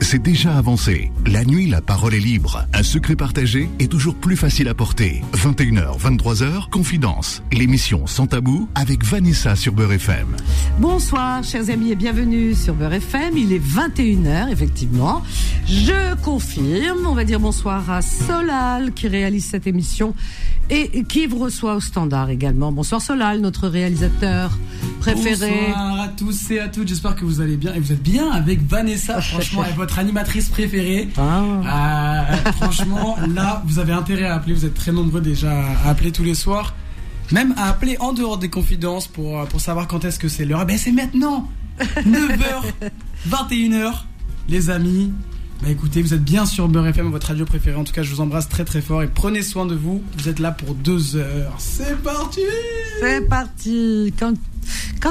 c'est déjà avancé. La nuit, la parole est libre. Un secret partagé est toujours plus facile à porter. 21h, 23h, Confidence. L'émission Sans Tabou avec Vanessa sur Beurre FM. Bonsoir, chers amis, et bienvenue sur Beurre FM. Il est 21h, effectivement. Je confirme. On va dire bonsoir à Solal qui réalise cette émission et qui vous reçoit au standard également. Bonsoir Solal, notre réalisateur préféré. Bonsoir à tous et à toutes, j'espère que vous allez bien et vous êtes bien avec Vanessa, franchement, elle est votre animatrice préférée. Ah. Euh, franchement, là, vous avez intérêt à appeler, vous êtes très nombreux déjà à appeler tous les soirs. Même à appeler en dehors des confidences pour, euh, pour savoir quand est-ce que c'est l'heure. Eh ben c'est maintenant 9h, 21h, les amis. Bah écoutez, vous êtes bien sur Beurre FM, votre radio préférée. En tout cas, je vous embrasse très très fort et prenez soin de vous. Vous êtes là pour deux heures. C'est parti C'est parti. Quand,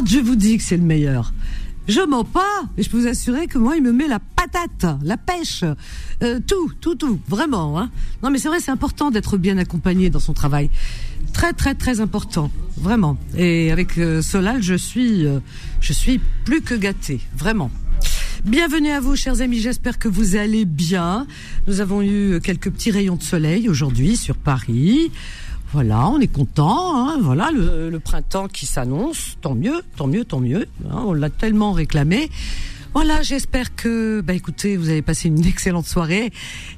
je vous dis que c'est le meilleur, je mens pas, mais je peux vous assurer que moi, il me met la patate, la pêche, euh, tout, tout, tout, vraiment. Hein. Non, mais c'est vrai, c'est important d'être bien accompagné dans son travail. Très, très, très important, vraiment. Et avec euh, Solal, je suis, euh, je suis plus que gâté, vraiment. Bienvenue à vous, chers amis. J'espère que vous allez bien. Nous avons eu quelques petits rayons de soleil aujourd'hui sur Paris. Voilà, on est content. Hein, voilà, le, le printemps qui s'annonce. Tant mieux, tant mieux, tant mieux. hein, on l'a tellement réclamé. Voilà, j'espère que, bah écoutez, vous avez passé une excellente soirée.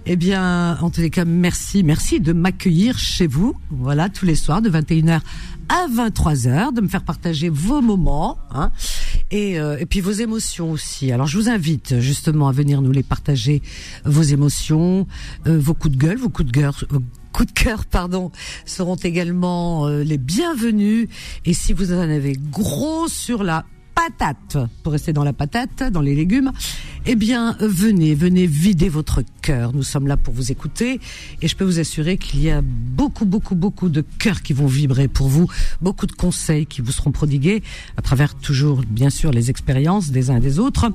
Eh bien, en tous les cas, merci, merci de m'accueillir chez vous. Voilà, tous les soirs de 21h à 23h, de me faire partager vos moments, hein, et, euh, et puis vos émotions aussi. Alors, je vous invite justement à venir nous les partager, vos émotions, euh, vos coups de gueule, vos coups de cœur. vos coups de cœur, pardon, seront également euh, les bienvenus. Et si vous en avez gros sur la patate, pour rester dans la patate, dans les légumes, eh bien, venez, venez vider votre cœur. Nous sommes là pour vous écouter et je peux vous assurer qu'il y a beaucoup, beaucoup, beaucoup de cœurs qui vont vibrer pour vous, beaucoup de conseils qui vous seront prodigués à travers toujours, bien sûr, les expériences des uns et des autres.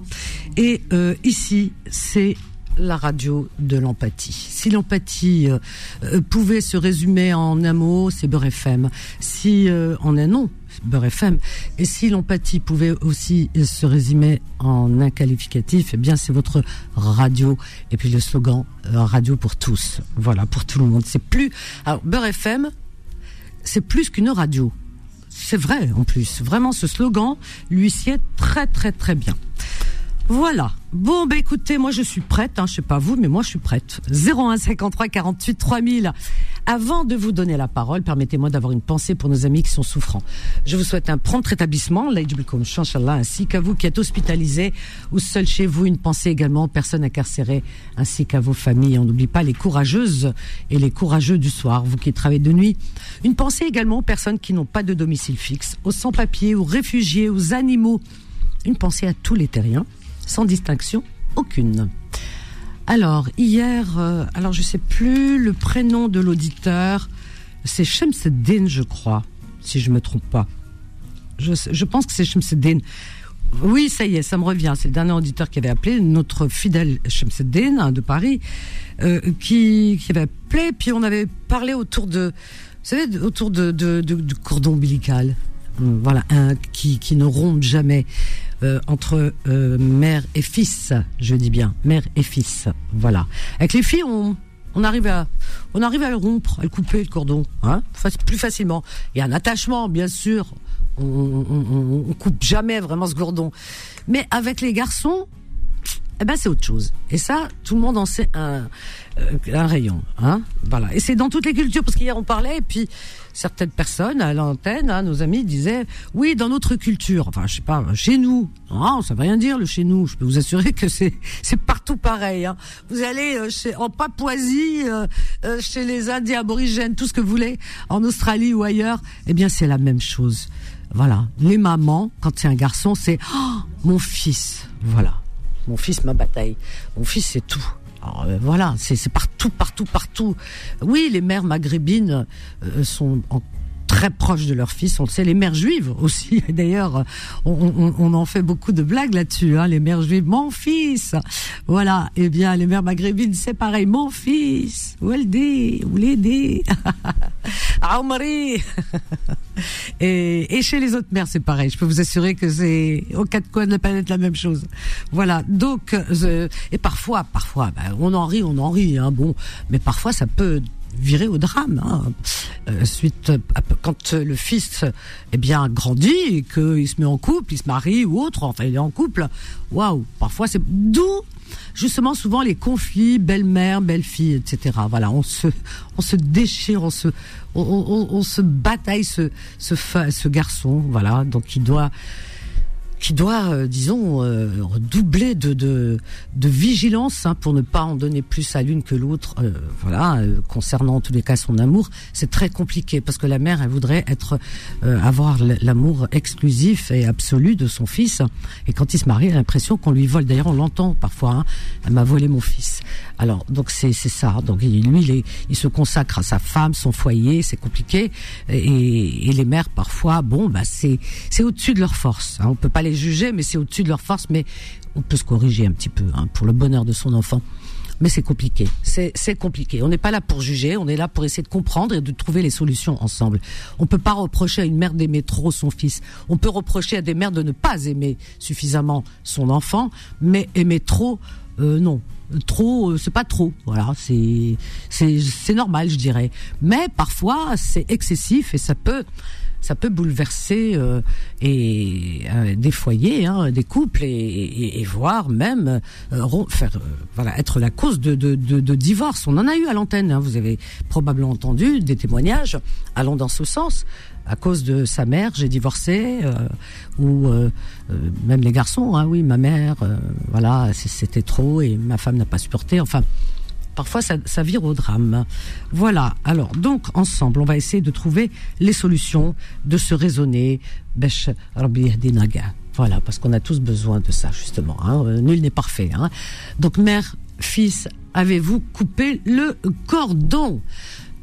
Et euh, ici, c'est la radio de l'empathie. Si l'empathie euh, euh, pouvait se résumer en un mot, c'est Beurre FM. Si euh, en un nom, Beurre FM. Et si l'empathie pouvait aussi euh, se résumer en un qualificatif, eh bien c'est votre radio. Et puis le slogan radio pour tous. Voilà, pour tout le monde. C'est plus. Alors Beurre FM, c'est plus qu'une radio. C'est vrai en plus. Vraiment, ce slogan lui sied très très très bien. Voilà. Bon, bah écoutez, moi je suis prête. Hein, je sais pas vous, mais moi je suis prête. 01 53 48 3000. Avant de vous donner la parole, permettez-moi d'avoir une pensée pour nos amis qui sont souffrants. Je vous souhaite un prompt rétablissement, ainsi qu'à vous qui êtes hospitalisés ou seuls chez vous. Une pensée également aux personnes incarcérées, ainsi qu'à vos familles. On n'oublie pas les courageuses et les courageux du soir, vous qui travaillez de nuit. Une pensée également aux personnes qui n'ont pas de domicile fixe, aux sans-papiers, aux réfugiés, aux animaux. Une pensée à tous les terriens sans distinction aucune. Alors, hier, euh, alors je sais plus le prénom de l'auditeur, c'est Shemseddin, je crois, si je me trompe pas. Je, pense que c'est Shemseddin. Oui, ça y est, ça me revient. C'est le dernier auditeur qui avait appelé, notre fidèle Shemseddin hein, de Paris, euh, qui, qui avait appelé, puis on avait parlé autour de, vous savez, autour de, de- cordon ombilical. Voilà, un qui, qui ne rompt jamais euh, entre euh, mère et fils, je dis bien, mère et fils. Voilà. Avec les filles, on, on arrive à, on arrive à le rompre, à le couper le cordon, hein, plus facilement. Il y a un attachement, bien sûr. On, on, on- on coupe jamais vraiment ce cordon. Mais avec les garçons, eh ben c'est autre chose. Et ça, tout le monde en sait un, euh, un rayon, hein. Voilà. Et c'est dans toutes les cultures, parce qu'hier on parlait, et puis certaines personnes à l'antenne, hein, nos amis disaient, oui, dans notre culture, enfin, je sais pas, chez nous, non, ça veut rien dire le chez nous. Je peux vous assurer que c'est c'est partout pareil. Hein. Vous allez euh, chez, en Papouasie, euh, euh, chez les Indiens aborigènes, tout ce que vous voulez, en Australie ou ailleurs, eh bien c'est la même chose. Voilà. Les mamans, quand c'est un garçon, c'est oh, mon fils. Voilà. Mon fils, ma bataille. Mon fils, c'est tout. Alors, euh, voilà, c'est partout, partout, partout. Oui, les mères maghrébines euh, sont en très proches de leur fils. On le sait, les mères juives aussi. D'ailleurs, on, en fait beaucoup de blagues là-dessus. Hein, les mères juives, mon fils. Voilà. Eh bien, les mères maghrébines, c'est pareil. Mon fils. Waldi, Ouledi. Aoumari. et, et chez les autres mères, c'est pareil. Je peux vous assurer que c'est aux quatre coins de la planète la même chose. Voilà. Donc, euh, et parfois, parfois, ben, on en rit, on en rit. Hein, bon, mais parfois, ça peut virer au drame. Hein. Euh, suite, quand le fils eh bien grandit et qu'il se met en couple, il se marie ou autre, enfin il est en couple. Waouh, parfois c'est d'où justement souvent les conflits belle-mère, belle-fille, etc. Voilà, on se, on se déchire, on se, on, on se bataille ce, ce, ce garçon, voilà, donc il doit qui doit, euh, disons, euh, doubler de, de, de vigilance hein, pour ne pas en donner plus à l'une que l'autre. Euh, voilà, euh, concernant en tous les cas son amour, c'est très compliqué parce que la mère, elle voudrait être, avoir l'amour exclusif et absolu de son fils. Et quand il se marie, elle a l'impression qu'on lui vole. D'ailleurs, on l'entend parfois. Hein, elle m'a volé mon fils. Alors, donc c'est ça. Donc lui, il, est, il se consacre à sa femme, son foyer, c'est compliqué. Et, et, les mères, parfois, bon, bah c'est c'est au-dessus de leur force. Hein, on peut pas les juger, mais c'est au-dessus de leur force. Mais on peut se corriger un petit peu hein, pour le bonheur de son enfant. Mais c'est compliqué. C'est compliqué. On n'est pas là pour juger. On est là pour essayer de comprendre et de trouver les solutions ensemble. On peut pas reprocher à une mère d'aimer trop son fils. On peut reprocher à des mères de ne pas aimer suffisamment son enfant, mais aimer trop, euh, non trop, euh, c'est pas trop. Voilà, c'est c'est normal, je dirais. Mais parfois, c'est excessif et ça peut ça peut bouleverser euh, et euh, des foyers, hein, des couples et, et, et voire même faire voilà être la cause de, de, de, de, divorce. On en a eu à l'antenne. Hein, vous avez probablement entendu des témoignages allant dans ce sens à cause de sa mère, j'ai divorcé, euh, ou euh, euh, même les garçons, hein, oui, ma mère, voilà, c'était trop et ma femme n'a pas supporté. Enfin, parfois ça, vire au drame. Voilà. Alors donc ensemble, on va essayer de trouver les solutions, de se raisonner. Voilà, parce qu'on a tous besoin de ça justement. Hein. Nul n'est parfait. Hein. Donc mère, fils, avez-vous coupé le cordon?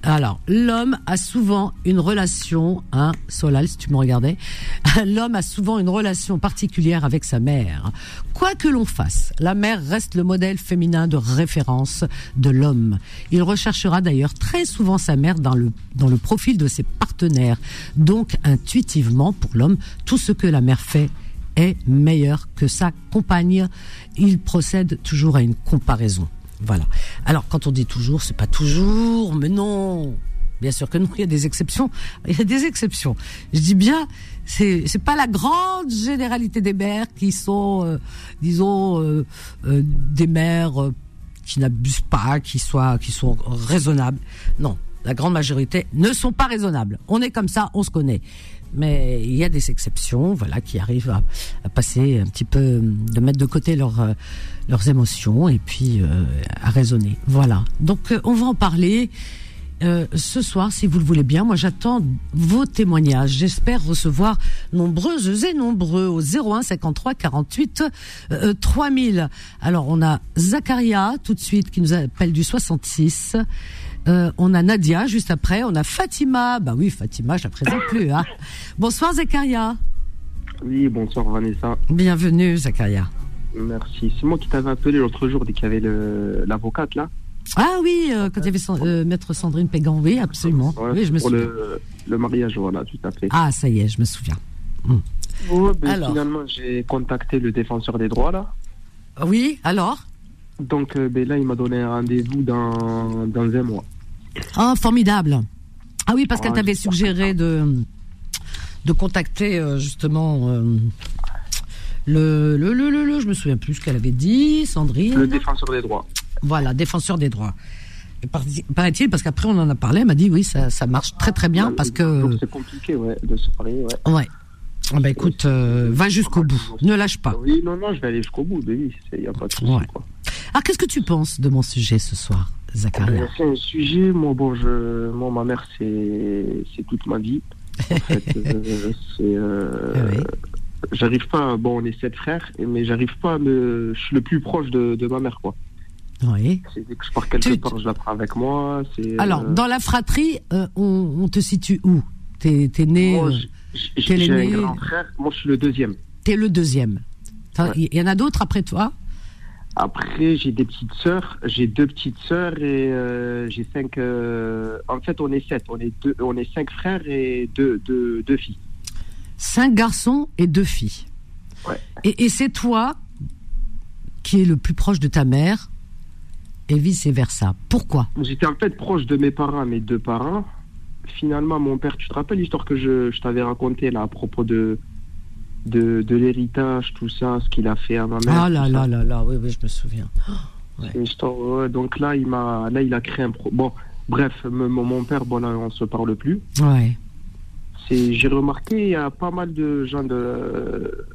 Alors, l'homme a souvent une relation, hein, Solal, si tu me regardais, l'homme a souvent une relation particulière avec sa mère. Quoi que l'on fasse, la mère reste le modèle féminin de référence de l'homme. Il recherchera d'ailleurs très souvent sa mère dans le, dans le profil de ses partenaires. Donc, intuitivement, pour l'homme, tout ce que la mère fait est meilleur que sa compagne. Il procède toujours à une comparaison. Voilà. Alors, quand on dit toujours, c'est pas toujours, mais non. Bien sûr que non, il y a des exceptions. Il y a des exceptions. Je dis bien, c'est c'est pas la grande généralité des mères qui sont, euh, disons, euh, euh, des mères qui n'abusent pas, qui soient, qui sont raisonnables. Non, la grande majorité ne sont pas raisonnables. On est comme ça, on se connaît mais il y a des exceptions, voilà, qui arrivent à, passer un petit peu, de mettre de côté leurs euh, leurs émotions et puis euh, à raisonner. Voilà. Donc euh, on va en parler. ce soir, si vous le voulez bien, moi j'attends vos témoignages. J'espère recevoir nombreuses et nombreux au 01 53 48 3000. Alors on a Zacharia tout de suite qui nous appelle du 66. Euh, on a Nadia juste après, on a Fatima. Bah oui, Fatima, je la présente plus. Hein. Bonsoir Zakaria. Oui, bonsoir Vanessa. Bienvenue Zakaria. Merci. C'est moi qui t'avais appelé l'autre jour dès qu'il y avait l'avocate là. Ah oui, euh, quand il y avait euh, maître Sandrine Pégan, oui, absolument. oui, je me souviens. Le, le, mariage, voilà, tout à fait. Ah, ça y est, je me souviens. Hmm. Ben, alors. Finalement, j'ai contacté le défenseur des droits là. Oui, alors? Donc ben, là, il m'a donné un rendez-vous dans, dans un mois. Ah, formidable. Ah oui, parce qu'elle t'avait suggéré de, de contacter euh, justement euh, le, le, le, le, je me souviens plus ce qu'elle avait dit, Sandrine. Le défenseur des droits. Voilà, défenseur des droits. Paraît-il, parce qu'après on en a parlé, elle m'a dit oui, ça, ça marche très très bien parce que. C'est compliqué, ouais, de se parler, ouais. Ouais. Ah bah écoute, euh, va jusqu'au bout, ne lâche pas. Oui, non, non, je vais aller jusqu'au bout, oui, il n'y a pas de souci. Ouais. Alors qu'est-ce que tu penses de mon sujet ce soir? C'est un sujet, moi, bon, je, moi, ma mère, c'est toute ma vie. En fait, euh, c'est. Euh, ah j'arrive pas, bon, on est sept frères, mais j'arrive pas à me. Je suis le plus proche de, de ma mère, quoi. Oui. Dès que je pars quelque part, je la prends avec moi. Alors, euh, dans la fratrie, on, on, te situe où? T'es es né. Moi, euh, j'ai est un grand frère. Moi, je suis le deuxième. T'es le deuxième. Il Ouais. y en a d'autres après toi? Après, j'ai des petites sœurs. J'ai deux petites sœurs et euh, j'ai cinq. euh, En fait, on est sept. On est deux. On est cinq frères et deux, deux, deux filles. Cinq garçons et deux filles. Ouais. Et, et c'est toi qui es le plus proche de ta mère et vice versa. Pourquoi? J'étais en fait proche de mes parents, mes deux parents. Finalement, mon père, tu te rappelles l'histoire que je, je t'avais racontée là à propos de de, de l'héritage, tout ça, ce qu'il a fait à ma mère. Ah là là là là, oui oui, je me souviens. Histoire, ouais, donc là, il m'a, là, il a créé un pro. Bon, bref, mon, mon père, bon là, on se parle plus. Ouais. C'est, j'ai remarqué, il y a pas mal de gens de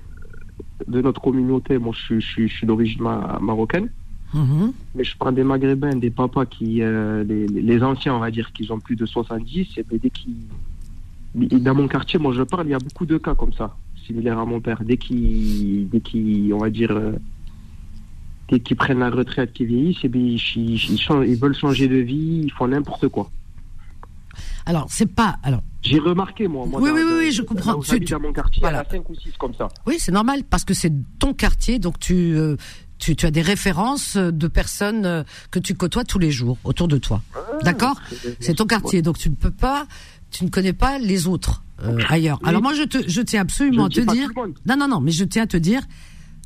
de notre communauté. Moi, je suis, je je suis d'origine ma- marocaine. Mhm. Mais je prends des maghrébins, des papas qui, euh, les, les anciens, on va dire, qui ont plus de 70, et dès qu'ils. Dans mon quartier, moi je parle, il y a beaucoup de cas comme ça, similaires à mon père. Dès qu'ils, dès qu'ils, on va dire, euh, dès qu'ils prennent la retraite, qu'ils vieillissent, et ils, ils, ils changent- ils veulent changer de vie, ils font n'importe quoi. Alors c'est pas alors J'ai remarqué, moi. moi Oui, oui, oui, je comprends. Tu- tu- dans mon quartier, voilà. a 5 ou 6 comme ça. oui c'est normal parce que c'est ton quartier donc tu, euh, tu tu as des références de personnes euh, que tu côtoies tous les jours autour de toi. D'accord? C'est ton quartier, donc tu ne peux pas, tu ne connais pas les autres euh, ailleurs. Oui. Alors moi, je te, je tiens absolument Je à te dire, non, non, non, mais je tiens à te dire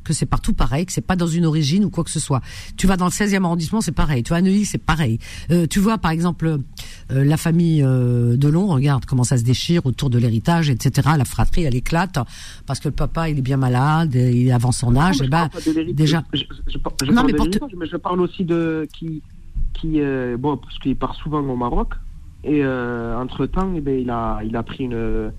que c'est partout pareil, que c'est pas dans une origine ou quoi que ce soit. Tu vas dans le 16e arrondissement, c'est pareil. Tu vas à Neuilly, c'est pareil. Euh, tu vois, par exemple, euh, la famille euh, Delon, regarde comment ça se déchire autour de l'héritage, etc. La fratrie, elle éclate parce que le papa, il est bien malade, et il avance son âge. Non, Et ben, pas de l'héritage. déjà- Je, je, je par- je Non, mais je parle aussi de qui, qui bon, parce qu'il part souvent au Maroc. Et euh, entre temps, eh ben, il a, il a pris une,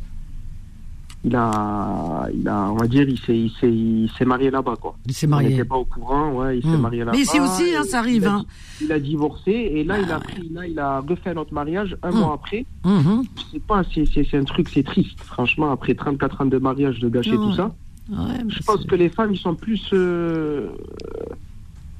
il a, il a, on va dire, il s'est, il s'est, il s'est marié là-bas, quoi. il s'est marié. n'était pas au courant, ouais, il s'est Hmm. marié là-bas. Mais ici aussi, hein, ça arrive, Il a, hein. il a divorcé et là, il a pris, là, il a refait notre mariage un Hmm. mois après. Mhm. Je sais pas, c'est, c'est, c'est un truc, c'est triste, franchement, après 34 ans de mariage, de gâcher Ouais. tout ça. Ouais, Je pense c'est- que les femmes, ils sont plus, euh,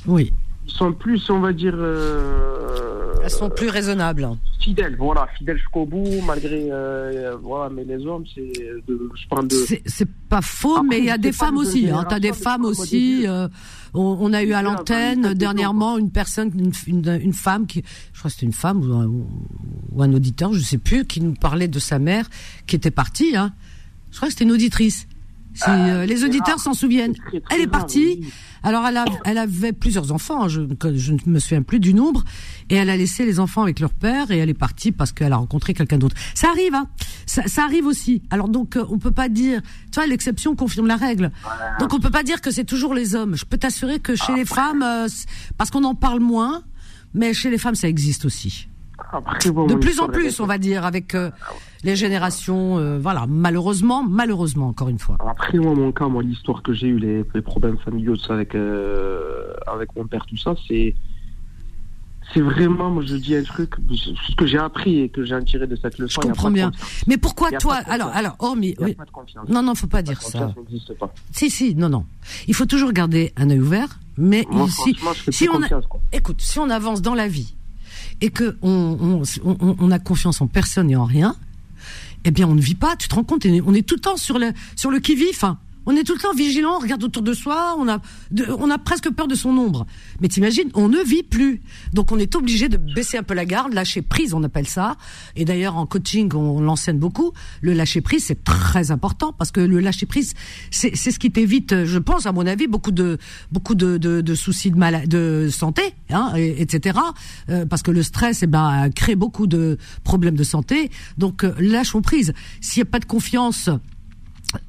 oui, sont plus, on va dire, euh, elles sont plus raisonnables. fidèles. Voilà, fidèles jusqu'au bout, malgré, euh, voilà. Mais les hommes, c'est, je de. C'est c'est pas faux, Après, mais il y a des femmes aussi. Hein. T'as des femmes aussi. euh, on, on a eu à l'antenne dernièrement une personne, une, une, une femme qui, je crois que c'était une femme ou un, ou un auditeur, je sais plus, qui nous parlait de sa mère qui était partie. Hein. Je crois que c'était une auditrice. Si, euh, les auditeurs s'en souviennent. C'est très, très Elle est rare, partie. oui. Alors elle, a- elle avait plusieurs enfants, hein, je, je ne me souviens plus du nombre, et elle a laissé les enfants avec leur père et elle est partie parce qu'elle a rencontré quelqu'un d'autre. Ça arrive, hein ça, ça arrive aussi. Alors donc euh, on peut pas dire, tu vois, l'exception confirme la règle. Donc on peut pas dire que c'est toujours les hommes. Je peux t'assurer que chez les femmes, euh, parce qu'on en parle moins, mais chez les femmes ça existe aussi. Après, bon, De plus en plus, on va dire, avec euh, les générations, euh, voilà, malheureusement, malheureusement encore une fois. Après, moi, mon cas, moi, l'histoire que j'ai eu, les, les problèmes familiaux, ça, avec, euh, avec mon père, tout ça, c'est. C'est vraiment, moi je dis un truc, ce que j'ai appris et que j'ai tiré de cette leçon. Je comprends bien. Mais pourquoi toi Alors, alors, hormis, oui. non, non, faut pas dire ça. pas. Si, si, non, non. Il faut toujours garder un œil ouvert. Mais Moi, si on a- écoute, si on avance dans la vie et que on, on, on, on a confiance en personne et en rien, eh bien, on ne vit pas. Tu te rends compte On est tout le temps sur le sur le qui vif. On est tout le temps vigilant, on regarde autour de soi, on a, on a presque peur de son ombre. Mais t'imagines, on ne vit plus. Donc on est obligé de baisser un peu la garde, lâcher prise, on appelle ça. Et d'ailleurs en coaching, on, l'enseigne beaucoup. Le lâcher prise, c'est très important parce que le lâcher prise, c'est c'est ce qui t'évite, je pense, à mon avis, beaucoup de beaucoup de, de, de soucis de mal, de santé, hein, et- etc. Euh, parce que le stress, eh ben, crée beaucoup de problèmes de santé. Donc euh, lâchons prise. S'il n'y a pas de confiance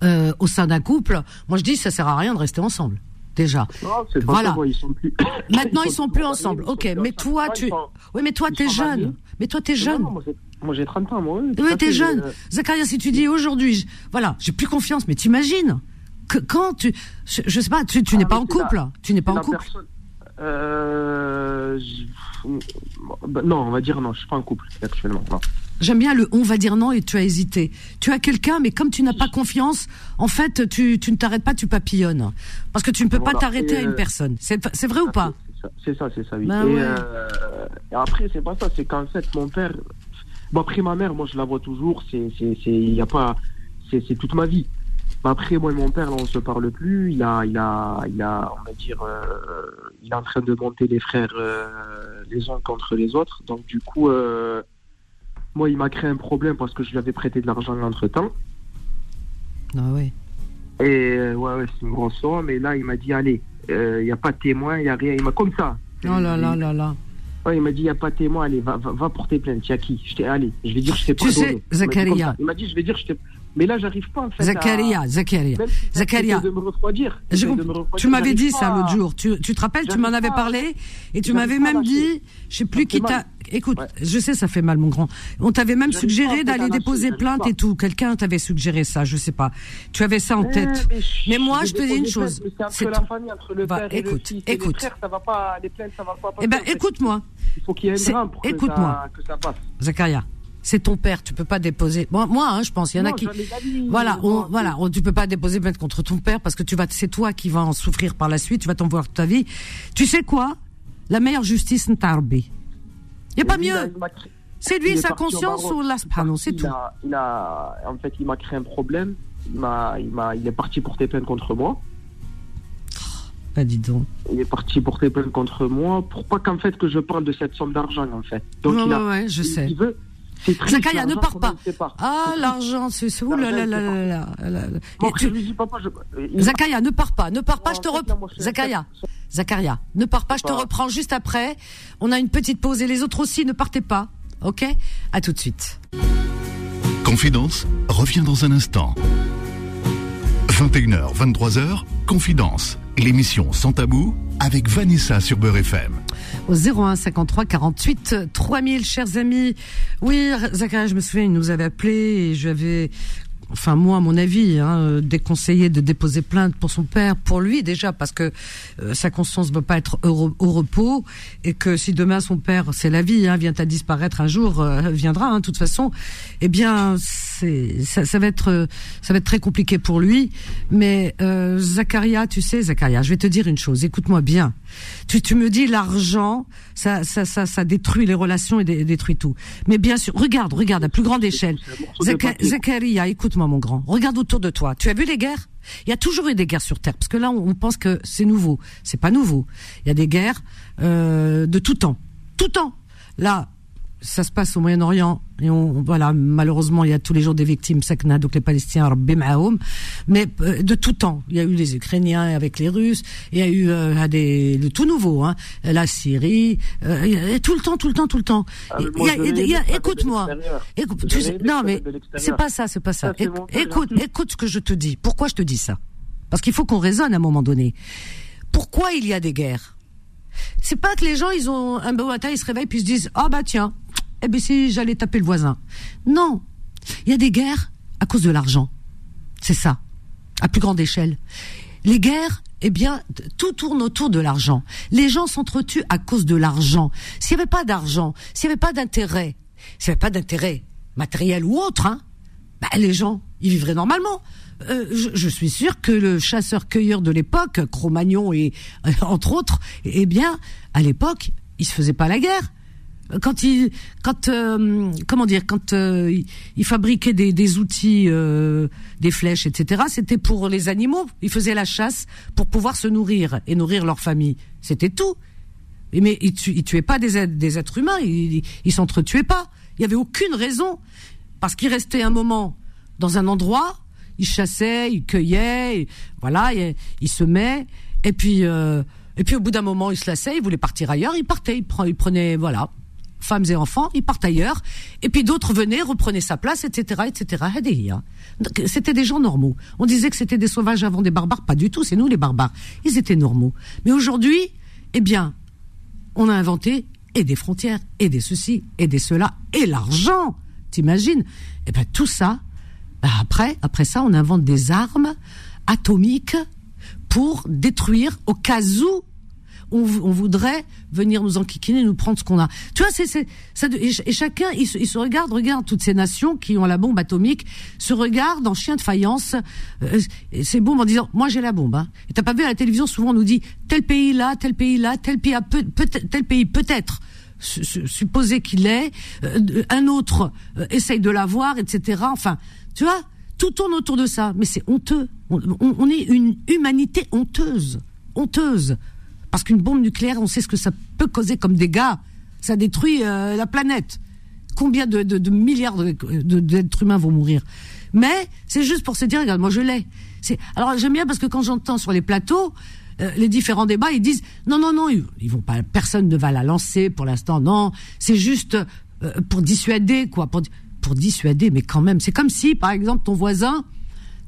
euh, au sein d'un couple, moi je dis ça sert à rien de rester ensemble. Déjà. Non, Voilà. moi, ils sont plus. Maintenant ils sont plus mariés, ensemble. sont Ok, plus mais toi tu, sont- oui mais toi t'es sont jeune. Mais toi t'es jeune. non, moi, j'ai- Moi j'ai 30 ans, moi. oui, Oui, t'es jeune. euh, Zacharia, si tu dis aujourd'hui, voilà, j'ai plus confiance, mais t'imagines que quand tu, je, je sais pas, tu, tu Ah, n'es pas en c'est la- couple, tu n'es pas en couple. personne- Euh, bah, non, on va dire non, je suis pas en couple actuellement. Non. J'aime bien le on va dire non et tu as hésité. Tu as quelqu'un, mais comme tu n'as pas confiance, en fait, tu, tu ne t'arrêtes pas, tu papillonnes. Parce que tu ne peux pas t'arrêter à une euh, personne. C'est vrai ou pas C'est ça, c'est ça, oui. Bah et, ouais. euh, et après, c'est pas ça, c'est qu'en fait, mon père. Bon, après, ma mère, moi, je la vois toujours. C'est, y a pas, c'est, c'est toute ma vie. Après, moi et mon père, là, on se parle plus. Il a, il a, il a, on va dire, euh, il est en train de monter les frères euh, les uns contre les autres. Donc, du coup, euh, moi, il m'a créé un problème parce que je lui avais prêté de l'argent entre temps. Ah ouais. Et euh, ouais, ouais c'est une grosse somme. Et là, il m'a dit, allez, euh, il n'y a pas de témoin, il n'y a rien. Il m'a comme ça. Oh là là là là. Ouais, il m'a dit, il n'y a pas de témoin, allez, va, va, va porter plainte. Il y a qui? Je allez, je vais dire, je t'ai Tu pas sais. Il m'a dit Zakaria. Il m'a dit, je vais dire, je t'ai. Mais là, j'arrive pas, en fait. à- Zakaria, Zakaria. Même si Zakaria. de me refroidir. Je de me refroidir, tu m'avais dit ça l'autre jour. Tu, tu te rappelles, tu m'en avais parlé et tu m'avais même dit, je sais plus qui t'a. Écoute, Ouais. je sais, ça fait mal, mon grand. On t'avait même suggéré d'aller déposer plainte pas. et tout. Quelqu'un t'avait suggéré ça, je sais pas. Tu avais ça en tête. mais moi, je te dis une chose. C'est entre C'est la tout. famille, entre le Va, père et le écoute, fils. écoute. Les frères, ça va pas, les plaintes, ça va pas. Eh ben, écoute-moi, Il faut qu'il y ait un drame pour que écoute-moi. ça, que ça passe. Zakaria. C'est ton père, tu peux pas déposer. Moi, moi, hein, je pense, il y en a qui. Voilà, on, moi, voilà, on, tu peux pas déposer plainte contre ton père parce que tu vas, c'est toi qui vas en souffrir par la suite. Tu vas t'en voir toute ta vie. Tu sais quoi? La meilleure justice, Ntarbi. Y a pas il mieux. il C'est lui il sa conscience ou la subhanahu, c'est il tout. A, il a, en fait, il m'a créé un problème. Il m'a, il m'a, il est parti porter plainte contre moi. Bah dis donc. Il est parti porter plainte contre moi pour pas qu'en fait que je parle de cette somme d'argent en fait. Donc ouais, il a, ouais, je il, sais. il veut. Zakaria, ne pars pas. Ah, l'argent, c'est, là là là là je. il- Zakaria, ne pars pas, ne pars pas, je te reprends. suis- Zakaria, Zakaria, ne pars pas, je te Pas. reprends juste après. On a une petite pause et les autres aussi, ne partez pas. Ok? À tout de suite. Confidence revient dans un instant. 21h, 23h, Confidence, l'émission sans tabou avec Vanessa sur Beurre FM. Au 01 53 48 3000, chers amis. Oui, Zakaria, je me souviens, il nous avait appelé et j'avais, enfin moi, à mon avis, hein, euh, déconseillé de déposer plainte pour son père, pour lui déjà, parce que euh, sa conscience ne va pas être au, au repos et que si demain son père, c'est la vie, hein, vient à disparaître un jour, euh, viendra, hein, de toute façon, eh bien, c'est, ça, ça va être, euh, ça va être très compliqué pour lui. Mais euh, Zakaria, tu sais, Zakaria, je vais te dire une chose. Écoute-moi bien. Tu, tu me dis l'argent, ça, ça, ça, ça détruit les relations et dé- détruit tout. Mais bien sûr, regarde, regarde à plus grande échelle. C'est un mon grand. Regarde autour de toi. Tu as vu les guerres? Il y a toujours eu des guerres sur Terre, parce que là, on, on pense que c'est nouveau. C'est pas nouveau. Il y a des guerres euh, de tout temps, tout temps. Là, ça se passe au Moyen-Orient. Et on voilà malheureusement il y a tous les jours des victimes sakna donc les Palestiniens mais euh, de tout temps il y a eu les Ukrainiens avec les Russes il y a eu euh, des le tout nouveau hein la Syrie euh, tout le temps tout le temps tout le temps. Écoute-moi. écoute non mais c'est pas ça c'est pas ça. Écoute écoute ce que je te dis. Pourquoi je te dis ça? Parce qu'il faut qu'on raisonne à un moment donné. Pourquoi il y a des guerres? C'est pas que les gens, ils ont un beau matin, ils se réveillent puis ils se disent, ah bah tiens, eh ben si j'allais taper le voisin. Non. Il y a des guerres à cause de l'argent. C'est ça. À plus grande échelle. Les guerres, eh bien, tout tourne autour de l'argent. Les gens s'entretuent à cause de l'argent. S'il n'y avait pas d'argent, s'il n'y avait pas d'intérêt, s'il n'y avait pas d'intérêt matériel ou autre, hein, bah, les gens, ils vivraient normalement. Euh, je, je suis sûr que le chasseur-cueilleur de l'époque, Cro-Magnon et euh, entre autres, eh bien, à l'époque, il se faisait pas la guerre. Quand il, quand, euh, comment dire, quand euh, il, il fabriquait des, des outils, des flèches, etc. C'était pour les animaux. Ils faisaient la chasse pour pouvoir se nourrir et nourrir leur famille. C'était tout. Mais ils, tu, pas des, des êtres humains, ils- ils s'entretuaient pas. Il y avait aucune raison parce qu'ils restaient un moment dans un endroit, ils chassaient, ils cueillaient, et voilà, ils semaient, et puis euh, et puis au bout d'un moment ils se lassaient, ils voulaient partir ailleurs, ils partaient, ils, pre- ils prenaient voilà femmes et enfants, ils partent ailleurs, et puis d'autres venaient, reprenaient sa place, etc., etc. C'était des gens normaux. On disait que c'était des sauvages avant des barbares, pas du tout. C'est nous les barbares. Ils étaient normaux. Mais aujourd'hui, eh bien, on a inventé et des frontières, et des ceci, et des cela, et l'argent. T'imagines? Eh ben tout ça. Bah, après, après ça, on invente des armes atomiques pour détruire au cas où on, vou- on voudrait venir nous enquiquiner, nous prendre ce qu'on a. Tu vois, c'est ça. Et, et chacun, il se, regarde, regarde toutes ces nations qui ont la bombe atomique, se regardent en chien de faïence. Euh, ces bombes en disant, moi j'ai la bombe. Hein. Et t'as pas vu à la télévision souvent on nous dit tel pays là, tel pays là, tel pays peut, peut tel pays peut-être supposer qu'il est, euh, un autre euh, essaye de l'avoir, etc. Enfin, tu vois, tout tourne autour de ça. Mais c'est honteux. On, est une humanité honteuse, honteuse, parce qu'une bombe nucléaire, on sait ce que ça peut causer comme dégâts. Ça détruit euh, la planète. Combien de, milliards d'êtres humains vont mourir? Mais c'est juste pour se dire, regarde, moi je l'ai. Alors j'aime bien parce que quand j'entends sur les plateaux, euh, les différents débats, ils disent non, non, non, ils, vont pas, personne ne va la lancer pour l'instant, non, c'est juste euh, pour dissuader, quoi, pour, pour dissuader, mais quand même, c'est comme si, par exemple, ton voisin,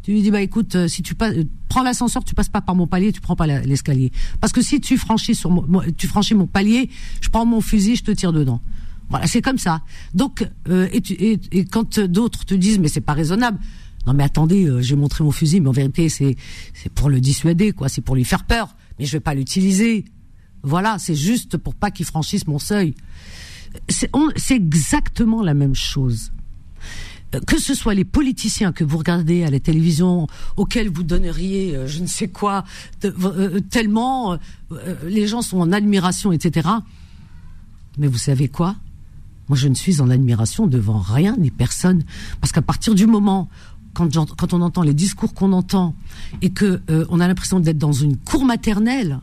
tu lui dis bah écoute, euh, si tu passes, prends l'ascenseur, tu passes pas par mon palier, tu prends pas l'escalier, parce que si tu franchis sur mon, tu franchis mon palier, je prends mon fusil, je te tire dedans. Voilà, c'est comme ça. Donc, et, et, et quand d'autres te disent mais c'est pas raisonnable, non mais attendez, euh, j'ai montré mon fusil, mais en vérité c'est c'est pour le dissuader quoi, c'est pour lui faire peur, mais je vais pas l'utiliser. Voilà, c'est juste pour pas qu'il franchisse mon seuil. C'est exactement la même chose. Euh, que ce soit les politiciens que vous regardez à la télévision, auxquels vous donneriez euh, je ne sais quoi, tellement les gens sont en admiration, etc. Mais vous savez quoi? Moi, je ne suis en admiration devant rien ni personne, parce qu'à partir du moment quand, on entend les discours qu'on entend et que euh, on a l'impression d'être dans une cour maternelle,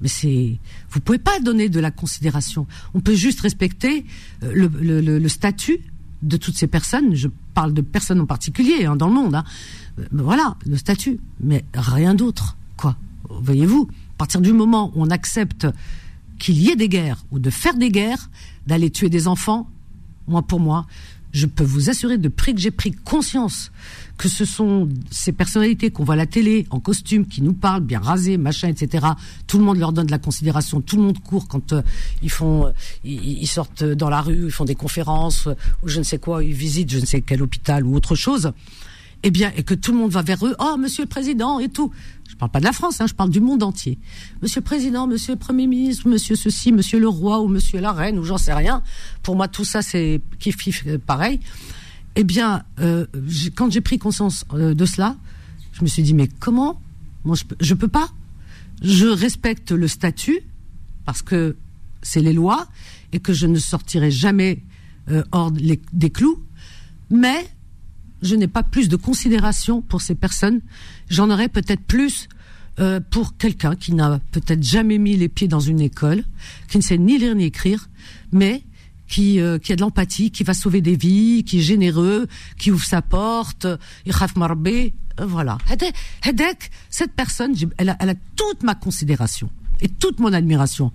mais c'est, vous pouvez pas donner de la considération. On peut juste respecter euh, le, statut de toutes ces personnes. Je parle de personnes en particulier hein, dans le monde. Hein. Euh, voilà, le statut, mais rien d'autre. Quoi Voyez-vous, à partir du moment où on accepte qu'il y ait des guerres ou de faire des guerres, d'aller tuer des enfants, moi pour moi, je peux vous assurer de près que j'ai pris conscience que ce sont ces personnalités qu'on voit à la télé en costume qui nous parlent bien rasés, machin, etc. Tout le monde leur donne de la considération, tout le monde court quand euh, ils font, euh, ils, sortent dans la rue, ils font des conférences euh, ou je ne sais quoi, ils visitent je ne sais quel hôpital ou autre chose. Eh bien, et que tout le monde va vers eux, oh Monsieur le Président et tout. Je parle pas de la France, hein, je parle du monde entier. Monsieur le Président, Monsieur le Premier ministre, Monsieur ceci, Monsieur le Roi ou Monsieur la Reine ou j'en sais rien. Pour moi, tout ça c'est kiff euh, pareil. Eh bien, euh, quand j'ai pris conscience euh, de cela, je me suis dit mais comment? Moi, je, je peux pas. Je respecte le statut parce que c'est les lois et que je ne sortirai jamais hors des clous. Mais je n'ai pas plus de considération pour ces personnes. J'en aurais peut-être plus euh, pour quelqu'un qui n'a peut-être jamais mis les pieds dans une école, qui ne sait ni lire ni écrire, mais qui, euh, qui a de l'empathie, qui va sauver des vies, qui est généreux, qui ouvre sa porte, euh, voilà. cette personne, elle a, elle a toute ma considération et toute mon admiration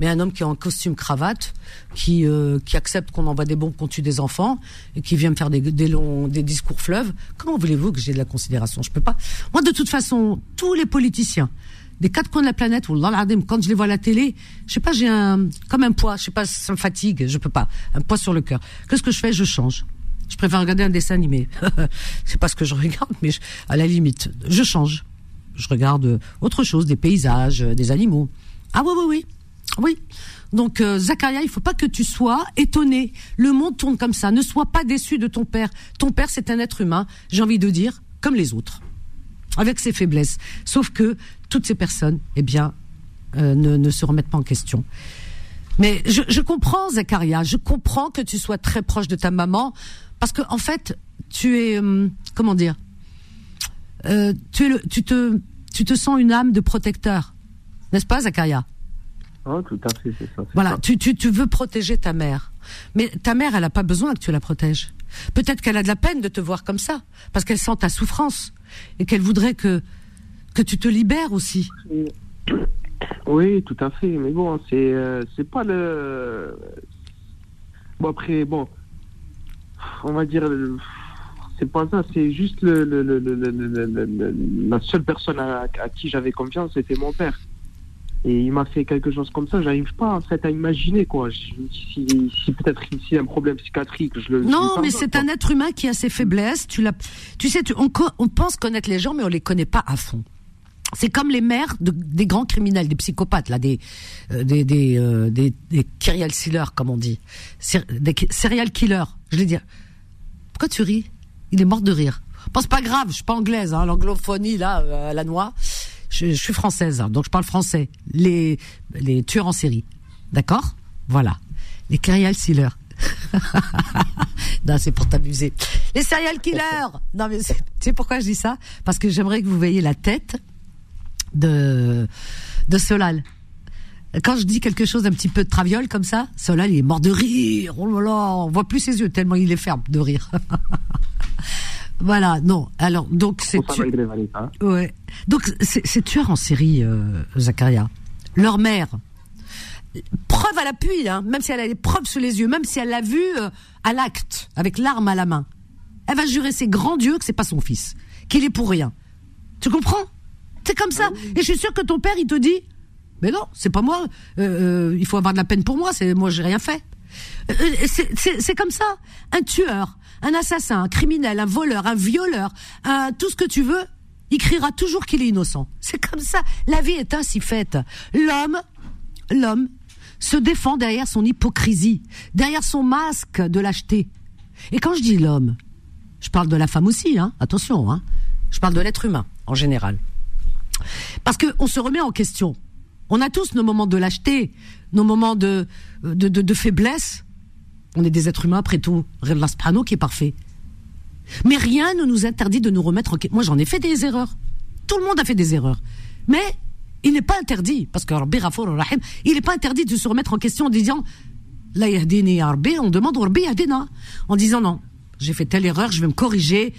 mais un homme qui est en costume cravate, qui euh, qui accepte qu'on envoie des bombes qu'on tue des enfants et qui vient me faire des, longs des discours fleuves. Comment voulez-vous que j'ai de la considération? Je peux pas. Moi, de toute façon, tous les politiciens des quatre coins de la planète, quand je les vois à la télé, je sais pas, j'ai un comme un poids, je sais pas, ça me fatigue, je peux pas, un poids sur le cœur. Qu'est-ce que je fais? Je change. Je préfère regarder un dessin animé. c'est pas ce que je regarde, mais à la limite, je change. Je regarde autre chose, des paysages, des animaux. Ah oui, oui, oui. Oui. Donc euh, Zacharia, il faut pas que tu sois étonné. Le monde tourne comme ça. Ne sois pas déçu de ton père. Ton père, c'est un être humain, j'ai envie de dire, comme les autres, avec ses faiblesses. Sauf que toutes ces personnes, eh bien, euh, ne, se remettent pas en question. Mais je, comprends, Zacharia, je comprends que tu sois très proche de ta maman, parce que en fait, tu es, hum, comment dire, euh, tu te, tu te sens une âme de protecteur, n'est-ce pas, Zacharia ah, tout à fait, c'est ça. Voilà, Tu, tu, tu veux protéger ta mère. Mais ta mère, elle n'a pas besoin que tu la protèges. Peut-être qu'elle a de la peine de te voir comme ça, parce qu'elle sent ta souffrance et qu'elle voudrait que, que tu te libères aussi. Oui, tout à fait. Mais bon, c'est euh, c'est pas le. Bon, après, bon, on va dire. C'est pas ça, c'est juste le, le, le, la seule personne à qui j'avais confiance, c'était mon père et il m'a fait quelque chose comme ça, j'arrive pas en fait à imaginer quoi. Si, si peut-être ici un problème psychiatrique, je le. Non, mais c'est un être humain qui a ses faiblesses. Tu l'as, tu sais, tu, on, on pense connaître les gens, mais on les connaît pas à fond. C'est comme les mères de, des grands criminels, des psychopathes là, des euh, des des, euh, des, des serial killers comme on dit, des serial killers. Je vais dire. Pourquoi tu ris? Il est mort de rire. Pense pas grave, je suis pas anglaise, hein, l'anglophonie là, euh, à la noix je, suis française, hein, donc je parle français. Les, les tueurs en série, d'accord? Voilà. Les serial killers. non, c'est pour t'amuser. Les serial killers. Non, mais tu sais pourquoi je dis ça? Parce que j'aimerais que vous voyiez la tête de de Solal. Quand je dis quelque chose d'un petit peu de traviole comme ça, Solal il est mort de rire. Oh là là, on voit plus ses yeux tellement il est ferme de rire. voilà, non. Alors donc c'est ouais. Donc c'est tueur en série, euh, Zakaria. Leur mère, preuve à l'appui, hein, même si elle a les preuves sous les yeux, même si elle l'a vu euh, à l'acte, avec l'arme à la main, elle va jurer ses grands dieux que c'est pas son fils, qu'il est pour rien. Tu comprends? C'est comme ça. Et je suis sûr que ton père, il te dit, mais non, c'est pas moi. Euh, euh, il faut avoir de la peine pour moi. C'est moi, j'ai rien fait. c'est comme ça. Un tueur, un assassin, un criminel, un voleur, un violeur, un, tout ce que tu veux, il criera toujours qu'il est innocent. C'est comme ça. La vie est ainsi faite. L'homme, l'homme se défend derrière son hypocrisie, derrière son masque de lâcheté. Et quand je dis l'homme, je parle de la femme aussi, hein, attention, hein, je parle de l'être humain en général. Parce qu'on se remet en question. On a tous nos moments de lâcheté, nos moments de, de, de, faiblesse. On est des êtres humains, après tout. Spano qui est parfait. Mais rien ne nous interdit de nous remettre en question. Moi, j'en ai fait des erreurs. Tout le monde a fait des erreurs. Mais il n'est pas interdit, parce que il n'est pas interdit de se remettre en question en disant, la on demande en disant non, j'ai fait telle erreur, je vais me corriger,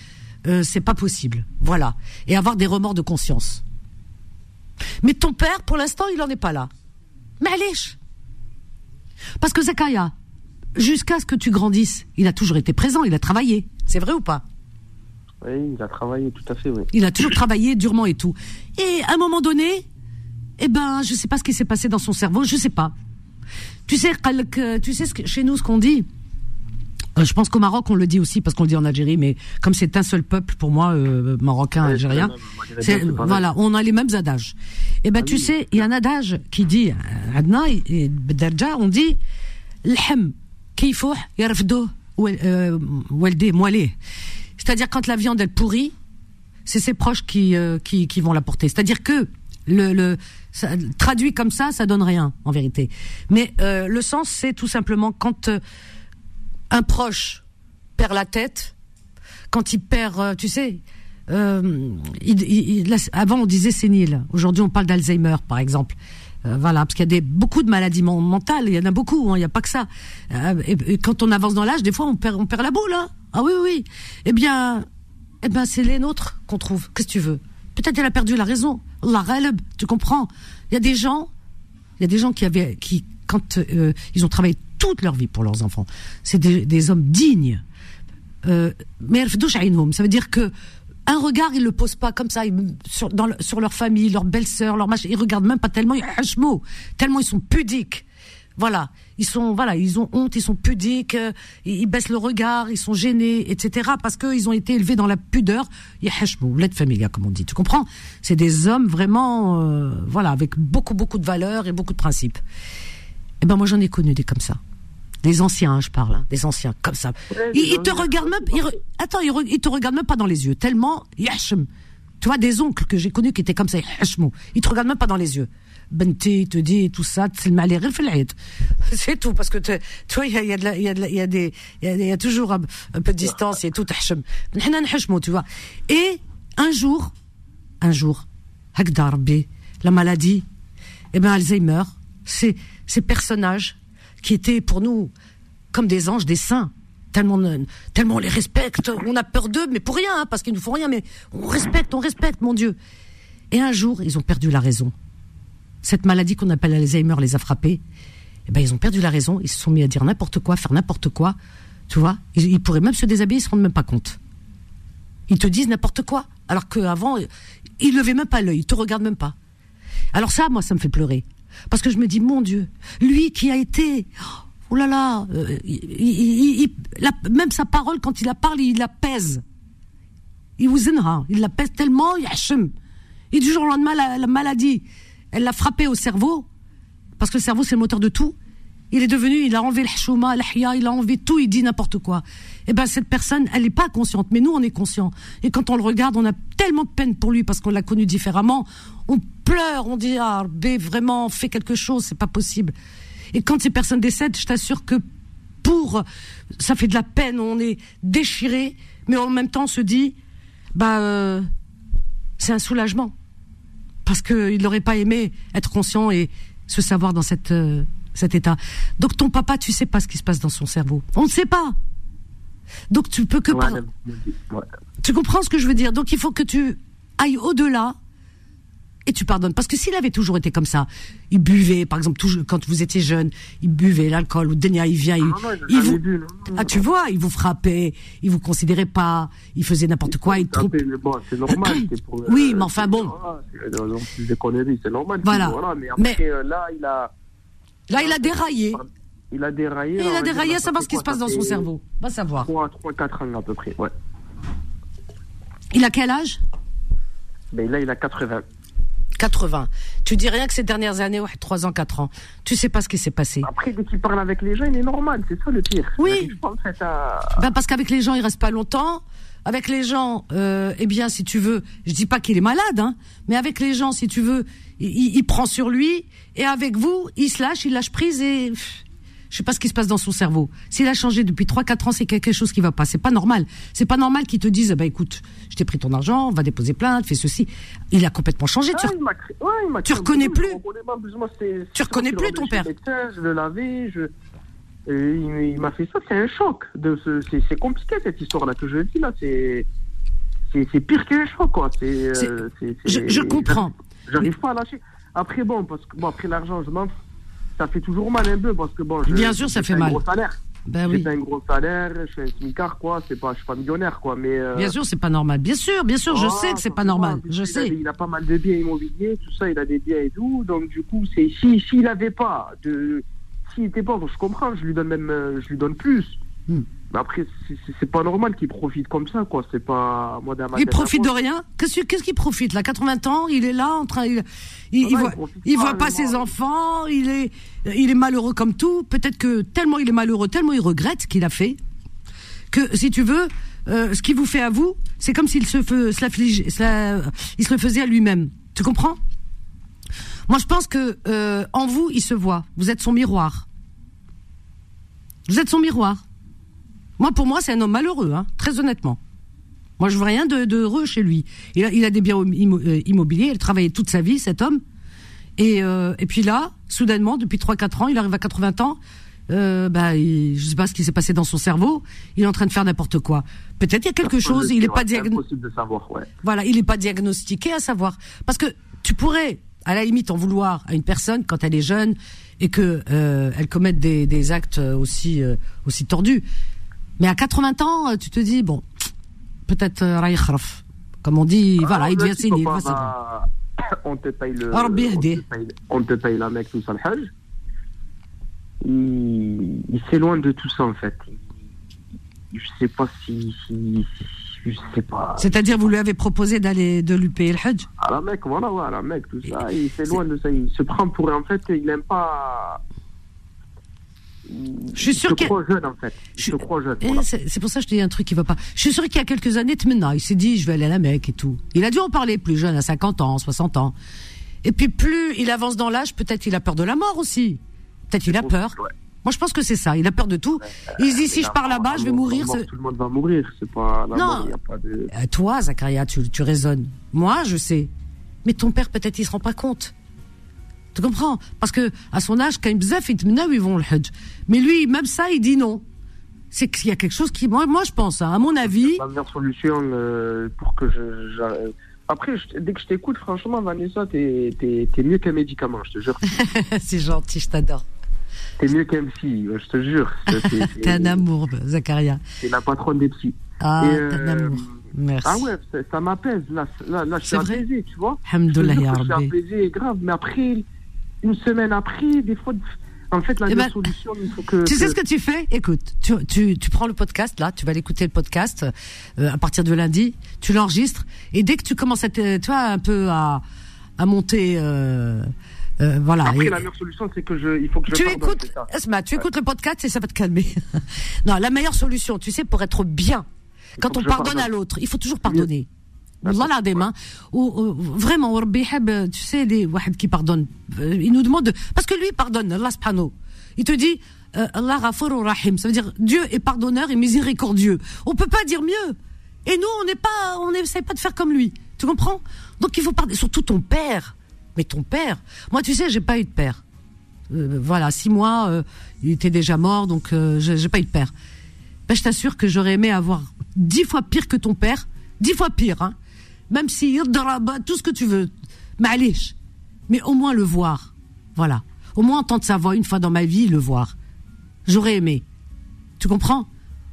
euh, c'est pas possible. Voilà. Et avoir des remords de conscience. Mais ton père, pour l'instant, il n'en est pas là. Mais allez Parce que Zakaya, jusqu'à ce que tu grandisses, il a toujours été présent, il a travaillé. C'est vrai ou pas? Oui, il a travaillé, tout à fait, oui. Il a toujours travaillé durement et tout. Et à un moment donné, eh ben, je sais pas ce qui s'est passé dans son cerveau, je sais pas. Tu sais, tu sais ce que, chez nous ce qu'on dit? Euh, je pense qu'au Maroc on le dit aussi parce qu'on le dit en Algérie, mais comme c'est un seul peuple pour moi, euh, marocain, algérien, voilà, on a les mêmes adages. Eh ben, ah tu sais, il y a un adage qui dit, euh, Adna et Darja, on dit, l'hem C'est-à-dire quand la viande elle pourrit, c'est ses proches qui, qui, qui vont la porter. C'est-à-dire que le, traduit comme ça, ça donne rien en vérité. Mais euh, le sens, c'est tout simplement quand euh, un proche perd la tête, quand il perd, euh, tu sais, avant on disait sénile, aujourd'hui on parle d'Alzheimer par exemple. Voilà, parce qu'il y a des, beaucoup de maladies mentales, il y en a beaucoup, hein, il n'y a pas que ça. Et, quand on avance dans l'âge, des fois on perd, on perd la boule. Hein. Ah oui, oui. Eh bien, eh ben c'est les nôtres qu'on trouve. Qu'est-ce que tu veux? Peut-être qu'elle a perdu la raison. La tu comprends? Il y a des gens, il y a des gens qui avaient, qui quand euh, ils ont travaillé toute leur vie pour leurs enfants, c'est des, hommes dignes. Euh, mais ça veut dire que un regard, ils le posent pas comme ça sur, sur leur famille, leur belle-sœur, leur machin. Ils regardent même pas tellement, tellement ils sont pudiques. Voilà, ils sont voilà, ils ont honte, ils sont pudiques, euh, ils, baissent le regard, ils sont gênés, etc. Parce qu'ils ont été élevés dans la pudeur. l'aide familia, comme on dit. Tu comprends? C'est des hommes vraiment, euh, voilà, avec beaucoup beaucoup de valeurs et beaucoup de principes. Eh ben moi j'en ai connu des comme ça. Des anciens, hein, je parle, hein, des anciens comme ça. ils, te regardent même, attends, ils, te regardent même pas dans les yeux, tellement yachem. Tu vois des oncles que j'ai connus qui étaient comme ça, ils te regardent même pas dans les yeux. Benti te dit tout ça, c'est tout parce que tu vois il y a, y a, y a, y a des il y, a toujours un, peu de distance et tout tu vois et un jour un jour la maladie et eh ben Alzheimer c'est ces personnages qui étaient pour nous comme des anges des saints. Tellement tellement on les respecte. On a peur d'eux mais pour rien hein, parce qu'ils nous font rien mais on respecte on respecte mon Dieu. Et un jour ils ont perdu la raison. Cette maladie qu'on appelle Alzheimer les a frappés, eh ben ils ont perdu la raison, ils se sont mis à dire n'importe quoi, faire n'importe quoi, tu vois. Ils, pourraient même se déshabiller, ils se rendent même pas compte. Ils te disent n'importe quoi, alors qu'avant ils levaient même pas l'œil, ils te regardent même pas. Alors ça, moi, ça me fait pleurer, parce que je me dis mon Dieu, lui qui a été, oh là là, euh, même sa parole quand il la parle, il la pèse. Il vous il la pèse tellement, il Et du jour au lendemain, la maladie, elle l'a frappé au cerveau, parce que le cerveau c'est le moteur de tout. Il est devenu, il a enlevé le chouma, il a enlevé tout, il dit n'importe quoi. Eh ben cette personne, elle n'est pas consciente, mais nous on est conscient. Et quand on le regarde, on a tellement de peine pour lui parce qu'on l'a connu différemment. On pleure, on dit ah B vraiment fait quelque chose, c'est pas possible. Et quand ces personnes décèdent, je t'assure que pour, ça fait de la peine, on est déchiré, mais en même temps on se dit, bah, euh, c'est un soulagement. Parce qu'il n'aurait pas aimé être conscient et se savoir dans cette, euh, cet état. Donc ton papa, tu sais pas ce qui se passe dans son cerveau. On ne sait pas. Donc tu peux que... Tu comprends ce que je veux dire? Donc il faut que tu ailles au-delà et tu pardonnes. Parce que s'il avait toujours été comme ça, il buvait, par exemple, toujours, quand vous étiez jeune, il buvait l'alcool, ou Denia, il vient, il, ah, vous, ah, tu vois, il vous frappait, il vous considérait pas, il faisait n'importe quoi, il trompe. Bon, c'est normal. Pour, oui, mais enfin bon. c'est normal. Voilà. mais après, euh, là, il a. Là, il a déraillé. Il a déraillé. il a déraillé à savoir ce qui se passe dans son cerveau. Va savoir. 3, 3, 4 ans à peu près, ouais. Il a quel âge? Ben, Là, il a 80. 80. Tu dis rien que ces dernières années, ouais, 3 ans, 4 ans. Tu sais pas ce qui s'est passé. Après, dès qu'il parle avec les gens, il est normal. C'est ça le pire. Oui. Ben, parce qu'avec les gens, il reste pas longtemps. Avec les gens, euh, eh bien, si tu veux, je dis pas qu'il est malade, hein, mais avec les gens, si tu veux, il, il, prend sur lui. Et avec vous, il se lâche, il lâche prise et je sais pas ce qui se passe dans son cerveau. S'il a changé depuis 3-4 ans, c'est quelque chose qui va pas. C'est pas normal. C'est pas normal qu'il te dise, bah écoute, je t'ai pris ton argent, on va déposer plainte, fais ceci. Il a complètement changé. tu, tu reconnais plus. tu reconnais plus ton père. je le lavais, je... il, m'a fait ça, c'est un choc. C'est, compliqué cette histoire-là que je dis là. C'est, c'est, pire qu'un choc quoi. C'est, euh, je, je comprends. J'arrive pas à lâcher. Après bon, parce que bon après l'argent, je m'en ça fait toujours mal un peu parce que bon. Je, Bien sûr, ça fait un mal. Gros salaire. Ben oui. un gros salaire, je suis un smicard, quoi. C'est pas, je suis pas millionnaire, quoi. Mais euh, bien sûr, c'est pas normal. Bien sûr, bien sûr, je ah, sais que c'est pas normal. Je il sais. A, il a pas mal de biens immobiliers, tout ça. Il a des biens et tout. Donc du coup, c'est si s'il avait pas de, s'il était pauvre, je comprends. Je lui donne même, euh, je lui donne plus. Hmm. Mais après, c'est pas normal qu'il profite comme ça, quoi. C'est pas moi Il profite de rien. Qu'est-ce qu'il profite là 80 ans, il est là en train, il, il, voit, il voit pas ses enfants, il est, il est malheureux comme tout. Peut-être que tellement il est malheureux, tellement il regrette ce qu'il a fait, que si tu veux, euh, ce qu'il vous fait à vous, c'est comme s'il se, fait, se il se le faisait à lui-même. Tu comprends? Moi, je pense que euh, en vous, il se voit. Vous êtes son miroir. Vous êtes son miroir. Moi, pour moi, c'est un homme malheureux, hein, très honnêtement. Moi, je vois rien de, heureux chez lui. Il a, il a des biens euh, immobiliers, il travaillait toute sa vie, cet homme. Et, euh, et puis là, soudainement, depuis 3-4 ans, il arrive à 80 ans, euh, bah, il, je sais pas ce qui s'est passé dans son cerveau. Il est en train de faire n'importe quoi. Peut-être il y a quelque chose. Il est pas diagnostiqué. Ouais. Voilà, il n'est pas diagnostiqué à savoir. Parce que tu pourrais, à la limite, en vouloir à une personne quand elle est jeune et que euh, elle commette des, des actes aussi euh, aussi tordus. Mais à 80 ans, euh, tu te dis, bon, peut-être euh, Raïkhraf. Comme on dit, ah, voilà, il devient sénile. On te paye le. On te paye, on te paye la mec, tout ça, le hajj. Il, il s'éloigne de tout ça, en fait. Je sais pas si. si, je sais pas. C'est-à-dire, vous lui avez proposé d'aller de lui payer le hajj? Ah, la mec, voilà, voilà, mec, tout ça. Il s'éloigne de ça. Il se prend pour. En fait, il n'aime pas je suis sûr qu'il jeune en fait. Je, crois jeune. Eh, c'est pour ça que je te dis un truc qui va pas. Je suis sûr qu'il y a quelques années, il s'est dit je vais aller à la Mecque et tout. Il a dû en parler plus jeune, à 50 ans, 60 ans. Et puis plus il avance dans l'âge, peut-être il a peur de la mort aussi. Peut-être il a peur. Moi, je pense que c'est ça. Il a peur de tout. il se dit si je pars là-bas, je vais mourir. tout le monde va mourir. C'est pas la non. y a pas de... Euh, toi, Zakaria, tu, tu raisonnes. Moi, je sais. Mais ton père, peut-être, il se rend pas compte. Tu comprends? Parce que à son âge, quand ils vont le Hajj. Mais lui, même ça, il dit non. C'est qu'il y a quelque chose qui, moi, moi je pense, hein, à mon avis. La meilleure solution euh, pour que je, après, dès que je t'écoute, franchement, Vanessa, t'es es, mieux qu'un médicament, je te jure. c'est gentil, je t'adore. T'es mieux qu'un psy, je te jure. T'es un amour, Zakaria. C'est la patronne des psys. Ah, t'es un euh, amour. Merci. Ah ouais, ça, m'apaise. Là, là, là, je suis apaisé, tu vois. Alhamdoulilah, Je suis apaisé, grave. Mais après, une semaine après, des fois. En fait, la eh ben, solution, il faut que. Tu sais ce que tu fais? Écoute, tu, tu, tu, prends le podcast, là, tu vas l'écouter le podcast euh, à partir de lundi, tu l'enregistres, et dès que tu commences à, te, tu vois, un peu à, à monter. Euh, euh, voilà. Après, la meilleure solution, c'est que je, il faut que je tu écoutes, Esma, tu écoutes le podcast et ça va te calmer. non, la meilleure solution, tu sais, pour être bien, quand on pardonne à l'autre, il faut toujours pardonner. والله العظيم hein. vraiment وربي يحب tu sais les واحد qui pardonne euh, il nous demande de- parce que lui il pardonne Allah subhanahu il te dit euh, Allah Ghafour Rahim ça veut dire Dieu est pardonneur et miséricordieux on peut pas dire mieux et nous on n'est pas on n'essaie pas de faire comme lui tu comprends donc il faut pardonner surtout ton père mais ton père moi tu sais j'ai pas eu de père Euh, voilà six mois euh, il était déjà mort donc euh, j'ai j'ai pas eu de père ben, je t'assure que j'aurais aimé avoir dix fois pire que ton père, dix fois pire, hein. Même si tout ce que tu veux, Ma'alish. Mais au moins le voir. Voilà. Au moins entendre sa voix une fois dans ma vie, le voir. J'aurais aimé. Tu comprends?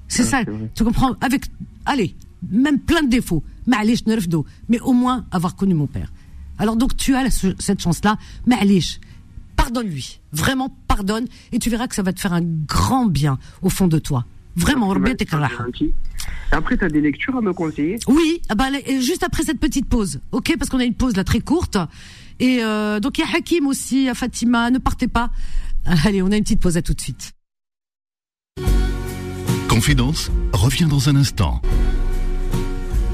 C'est Ouais, ça. Tu comprends? Avec, allez, même plein de défauts. Nerfdo. Mais au moins avoir connu mon père. Alors donc tu as cette chance-là. Ma'alish. Pardonne-lui. Vraiment pardonne. Et tu verras que ça va te faire un grand bien au fond de toi. Vraiment, Après, tu as des lectures à me conseiller Oui, ah bah, et juste après cette petite pause, ok Parce qu'on a une pause là très courte. Et euh, donc il y a Hakim aussi, il y a Fatima, ne partez pas. Allez, on a une petite pause, à tout de suite. Confidence revient dans un instant.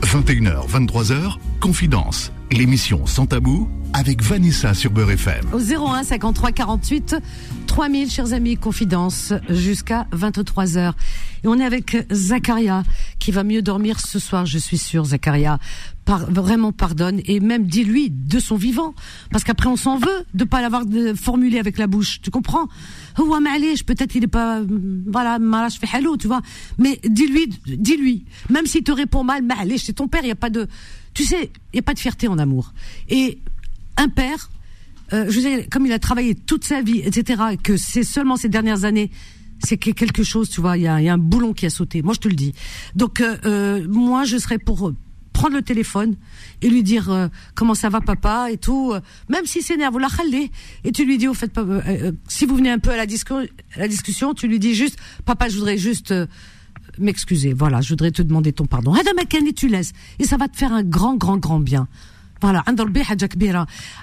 21h, 23h, Confidence, l'émission sans tabou avec Vanessa sur Beurre FM. Au 01 53 48 3000, chers amis, confidence, jusqu'à 23h. Et on est avec Zacharia, qui va mieux dormir ce soir, je suis sûre, Zacharia par, vraiment pardonne et même dis-lui de son vivant. Parce qu'après, on s'en veut de pas l'avoir formulé avec la bouche. Tu comprends? Ouah, peut-être il est pas, voilà, je fais hello, tu vois. Mais dis-lui, dis-lui. Même s'il te répond mal, allez, c'est ton père, il n'y a pas de, tu sais, il n'y a pas de fierté en amour. Et un père, euh, je comme il a travaillé toute sa vie, etc., que c'est seulement ces dernières années, c'est quelque chose, tu vois, il y a, y a, un boulon qui a sauté. Moi, je te le dis. Donc, euh, euh moi, je serais pour prendre le téléphone et lui dire euh, comment ça va papa et tout, euh, même s'il s'énerve, la khalé, et tu lui dis au fait papa, euh, euh, si vous venez un peu à la, à la, discussion, tu lui dis juste papa, je voudrais juste m'excuser. Voilà, je voudrais te demander ton pardon. et tu laisses et ça va te faire un grand grand grand bien. Voilà,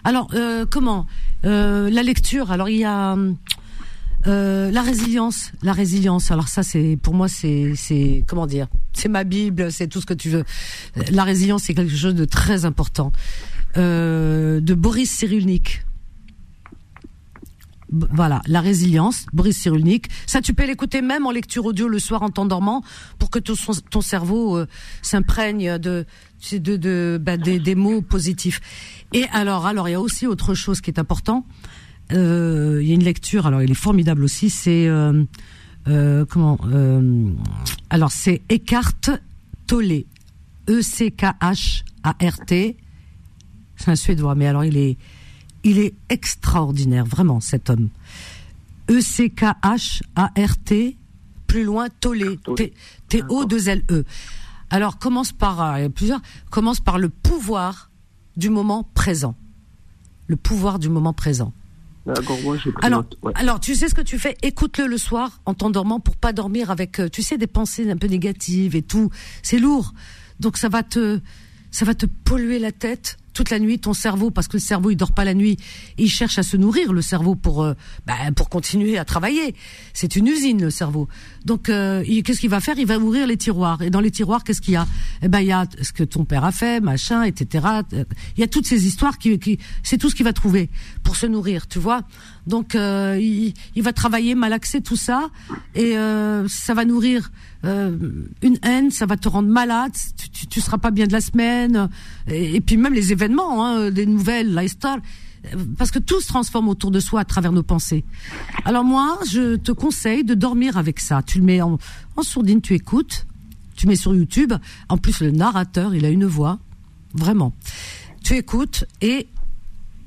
Alors comment la lecture, alors il y a hum, euh, la résilience. La résilience, alors ça, c'est pour moi, c'est, c'est comment dire C'est ma Bible, c'est tout ce que tu veux. La résilience, c'est quelque chose de très important. Euh, de Boris Cyrulnik. Voilà, la résilience, Boris Cyrulnik. Ça, tu peux l'écouter même en lecture audio le soir en t'endormant pour que ton, cerveau euh, s'imprègne de, de, de- bah, des, des mots positifs. Et alors, alors, il y a aussi autre chose qui est important. Euh, Il y a une lecture, alors il est formidable aussi. C'est euh, euh, comment Alors, c'est Eckhart Tolle, E C K H A R T. C'est un suédois, mais alors il est il est extraordinaire, vraiment, cet homme. E E-C-K-H-A-R-T, plus loin, Tollé, T- T-O-2-L-E. Alors, commence par, euh, il y a plusieurs, commence par le pouvoir du moment présent. Le pouvoir du moment présent. D'accord, moi j'ai pris Alors. Ouais. alors, tu sais ce que tu fais? Écoute-le le soir en t'endormant pour pas dormir avec, euh, tu sais, des pensées un peu négatives et tout. C'est lourd. Donc ça va te, ça va te polluer la tête toute la nuit, ton cerveau, parce que le cerveau il dort pas la nuit, il cherche à se nourrir le cerveau pour, euh, bah, pour continuer à travailler. C'est une usine le cerveau. Donc euh, qu'est-ce qu'il va faire? Il va ouvrir les tiroirs. Et dans les tiroirs, qu'est-ce qu'il y a? Eh ben il y a ce que ton père a fait, machin, etc. Euh, Il y a toutes ces histoires qui, qui c'est tout ce qu'il va trouver pour se nourrir, tu vois? Donc euh, il, va travailler, malaxer tout ça, et euh, ça va nourrir euh, une haine, ça va te rendre malade, tu, tu, seras pas bien de la semaine, et, puis même les événements, hein, des nouvelles, la star, parce que tout se transforme autour de soi à travers nos pensées. Alors moi, je te conseille de dormir avec ça. Tu le mets en, en sourdine, tu écoutes, tu mets sur YouTube. En plus, le narrateur, il a une voix, vraiment. Tu écoutes et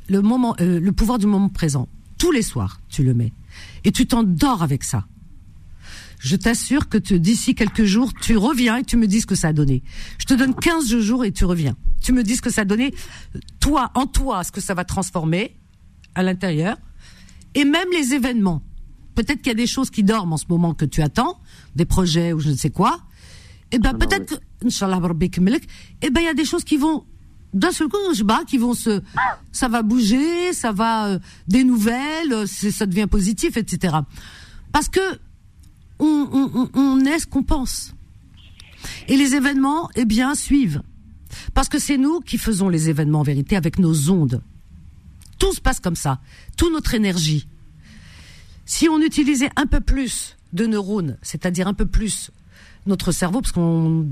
le moment, le pouvoir du moment présent. Tous les soirs, tu le mets et tu t'endors avec ça. Je t'assure que d'ici quelques jours, tu reviens et tu me dis ce que ça a donné. Je te donne 15 jours et tu reviens. Tu me dis ce que ça a donné, toi, en toi, ce que ça va transformer à l'intérieur, et même les événements. Peut-être qu'il y a des choses qui dorment en ce moment que tu attends, des projets ou je ne sais quoi. Et ben peut-être que, Inch'Allah, et ben il y a des choses qui vont d'un seul coup, je sais pas, qui vont se, ça va bouger, ça va euh, des nouvelles, euh, ça devient positif, etc. Parce que on, on, est ce qu'on pense. Et les événements, eh bien, suivent. Parce que c'est nous qui faisons les événements en vérité avec nos ondes. Tout se passe comme ça. Toute notre énergie. Si on utilisait un peu plus de neurones, c'est-à-dire un peu plus notre cerveau, parce qu'on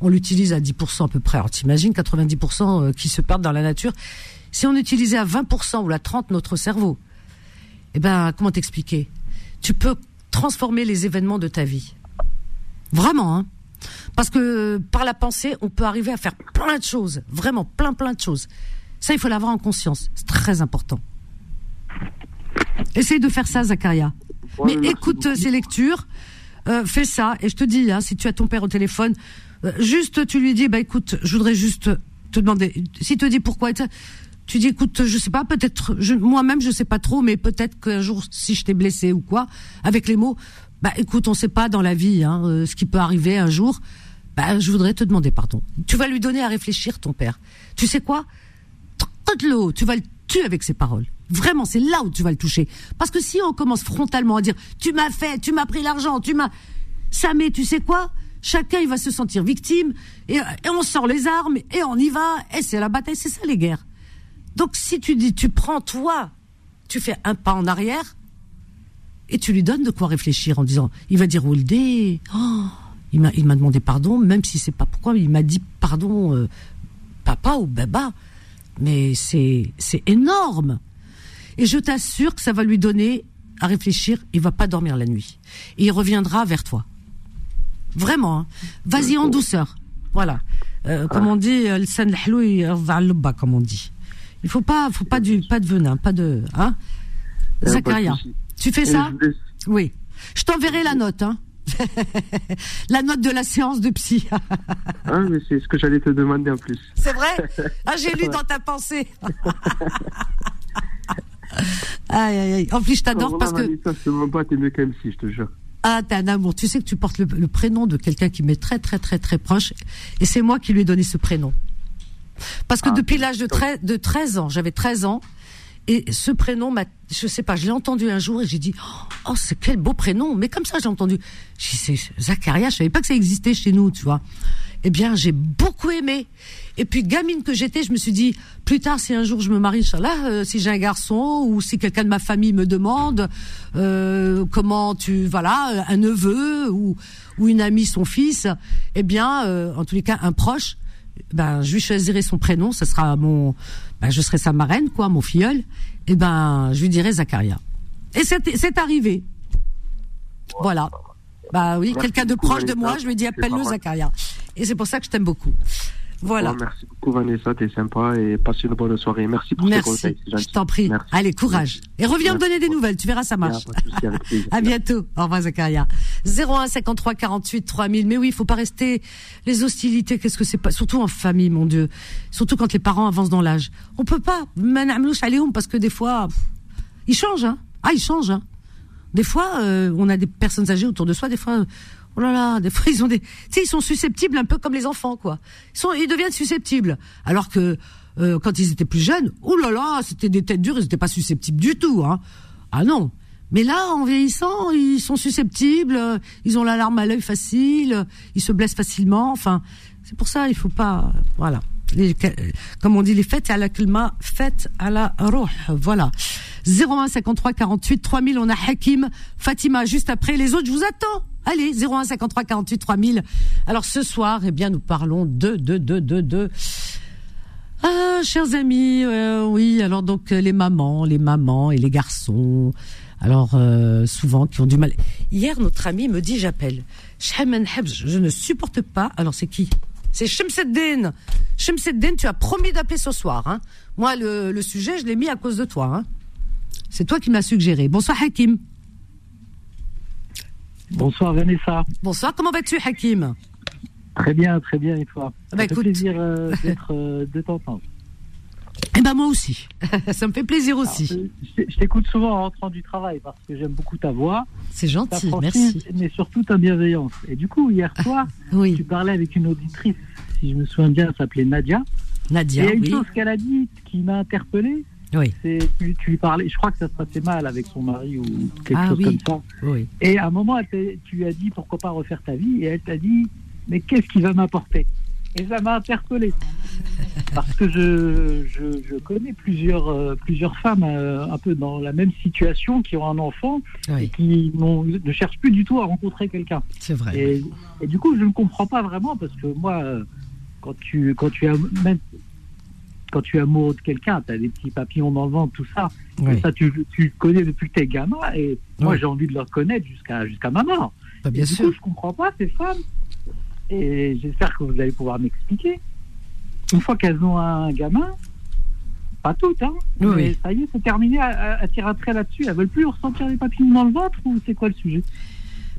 on, l'utilise à 10% à peu près. Alors t'imagines 90% euh, qui se perdent dans la nature. Si on utilisait à 20% ou à 30% notre cerveau, eh ben comment t'expliquer? Tu peux transformer les événements de ta vie. Vraiment, hein Parce que par la pensée, on peut arriver à faire plein de choses, vraiment plein plein de choses. Ça, il faut l'avoir en conscience. C'est très important. Essaye de faire ça, Zakaria. Mais écoute ces lectures, euh, fais ça, et je te dis, hein, si tu as ton père au téléphone, euh, juste tu lui dis, bah écoute, je voudrais juste te demander, s'il te dit pourquoi, tu dis, écoute, je sais pas, peut-être, moi-même je sais pas trop, mais peut-être qu'un jour, si je t'ai blessé ou quoi, avec les mots, bah écoute, on sait pas dans la vie, hein, euh, ce qui peut arriver un jour. Bah, je voudrais te demander pardon. Tu vas lui donner à réfléchir, ton père. Tu sais quoi? L'eau, tu vas le tuer avec ses paroles. Vraiment, c'est là où tu vas le toucher. Parce que si on commence frontalement à dire tu m'as fait, tu m'as pris l'argent, tu m'as, ça met, tu sais quoi? Chacun il va se sentir victime et, on sort les armes et on y va et c'est la bataille, c'est ça les guerres. Donc si tu dis tu prends toi, tu fais un pas en arrière et tu lui donnes de quoi réfléchir en disant il va dire Oldé, oh, il m'a demandé pardon même si c'est pas pourquoi il m'a dit pardon euh, papa ou baba mais c'est c'est énorme. Et je t'assure que ça va lui donner à réfléchir. Il va pas dormir la nuit. Et il reviendra vers toi. Vraiment. Hein. Vas-y en douceur. Voilà. Euh, comme on dit, le san le comme on dit. Il faut pas, faut pas du, pas de venin, pas de, hein. Zakaria, tu fais ça Oui. Je t'enverrai la note, hein. la note de la séance de psy. ah, mais c'est ce que j'allais te demander en plus. C'est vrai Ah, j'ai lu dans ta pensée. aïe, aïe, aïe. En plus, je t'adore parce que. Je ne pas, t'es mieux qu'MC, je te jure. Ah, t'es un amour. Tu sais que tu portes le, prénom de quelqu'un qui m'est très, très, très, très proche. Et c'est moi qui lui ai donné ce prénom. Parce que ah, depuis l'âge de, de 13 ans, j'avais 13 ans, et ce prénom, je sais pas, je l'ai entendu un jour et j'ai dit, oh, c'est quel beau prénom. Mais comme ça, j'ai entendu. J'ai c'est Zacharia, je savais pas que ça existait chez nous, tu vois. Eh bien, j'ai beaucoup aimé. Et puis, gamine que j'étais, je me suis dit, plus tard, si un jour je me marie, là, euh, si j'ai un garçon ou si quelqu'un de ma famille me demande euh, comment tu, voilà, un neveu ou, ou une amie, son fils, eh bien, euh, en tous les cas, un proche, ben, je lui choisirai son prénom, ce sera mon, ben, je serai sa marraine, quoi, mon filleul, et ben, je lui dirai Zacharia. Et c'est arrivé. Voilà. Bah oui, quelqu'un de proche de moi, je lui dis appelle-le Zacharia. Et c'est pour ça que je t'aime beaucoup. Voilà. merci beaucoup Vanessa, t'es sympa et passe une bonne soirée. Merci pour merci. tes conseils. Je t'en prie. Allez, courage. Et reviens me donner des nouvelles, tu verras ça marche. à bientôt. Au revoir Zakaria. 01 53 48 3000. Mais oui, il faut pas rester les hostilités, qu'est-ce que c'est pas? Surtout en famille, mon dieu. Surtout quand les parents avancent dans l'âge. On peut pas parce que des fois ils changent hein. Ah, ils changent hein. Des fois euh, on a des personnes âgées autour de soi, des fois Oh là là, des fois ils ont des, tu sais, ils sont susceptibles un peu comme les enfants, quoi. Ils sont, ils deviennent susceptibles. Alors que euh, quand ils étaient plus jeunes, oh là là, c'était des têtes dures, ils n'étaient pas susceptibles du tout, hein. Ah non. Mais là, en vieillissant, ils sont susceptibles, ils ont la larme à l'œil facile, ils se blessent facilement. Enfin, c'est pour ça, il faut pas, voilà. comme on dit, les fêtes à la climat, fêtes à la roh. Voilà. 01 53 48 3000, on a Hakim, Fatima juste après. Les autres, je vous attends. Allez, 01 53 48 3000. Alors ce soir, eh bien, nous parlons de, de, de, de, de. Ah, chers amis, euh, oui, alors donc euh, les mamans, les mamans et les garçons, alors euh, souvent qui ont du mal. Hier, notre ami me dit, j'appelle. Je ne supporte pas. Alors c'est qui? C'est Shemseddin. Shemseddin, tu as promis d'appeler ce soir. Hein. Moi, le, sujet, je l'ai mis à cause de toi. Hein. C'est toi qui m'as suggéré. Bonsoir Hakim. Bonsoir Vanessa. Bonsoir, comment vas-tu Hakim? Très bien, très bien et toi? Bah, Ça fait plaisir euh, d'être euh, de t'entendre. Eh ben moi aussi, ça me fait plaisir aussi. je t'écoute souvent en rentrant du travail parce que j'aime beaucoup ta voix. C'est gentil, merci. Mais surtout ta bienveillance. Et du coup, hier soir, tu parlais avec une auditrice, si je me souviens bien, elle s'appelait Nadia. Nadia, et il y a une chose qu'elle a dit qui m'a interpellé. Oui. Tu, tu, lui parlais, je crois que ça se passait mal avec son mari ou quelque ah chose comme ça. Oui. Et à un moment, tu lui as dit pourquoi pas refaire ta vie, et elle t'a dit mais qu'est-ce qui va m'apporter? Et ça m'a interpellé. Parce que je, je, connais plusieurs, euh, plusieurs femmes euh, un peu dans la même situation qui ont un enfant et qui ne cherchent plus du tout à rencontrer quelqu'un. C'est vrai. Et, et, du coup, je ne comprends pas vraiment parce que moi, euh, quand tu, quand tu as même quand tu es amoureux de quelqu'un, tu as des petits papillons dans le ventre, tout ça. ça, tu, tu connais depuis que tu es gamin. Et moi, j'ai envie de le reconnaître jusqu'à jusqu'à ma mort. Bah, bien du sûr. coup, je comprends pas ces femmes. Et j'espère que vous allez pouvoir m'expliquer. Une fois qu'elles ont un gamin, pas toutes, hein, mais ça y est, c'est terminé à, à, tirer un trait là-dessus. Elles veulent plus ressentir les papillons dans le ventre ou c'est quoi le sujet?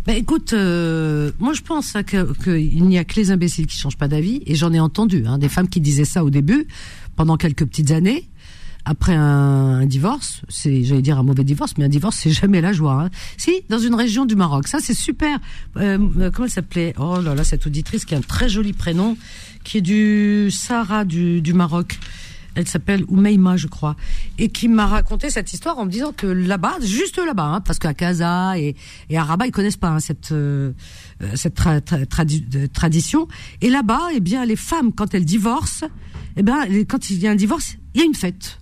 Ben écoute, euh, moi je pense qu'il n'y a que les imbéciles qui changent pas d'avis, et j'en ai entendu hein, des femmes qui disaient ça au début, pendant quelques petites années, après un, divorce, c'est, j'allais dire un mauvais divorce, mais un divorce, c'est jamais la joie. Hein. Si, dans une région du Maroc, ça c'est super. Euh, euh, comment elle s'appelait? Oh là là, cette auditrice qui a un très joli prénom, qui est du Sahara du, du Maroc. Elle s'appelle Oumeima, je crois, et qui m'a raconté cette histoire en me disant que là-bas, juste là-bas, hein, parce qu'à Casa et, à Rabat, ils connaissent pas hein, cette euh, cette tradition. Et là-bas, eh bien, les femmes, quand elles divorcent, eh ben, quand il y a un divorce, il y a une fête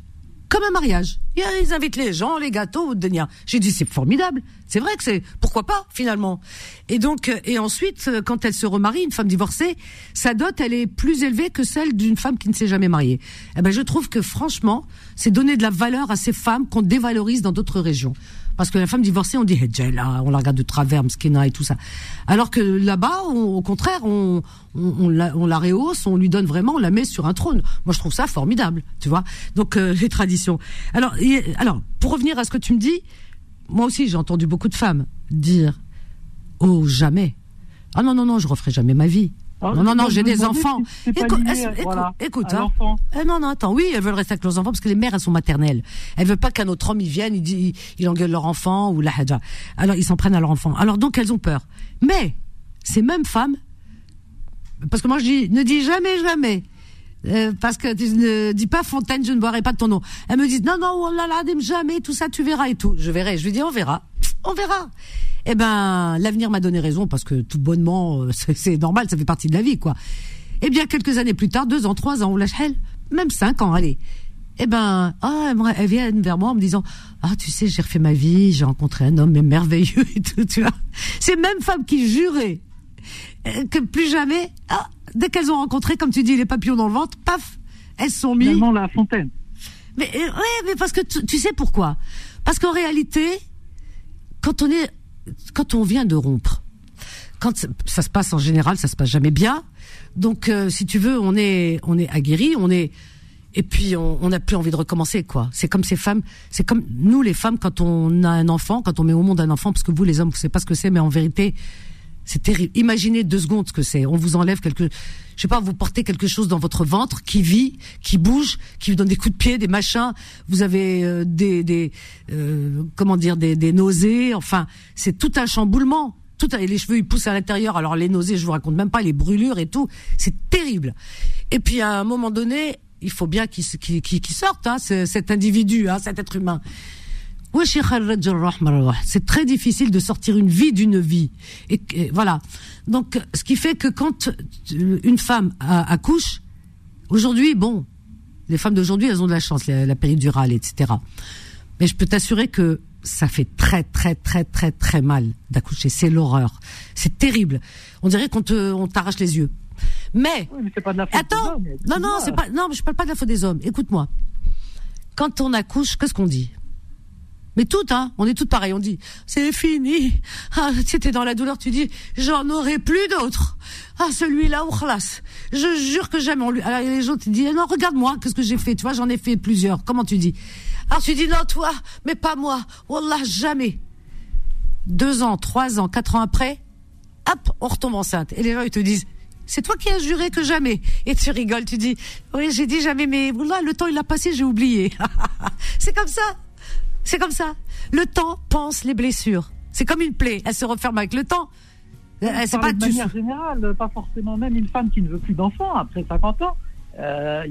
comme un mariage. Ils invitent les gens, les gâteaux, Denia. J'ai dit c'est formidable. C'est vrai que c'est pourquoi pas finalement. Et donc euh, et ensuite euh, quand elle se remarie, une femme divorcée, sa dot elle est plus élevée que celle d'une femme qui ne s'est jamais mariée. Eh ben je trouve que franchement, c'est donner de la valeur à ces femmes qu'on dévalorise dans d'autres régions. Parce que la femme divorcée, on dit là, on la regarde de travers, mskina et tout ça. Alors que là-bas, au contraire, on, on, la, on, la, rehausse, on lui donne vraiment, on la met sur un trône. Moi, je trouve ça formidable, tu vois. Donc euh, les traditions. Alors, alors, pour revenir à ce que tu me dis, moi aussi, j'ai entendu beaucoup de femmes dire, oh jamais. Ah non non non, je referai jamais ma vie. Non, non, non, j'ai des enfants. écoute, écoute, hein. Eh, non, non, attends, oui, elles veulent rester avec leurs enfants parce que les mères, elles sont maternelles. Elles veulent pas qu'un autre homme, il vienne, il, il, engueule leur enfant ou la hadja. Alors, ils s'en prennent à leur enfant. Alors, donc, elles ont peur. Mais, ces mêmes femmes, parce que moi, je dis, ne dis jamais, jamais. Euh, parce que tu ne dis pas Fontaine, je ne boirai pas de ton nom. Elles me disent non non oh là là jamais tout ça tu verras et tout. Je verrai. Je lui dis on verra, on verra. Eh ben, l'avenir m'a donné raison parce que tout bonnement, euh, c'est normal, ça fait partie de la vie, quoi. Eh bien, quelques années plus tard, deux ans, trois ans, ou lâche même cinq ans, allez. Eh ben, ah, elle vient vers moi en me disant, ah, tu sais, j'ai refait ma vie, j'ai rencontré un homme mais merveilleux et tout, tu vois. Ces mêmes femmes qui juraient euh, que plus jamais, ah, dès qu'elles ont rencontré, comme tu dis, les papillons dans le ventre, paf, elles sont mis. Finalement, la fontaine. Mais euh, ouais, mais parce que tu sais pourquoi? Parce qu'en réalité, quand on est quand on vient de rompre, quand ça se passe en général, ça se passe jamais bien. Donc, euh, si tu veux, on est, on est aguerri, on est, et puis on n'a plus envie de recommencer, quoi. C'est comme ces femmes, c'est comme nous les femmes quand on a un enfant, quand on met au monde un enfant, parce que vous les hommes, vous savez pas ce que c'est, mais en vérité, c'est terrible. Imaginez deux secondes ce que c'est. On vous enlève quelque, je sais pas, vous portez quelque chose dans votre ventre qui vit, qui bouge, qui vous donne des coups de pied, des machins. Vous avez euh, des, des euh, comment dire, des, des nausées. Enfin, c'est tout un chamboulement. Tout et les cheveux ils poussent à l'intérieur. Alors les nausées, je vous raconte même pas les brûlures et tout. C'est terrible. Et puis à un moment donné, il faut bien qu'il qu'il sorte, hein, cet individu, hein, cet être humain. C'est très difficile de sortir une vie d'une vie. Et, voilà. Donc, ce qui fait que quand une femme accouche, aujourd'hui, bon, les femmes d'aujourd'hui, elles ont de la chance, la, péridurale, etc. Mais je peux t'assurer que ça fait très, très, très, très, très mal d'accoucher. C'est l'horreur. C'est terrible. On dirait qu'on te, on t'arrache les yeux. Mais, pas de la faute attends, des hommes, non, non, c'est pas, non, je parle pas de la faute des hommes. Écoute-moi. Quand on accouche, qu'est-ce qu'on dit? Mais toutes, hein, on est toutes pareilles. On dit, c'est fini. Ah, c'était dans la douleur, tu dis, j'en aurai plus d'autres. Ah, celui-là, ourlas. Je jure que jamais on lui. Alors les autres disent, non, regarde-moi, qu'est-ce que j'ai fait. Tu vois, j'en ai fait plusieurs. Comment tu dis? Alors tu dis, non, toi, mais pas moi. Wallah, jamais. Deux ans, trois ans, quatre ans après, hop, on retombe enceinte. Et les gens, ils te disent, c'est toi qui as juré que jamais. Et tu rigoles, tu dis, oui, j'ai dit jamais, mais voilà, le temps il a passé, j'ai oublié. c'est comme ça. C'est comme ça. Le temps pense les blessures. C'est comme une plaie. Elle se referme avec le temps. C'est pas de manière générale, pas forcément même une femme qui ne veut plus d'enfants après 50 ans. Euh,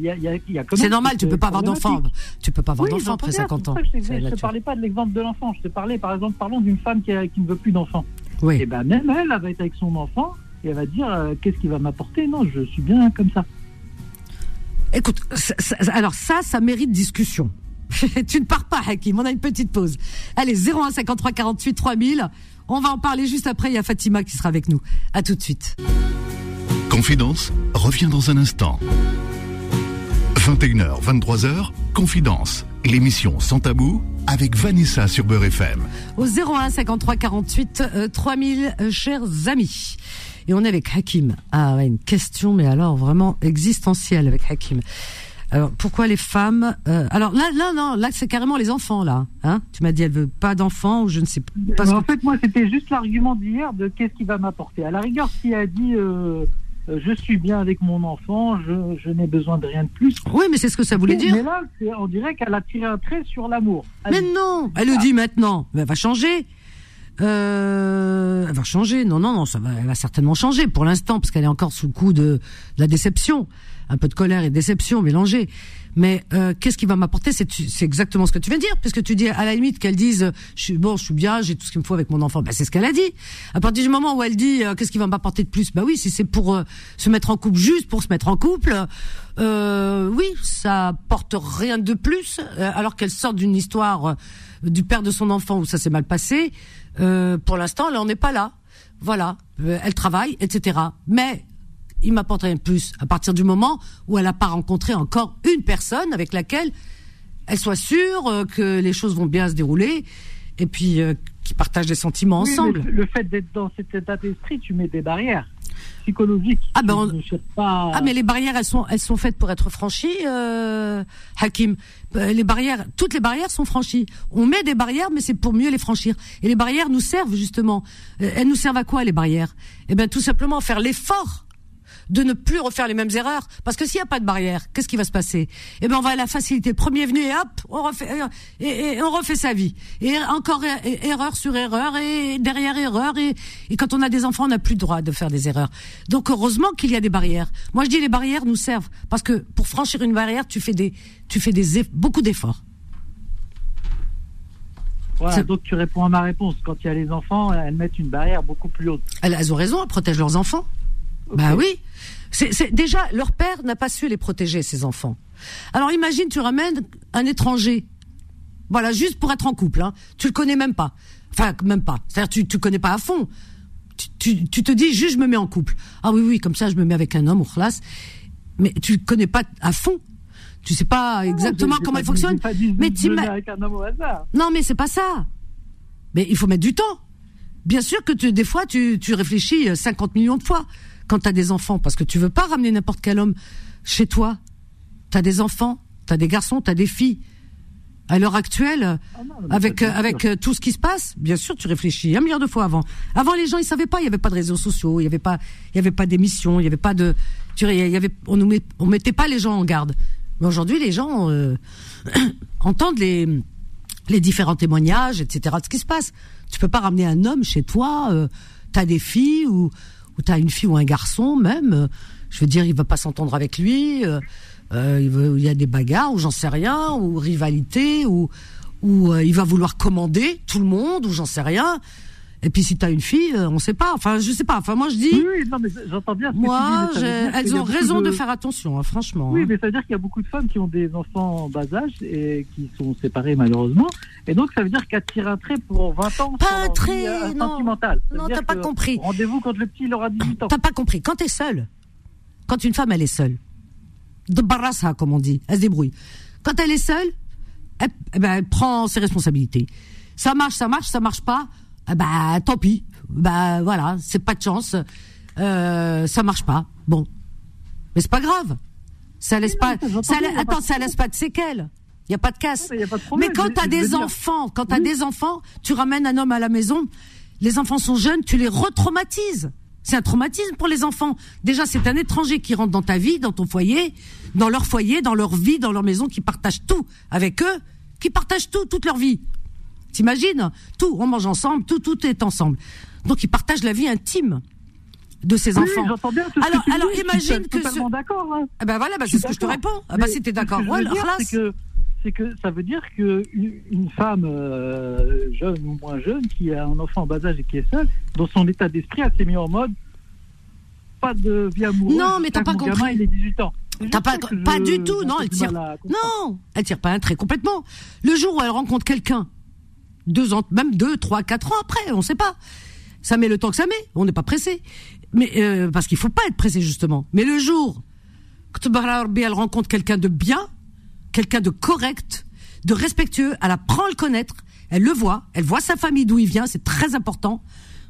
c'est normal, tu peux pas avoir d'enfants. Tu peux pas avoir d'enfants après 50 ans. Je ne te parlais pas de l'exemple de l'enfant. Je te parlais, par exemple, parlons d'une femme qui, qui, ne veut plus d'enfants. Oui. Et eh ben même elle, elle va être avec son enfant. et elle va dire euh, qu'est-ce qui va m'apporter? Non, je suis bien comme ça. Écoute, alors ça, ça mérite discussion. tu ne pars pas, Hakim. On a une petite pause. Allez, 01 53 48 3000. On va en parler juste après. Il y a Fatima qui sera avec nous. À tout de suite. Confidence revient dans un instant. 21h, 23h, Confidence, l'émission sans tabou avec Vanessa sur Beurre FM. Au 01 53 48 3000, chers amis. Et on est avec Hakim. Ah, une question, mais alors vraiment existentielle avec Hakim. Alors pourquoi les femmes euh, Alors là, là, non, là c'est carrément les enfants là. Hein tu m'as dit elle veut pas d'enfants ou je ne sais pas. en fait, moi c'était juste l'argument d'hier de qu'est-ce qui va m'apporter. À la rigueur, si elle dit euh, euh, je suis bien avec mon enfant, je, je n'ai besoin de rien de plus. Oui, mais c'est ce que ça voulait dire. Mais là, on dirait qu'elle a tiré un trait sur l'amour. Mais non, elle le dit maintenant. Mais elle va changer. Euh, elle va changer. Non, non, non, ça va, elle va certainement changer pour l'instant parce qu'elle est encore sous le coup de, de, la déception, un peu de colère et de déception mélangée. Mais euh, qu'est-ce qui va m'apporter C'est exactement ce que tu viens de dire, puisque tu dis à la limite qu'elle dise je suis bon, je suis bien, j'ai tout ce qu'il me faut avec mon enfant. Ben, c'est ce qu'elle a dit. À partir du moment où elle dit euh, qu'est-ce qui va m'apporter de plus? Bah oui, si c'est pour euh, se mettre en couple, juste pour se mettre en couple, euh, oui, ça apporte rien de plus. alors qu'elle sort d'une histoire du père de son enfant où ça s'est mal passé. pour l'instant, là, on n'est pas là. Voilà, elle travaille, etc. Mais il m'apporte rien de plus à partir du moment où elle n'a pas rencontré encore une personne avec laquelle elle soit sûre euh, que les choses vont bien se dérouler et puis euh, qui partagent des sentiments ensemble. le fait d'être dans cet état d'esprit, tu mets des barrières psychologiques. Ah ben, ah mais les barrières, elles sont, elles sont faites pour être franchies, euh, Hakim. Les barrières, toutes les barrières sont franchies. On met des barrières, mais c'est pour mieux les franchir. Et les barrières nous servent justement. Elles nous servent à quoi les barrières? Eh ben, tout simplement faire l'effort de ne plus refaire les mêmes erreurs. Parce que s'il n'y a pas de barrière, qu'est-ce qui va se passer? Eh ben, on va à la facilité. Premier venu et hop, on refait et, on refait sa vie. Et encore erreur sur erreur et derrière erreur. Et, et quand on a des enfants, on n'a plus le droit de faire des erreurs. Donc heureusement qu'il y a des barrières. Moi, je dis les barrières nous servent parce que pour franchir une barrière, tu fais des, tu fais des beaucoup d'efforts. Voilà, donc tu réponds à ma réponse. Quand il y a les enfants, elles mettent une barrière beaucoup plus haute. Elles, ont raison, elles protègent leurs enfants. Bah oui. C'est déjà leur père n'a pas su les protéger ses enfants. Alors imagine tu ramènes un étranger. Voilà, juste pour être en couple hein. Tu le connais même pas. Enfin, même pas. C'est-à-dire tu tu connais pas à fond. Tu, tu, te dis juste je me mets en couple. Ah oui oui, comme ça je me mets avec un homme ou classe. Mais tu le connais pas à fond. Tu sais pas exactement comment il fonctionne. mais tu avec un homme au hasard. Non, mais c'est pas ça. Mais il faut mettre du temps. Bien sûr que tu, des fois tu, tu réfléchis 50 millions de fois quand tu as des enfants, parce que tu veux pas ramener n'importe quel homme chez toi. Tu as des enfants, tu as des garçons, tu as des filles. À l'heure actuelle, ah avec avec euh, tout ce qui se passe, bien sûr, tu réfléchis un milliard de fois avant. Avant, les gens ils savaient pas, il y avait pas de réseaux sociaux, il y avait pas, il y avait pas d'émissions, il y avait pas de, tu il y avait, on nous met, on mettait pas les gens en garde. Mais aujourd'hui, les gens euh, entendent les les différents témoignages, etc. de ce qui se passe. Tu peux pas ramener un homme chez toi. Euh, tu as des filles ou où tu une fille ou un garçon même, euh, je veux dire, il va pas s'entendre avec lui, euh, euh il, y a des bagarres ou j'en sais rien, ou rivalité, ou, il va vouloir commander tout le monde, ou j'en sais rien. Et puis si tu as une fille, euh, on sait pas. Enfin, je sais pas. Enfin, moi je dis. Oui, non, mais j'entends bien. moi, elles ont raison de... faire attention, hein, franchement. Oui, hein. mais ça veut dire qu'il y a beaucoup de femmes qui ont des enfants en bas âge et qui sont séparées malheureusement. Et donc ça veut dire qu'elle tire un trait pour 20 ans. Pas un trait, euh, non. Sentimental. Non, t'as pas compris. Rendez-vous quand le petit il aura 18 ans. T'as pas compris. Quand t'es seule, quand une femme elle est seule, de barassa comme on dit, elle se débrouille. Quand elle est seule, elle, eh ben, elle prend ses responsabilités. Ça marche, ça marche, ça marche pas. Eh ben, tant pis bah voilà, c'est pas de chance, euh, ça marche pas. Bon, mais c'est pas grave. Ça laisse pas, ça attends, ça laisse pas de séquelles. Il y a pas de casse. Mais, quand tu as des enfants, quand tu as des enfants, tu ramènes un homme à la maison, les enfants sont jeunes, tu les retraumatises. C'est un traumatisme pour les enfants. Déjà, c'est un étranger qui rentre dans ta vie, dans ton foyer, dans leur foyer, dans leur vie, dans leur maison, qui partage tout avec eux, qui partagent tout, toute leur vie. T'imagines Tout, on mange ensemble, tout, tout est ensemble. Donc ils partagent la vie intime de ses enfants. Bien alors, alors imagine que ce... d'accord. Hein. Ah ben voilà, bah, c'est ce que je te réponds. Ah bah si t'es d'accord, ouais, c'est que c'est que ça veut dire que une femme euh, jeune ou moins jeune qui a un enfant en bas âge et qui est seule, dans son état d'esprit, elle s'est mise en mode pas de vie amoureuse. Non, mais t'as pas compris. Gamin, il est 18 ans. T'as pas, pas du tout, non, elle tire. Non, elle tire pas un trait complètement. Le jour où elle rencontre quelqu'un, deux ans, même deux, trois, quatre ans après, on sait pas. Ça met le temps que ça met, on n'est pas pressé. Mais euh, parce qu'il faut pas être pressé justement. Mais le jour que elle rencontre quelqu'un de bien, quelqu'un de correct, de respectueux, elle apprend à le connaître, elle le voit, elle voit sa famille d'où il vient, c'est très important.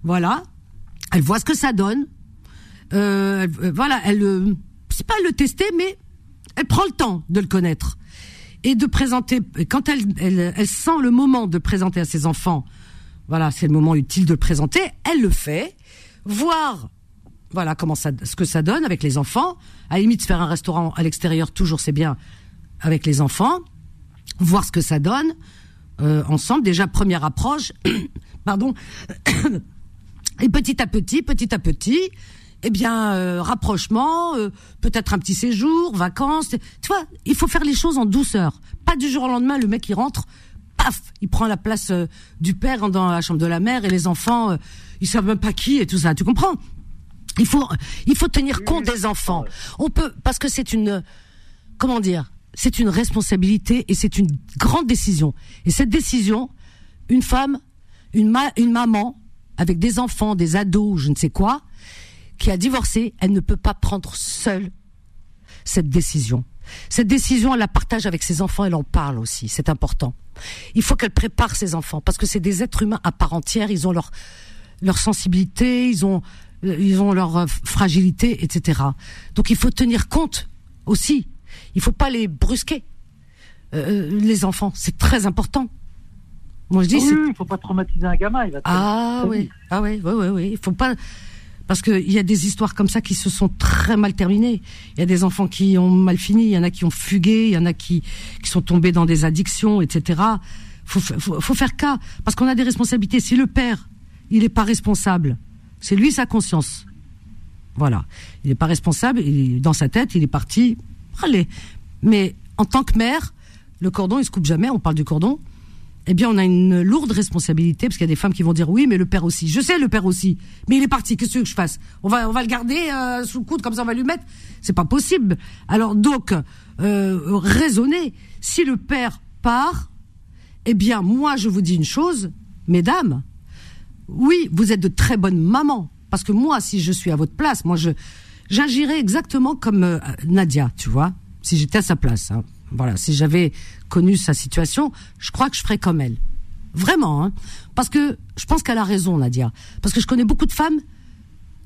Voilà, elle voit ce que ça donne. Euh, voilà, elle euh, c'est pas le tester, mais elle prend le temps de le connaître et de présenter. Quand elle, elle, sent le moment de présenter à ses enfants, voilà, c'est le moment utile de le présenter. Elle le fait, voir, voilà comment ça, ce que ça donne avec les enfants. À la limite, faire un restaurant à l'extérieur, toujours c'est bien avec les enfants. Voir ce que ça donne euh, ensemble. Déjà première approche, pardon. et petit à petit, petit à petit, eh bien, euh, rapprochement, euh, peut-être un petit séjour, vacances. Tu vois, il faut faire les choses en douceur. Pas du jour au lendemain, le mec il rentre, paf, il prend la place euh, du père dans la chambre de la mère et les enfants, ils savent même pas qui et tout ça. Tu comprends? Il faut, il faut tenir compte des enfants. On peut, parce que c'est une, comment dire, c'est une responsabilité et c'est une grande décision. Et cette décision, une femme, une, une maman avec des enfants, des ados, je ne sais quoi, qui a divorcé, elle ne peut pas prendre seule cette décision. Cette décision, elle la partage avec ses enfants, elle en parle aussi, c'est important. Il faut qu'elle prépare ses enfants, parce que c'est des êtres humains à part entière, ils ont leur, leur sensibilité, ils ont, ils ont leur euh, fragilité, etc. Donc il faut tenir compte aussi. Il faut pas les brusquer, euh, euh, les enfants, c'est très important. Moi je dis, oui, il faut pas traumatiser un gamin. Il va ah oui, ah oui, oui, oui, oui. Il faut pas. Parce qu'il y a des histoires comme ça qui se sont très mal terminées. Il y a des enfants qui ont mal fini, il y en a qui ont fugué, il y en a qui, qui sont tombés dans des addictions, etc. Faut, faut, faut faire cas, parce qu'on a des responsabilités. Si le père, il n'est pas responsable, c'est lui sa conscience. Voilà. Il n'est pas responsable, il, dans sa tête, il est parti. Allez. Mais en tant que mère, le cordon, il se coupe jamais, on parle du cordon eh bien, on a une lourde responsabilité parce qu'il y a des femmes qui vont dire oui, mais le père aussi. Je sais le père aussi, mais il est parti. Qu'est-ce que je fasse? On va, on va le garder euh, sous le coude comme ça, on va lui mettre. C'est pas possible. Alors donc, euh, raisonnez. Si le père part, eh bien, moi, je vous dis une chose, mesdames. Oui, vous êtes de très bonnes mamans parce que moi, si je suis à votre place, moi, je j'agirais exactement comme euh, Nadia, tu vois, si j'étais à sa place. Hein. Voilà, si j'avais connu sa situation, je crois que je ferais comme elle. Vraiment, hein. Parce que je pense qu'elle a raison, Nadia. Parce que je connais beaucoup de femmes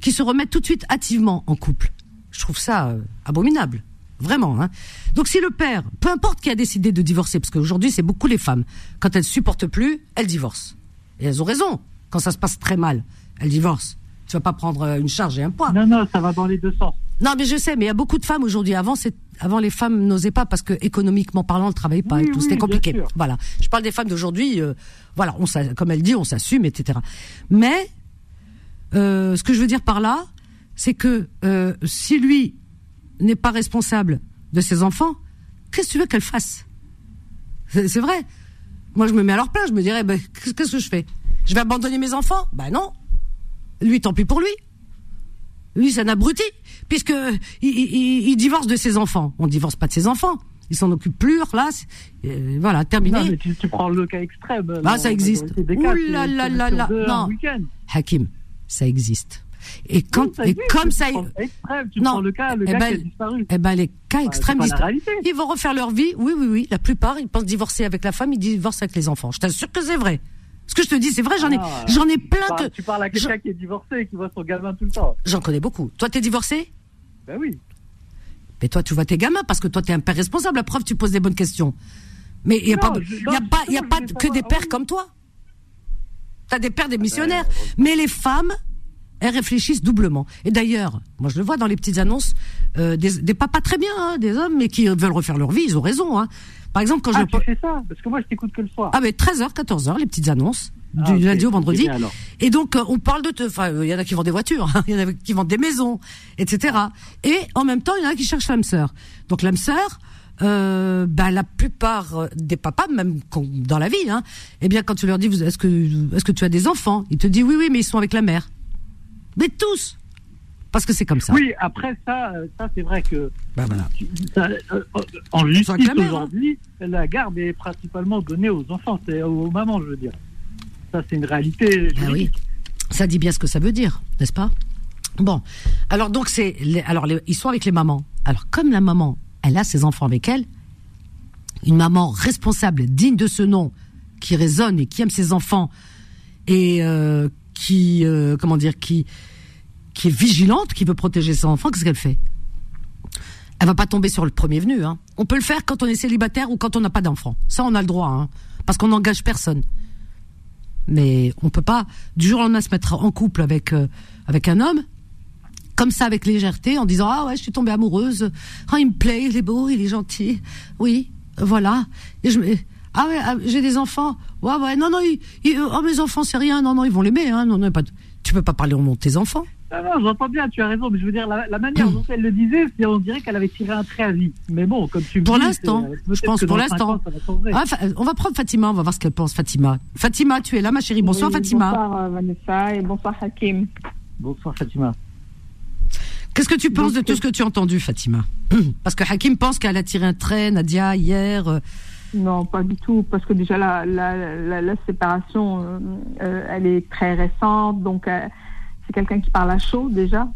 qui se remettent tout de suite hâtivement en couple. Je trouve ça euh, abominable. Vraiment, hein. Donc si le père, peu importe qui a décidé de divorcer, parce qu'aujourd'hui c'est beaucoup les femmes, quand elles supportent plus, elles divorcent. Et elles ont raison. Quand ça se passe très mal, elles divorcent. Tu vas pas prendre euh, une charge et un poids. Non, non, ça va dans les deux sens. Non, mais je sais, mais il y a beaucoup de femmes aujourd'hui. Avant, c'est avant les femmes n'osaient pas parce que économiquement parlant, elles travaillaient pas et tout. C'était compliqué. Voilà. Je parle des femmes d'aujourd'hui. Euh, voilà, on comme elle dit, on s'assume, etc. Mais euh, ce que je veux dire par là, c'est que euh, si lui n'est pas responsable de ses enfants, qu'est-ce que tu veux qu'elle fasse? C'est vrai. Moi, je me mets à leur place. Je me dirais, ben, qu'est-ce que je fais? Je vais abandonner mes enfants? Ben non. Lui, tant pis pour lui. Lui, c'est un abruti, puisque il, divorce de ses enfants. On divorce pas de ses enfants. Il s'en occupe plus, là, euh, voilà, terminé. Non, mais tu, prends le cas extrême. Ah, ça existe. Ouh là là là là, non. Hakim, ça existe. Et quand, et comme ça, extrême, tu non, prends le cas, le eh ben, qui a disparu. Eh ben, les cas extrêmes, ils vont refaire leur vie. Oui, oui, oui. La plupart, ils pensent divorcer avec la femme, ils divorcent avec les enfants. Je t'assure que c'est vrai. Ce que je te dis, c'est vrai, j'en ai, ah, j'en ai plein que. Tu parles à quelqu'un qui est divorcé et qui voit son gamin tout le temps. J'en connais beaucoup. Toi, t'es divorcé? Ben oui. Mais toi, tu vois tes gamins parce que toi, t'es un père responsable. La preuve, tu poses des bonnes questions. Mais il n'y a, pas, y a pas, y a pas que des pères comme toi. T'as des pères, des missionnaires. Mais les femmes, elles réfléchissent doublement. Et d'ailleurs, moi je le vois dans les petites annonces, euh, des, des, papas très bien, hein, des hommes, mais qui veulent refaire leur vie, ils ont raison. Hein. Par exemple, quand ah, je. Tu fais ça Parce que moi, je t'écoute que le soir. Ah, mais 13h, 14h, les petites annonces. Ah, du lundi au vendredi. Et donc, euh, on parle de. Enfin, il y en a qui vendent des voitures, hein, il y en a qui vendent des maisons, etc. Et en même temps, il y en a qui cherchent l'âme sœur. Donc, l'âme sœur. Euh, ben, la plupart des papas, même dans la vie, hein, eh bien, quand tu leur dis, est-ce que, est-ce que tu as des enfants? Ils te disent oui, oui, mais ils sont avec la mère. Mais tous Parce que c'est comme ça. Oui, après ça, euh, ça c'est vrai que bah, voilà. ça, euh, en justice hein. aujourd'hui, la garde est principalement donnée aux enfants, c'est aux mamans, je veux dire. Ça, c'est une réalité. Ah oui. Ça dit bien ce que ça veut dire, n'est-ce pas? Bon, alors donc c'est, alors ils sont avec les mamans. Alors comme la maman, elle a ses enfants avec elle, une maman responsable, digne de ce nom, qui raisonne et qui aime ses enfants et euh, qui, euh, comment dire, qui, qui est vigilante, qui veut protéger ses enfants, qu'est-ce qu'elle fait? Elle va pas tomber sur le premier venu. Hein. On peut le faire quand on est célibataire ou quand on n'a pas d'enfant. Ça, on a le droit, hein, parce qu'on n'engage personne. Mais on peut pas du jour au lendemain se mettre en couple avec euh, avec un homme comme ça avec légèreté en disant ah ouais je suis tombée amoureuse ah il me plaît il est beau il est gentil oui voilà ah ouais ah, j'ai des enfants ouais ouais non non oh mes enfants c'est rien non non ils vont l'aimer hein non non tu peux pas parler au nom de tes enfants non, non, j'entends bien, tu as raison, mais je veux dire, la, manière dont elle le disait, on dirait qu'elle avait tiré un trait à vie. Mais bon, comme tu me Pour l'instant, je pense pour l'instant. Ah, on va prendre Fatima, on va voir ce qu'elle pense, Fatima. Fatima, tu es là, ma chérie. Bonsoir, Fatima. Bonsoir, euh, Vanessa, et bonsoir, Hakim. Bonsoir, Fatima. Qu'est-ce que tu penses de tout ce que tu as entendu, Fatima? Parce que Hakim pense qu'elle a tiré un trait, Nadia, hier. Euh. Non, pas du tout, parce que déjà la, la, la, séparation, euh, elle est très récente, donc c'est quelqu'un qui parle à chaud déjà.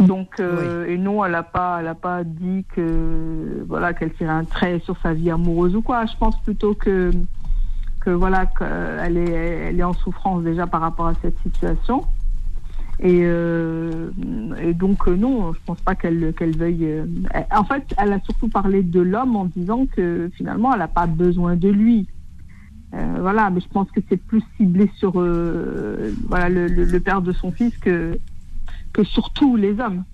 Donc, euh, et non, elle n'a pas, elle a pas dit que voilà qu'elle tirait un trait sur sa vie amoureuse ou quoi. Je pense plutôt que que voilà qu'elle est, elle est en souffrance déjà par rapport à cette situation. Et, euh, et donc euh, non, je pense pas qu'elle qu'elle veuille. en fait, elle a surtout parlé de l'homme en disant que finalement, elle n'a pas besoin de lui. Euh, voilà, mais je pense que c'est plus ciblé sur euh, voilà, le, le, père de son fils que, que sur tous les hommes.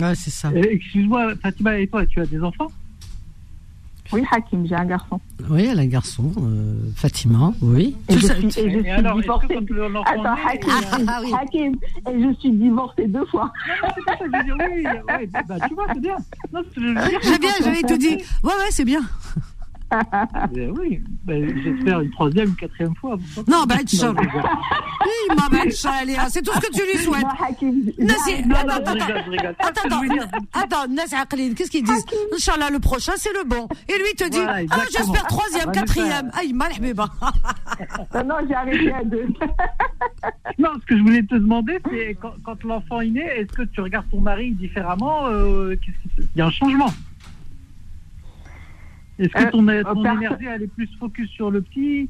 Ouais, c'est ça. Euh, excuse-moi, Fatima, et toi, tu as des enfants? Oui, Hakim, j'ai un garçon. Oui, elle a un garçon. Fatima, oui. Et je, suis, et je suis divorcée. Attends, Hakim, ah, oui. Hakim, et je suis divorcée deux fois. oui, oui, bah, tu vois, c'est bien. J'ai bien, j'avais tout dit. Ouais, ouais, c'est bien. Eh oui, ben, j'espère une troisième, une quatrième fois. Non, ben, Inch'Allah. Oui, ma belle c'est tout ce que tu lui souhaites. attends, attends, attends, attends, qu'est-ce qu'ils disent? Inch'Allah, le prochain, c'est le bon. Et lui, il te dit, ah, j'espère troisième, quatrième. Ah, il m'a Non, j'ai arrêté à deux. Non, ce que je voulais te demander, c'est quand, l'enfant est né, est-ce que tu regardes ton mari différemment euh, Il y a un changement est-ce que ton, euh, ton énergie, elle est plus focus sur le petit?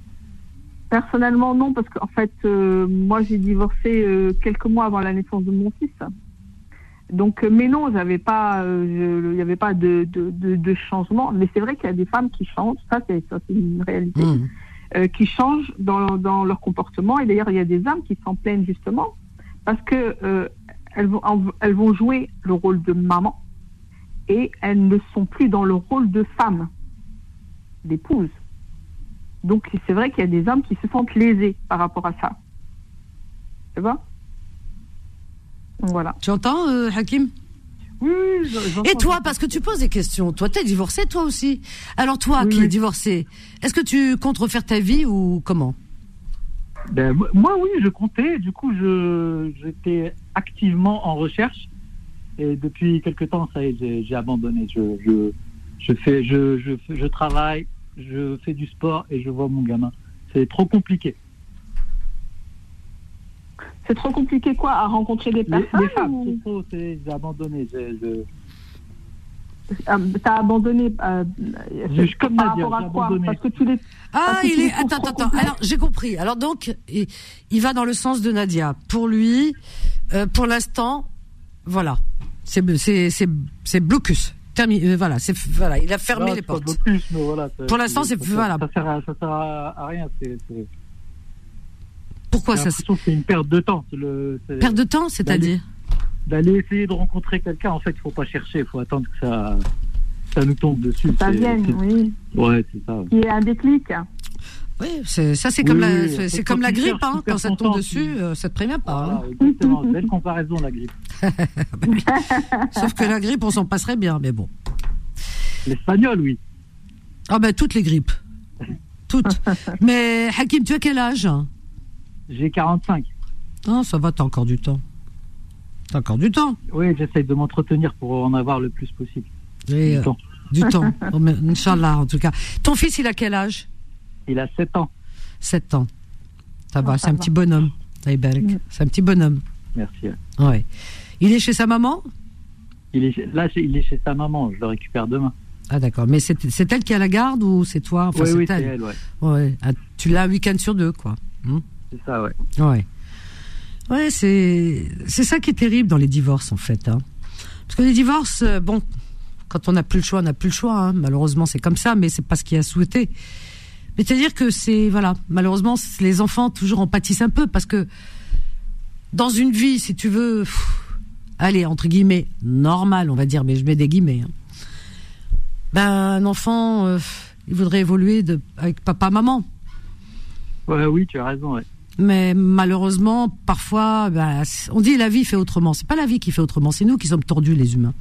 Personnellement, non, parce qu'en fait, euh, moi, j'ai divorcé euh, quelques mois avant la naissance de mon fils. Donc, mais non, j'avais pas, il n'y avait pas de, de, de, changement. Mais c'est vrai qu'il y a des femmes qui changent, ça, c'est une réalité, mmh. qui changent dans, dans, leur comportement. Et d'ailleurs, il y a des hommes qui s'en plaignent justement parce que elles, vont, elles vont jouer le rôle de maman et elles ne sont plus dans le rôle de femme d'épouse. Donc c'est vrai qu'il y a des hommes qui se sentent lésés par rapport à ça. Tu vois? Voilà. Tu entends, euh, Hakim? Oui, Et toi, parce que tu poses des questions. Toi, t'es divorcé, toi aussi. Alors toi, qui es divorcé, est-ce que tu comptes refaire ta vie ou comment? Ben, Moi, oui, je comptais. Du coup, je j'étais activement en recherche. Et depuis quelque temps, ça j'ai abandonné. Je, je, je, fais, je, je, je travaille, je fais du sport et je vois mon gamin. C'est trop compliqué. C'est trop compliqué quoi À rencontrer des personnes Les, femmes, c'est trop, abandonné. Euh, t'as abandonné euh, comme par rapport à quoi Parce que tu les. Ah, il est. Attends, attends, attends. Alors, j'ai compris. Alors donc, il, il, va dans le sens de Nadia. Pour lui, euh, pour l'instant, voilà, c'est c'est blocus. Euh, voilà, c'est voilà, il a fermé les portes. Pour l'instant, c'est voilà. Ça sert à, ça sert à rien. C'est, Pourquoi ça C'est une perte de temps. Le, perte de temps, c'est-à-dire D'aller essayer de rencontrer quelqu'un. En fait, il faut pas chercher. Il faut attendre que ça, ça nous tombe dessus. Ça vienne, oui. Ouais, c'est ça. Il y a un déclic. Oui, ça c'est comme la, c'est comme la grippe, hein, quand ça tombe dessus, euh, ça te prévient pas. Hein. exactement, belle comparaison la grippe. Sauf que la grippe, on s'en passerait bien, mais bon. L'espagnol, oui. Ah ben toutes les grippes, toutes. mais Hakim, tu as quel âge J'ai 45. Ah, ça va, t'as encore du temps. T'as encore du temps. Oui, j'essaie de m'entretenir pour en avoir le plus possible. du, temps. Du temps. Oh, Inch'Allah, en tout cas. Ton fils, il a quel âge? Il a 7 ans. 7 ans. Ça va, c'est un petit bonhomme. Mm. C'est un petit bonhomme. Merci. Ouais. Il est chez sa maman? Il est, Là, il est chez sa maman. Je le récupère demain. Ah d'accord, mais c'est elle qui a la garde ou c'est toi? Enfin, Oui, c'est elle. ouais. ouais. Ah, tu l'as un week-end sur deux, quoi. Hmm? C'est ça, ouais. Ouais. Ouais, c'est c'est ça qui est terrible dans les divorces en fait. Hein. Parce que les divorces, euh, bon, quand on n'a plus le choix, on n'a plus le choix. Hein. Malheureusement, c'est comme ça, mais c'est pas ce qui a souhaité. Mais c'est-à-dire que c'est voilà, malheureusement, les enfants toujours en pâtissent un peu parce que dans une vie, si tu veux, allez entre guillemets normal, on va dire, mais je mets des guillemets. Hein. Ben un enfant, euh, il voudrait évoluer de, avec papa, maman. Ouais, oui, tu as raison. Ouais. Mais malheureusement, parfois, ben, on dit la vie fait autrement. C'est pas la vie qui fait autrement, c'est nous qui sommes tordus, les humains.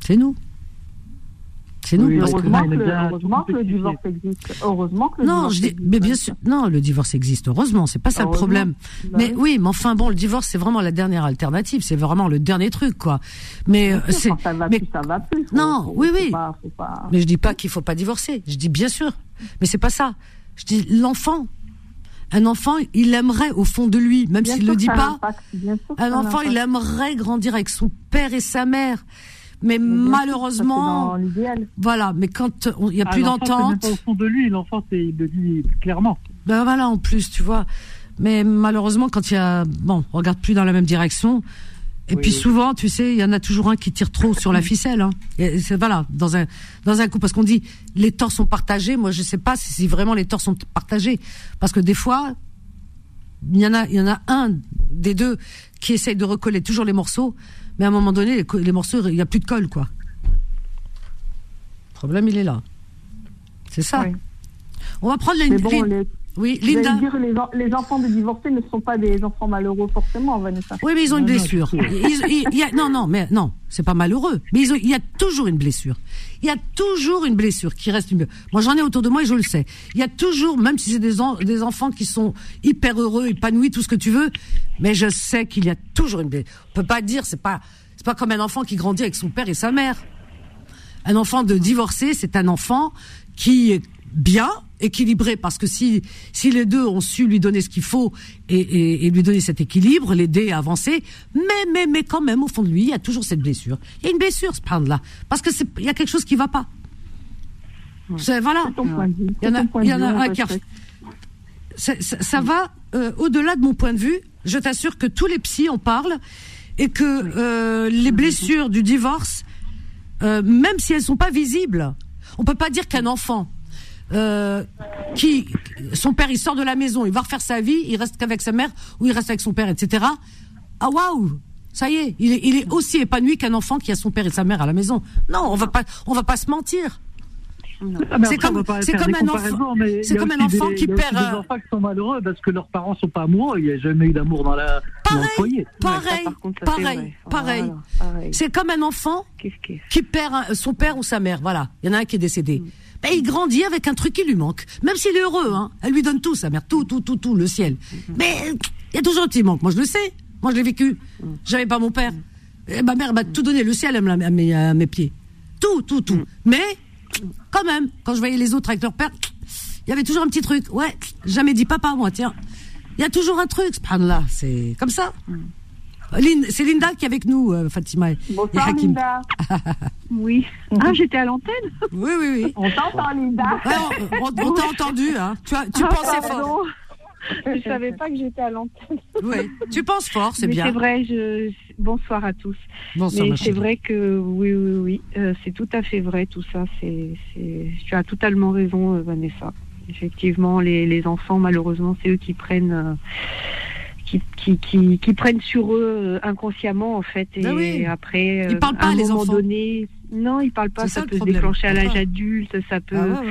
C'est nous. C'est nous. heureusement, que, le divorce existe. Heureusement que le non, je dis, mais bien sûr, non, le divorce existe. Heureusement, c'est pas ça le problème. Bah mais oui. mais enfin bon, le divorce c'est vraiment la dernière alternative. C'est vraiment le dernier truc, quoi. Mais c'est. Ça va mais, plus, ça va plus. non, oui, oui. Mais je dis pas qu'il faut pas divorcer. Je dis bien sûr. Mais c'est pas ça. Je dis l'enfant. Un enfant, il aimerait au fond de lui, même s'il le dit pas. un enfant, il aimerait grandir avec son père et sa mère. Mais, malheureusement, voilà. Mais quand il n'y a ah, plus d'entente, au fond de lui, l'enfant, il le dit clairement. Ben voilà, en plus, tu vois. Mais malheureusement, quand il y a, bon, on regarde plus dans la même direction. Et puis souvent, tu sais, il y en a toujours un qui tire trop sur la ficelle. Hein. c'est voilà, dans un dans un coup, parce qu'on dit les torts sont partagés. Moi, je sais pas si vraiment les torts sont partagés, parce que des fois, il y en a il y en a un des deux qui essaye de recoller toujours les morceaux, mais à un moment donné, les, morceaux, il n'y a plus de colle, quoi. Le problème, il est là. C'est ça. On va prendre les, bon, Oui, Linda. Dire, les, les, enfants de divorcés ne sont pas des enfants malheureux forcément, Vanessa. Oui, mais ils ont une blessure. non, non, mais non, c'est pas malheureux. Mais ils il y a toujours une blessure. Il y a toujours une blessure qui reste une. Moi, j'en ai autour de moi et je le sais. Il y a toujours, même si c'est des, des enfants qui sont hyper heureux, épanouis, tout ce que tu veux, mais je sais qu'il y a toujours une blessure. On peut pas dire, c'est pas, c'est pas comme un enfant qui grandit avec son père et sa mère. Un enfant de divorcé, c'est un enfant qui est bien, équilibré, parce que si, si les deux ont su lui donner ce qu'il faut et, et, lui donner cet équilibre, l'aider à avancer, mais, mais, mais quand même, au fond de lui, il y a toujours cette blessure. Il y a une blessure, ce là parce que il y a quelque chose qui va pas. Voilà. Il y en a, il y en a un qui ça, ça, va euh, au-delà de mon point de vue. Je t'assure que tous les psys en parlent et que euh, les blessures du divorce, euh, même si elles sont pas visibles, on peut pas dire qu'un enfant euh, qui son père il sort de la maison, il va refaire sa vie, il reste qu'avec sa mère ou il reste avec son père, etc. Ah waouh, ça y est, il est, il est aussi épanoui qu'un enfant qui a son père et sa mère à la maison. Non, on va pas, on va pas se mentir. Ah, c'est comme, c'est comme un enfant, c'est comme un enfant qui perd. Des enfants qui sont malheureux parce que leurs parents sont pas amoureux. Il n'y a jamais eu d'amour dans la pareil, le foyer. Pareil, pareil, pareil. C'est comme un enfant qui perd son père ou sa mère. Voilà, il y en a un qui est décédé. Mm ben, il grandit avec un truc qui lui manque. Même s'il est heureux, hein. Elle lui donne tout, sa mère, tout, tout, tout, tout, le ciel. Mhm. Mais il y a toujours un petit manque. Moi, je le sais. Moi, je l'ai vécu. Mhm. J'avais pas mon père. Et ma mère m'a tout donné, le ciel à mes, à mes pieds. Tout, tout, tout. Mais, quand même, quand je voyais les autres avec leur père, il y avait toujours un petit truc. Ouais, jamais dit papa, moi, tiens. Il y a toujours un truc, là, c'est comme ça. C'est Linda qui est avec nous, euh, Fatima. Bonsoir, Linda. oui. Ah, j'étais à l'antenne Oui, oui, oui. On t'entend, Linda. on, t'a entendu, hein. Tu, tu ah, pensais fort. Je savais pas que j'étais à l'antenne. Oui, tu penses fort, c'est bien. C'est vrai, je... bonsoir à tous. Bonsoir, Mais c'est vrai que oui, oui, oui, euh, c'est tout à fait vrai tout ça. C'est, tu as totalement raison, euh, Vanessa. Effectivement, les, les enfants, malheureusement, c'est eux qui prennent qui, qui, qui, prennent sur eux euh, inconsciemment en fait et ben après ils parlent pas, à un les moment enfants. donné non ils parlent pas ça, peut se déclencher à l'âge adulte ça peut ah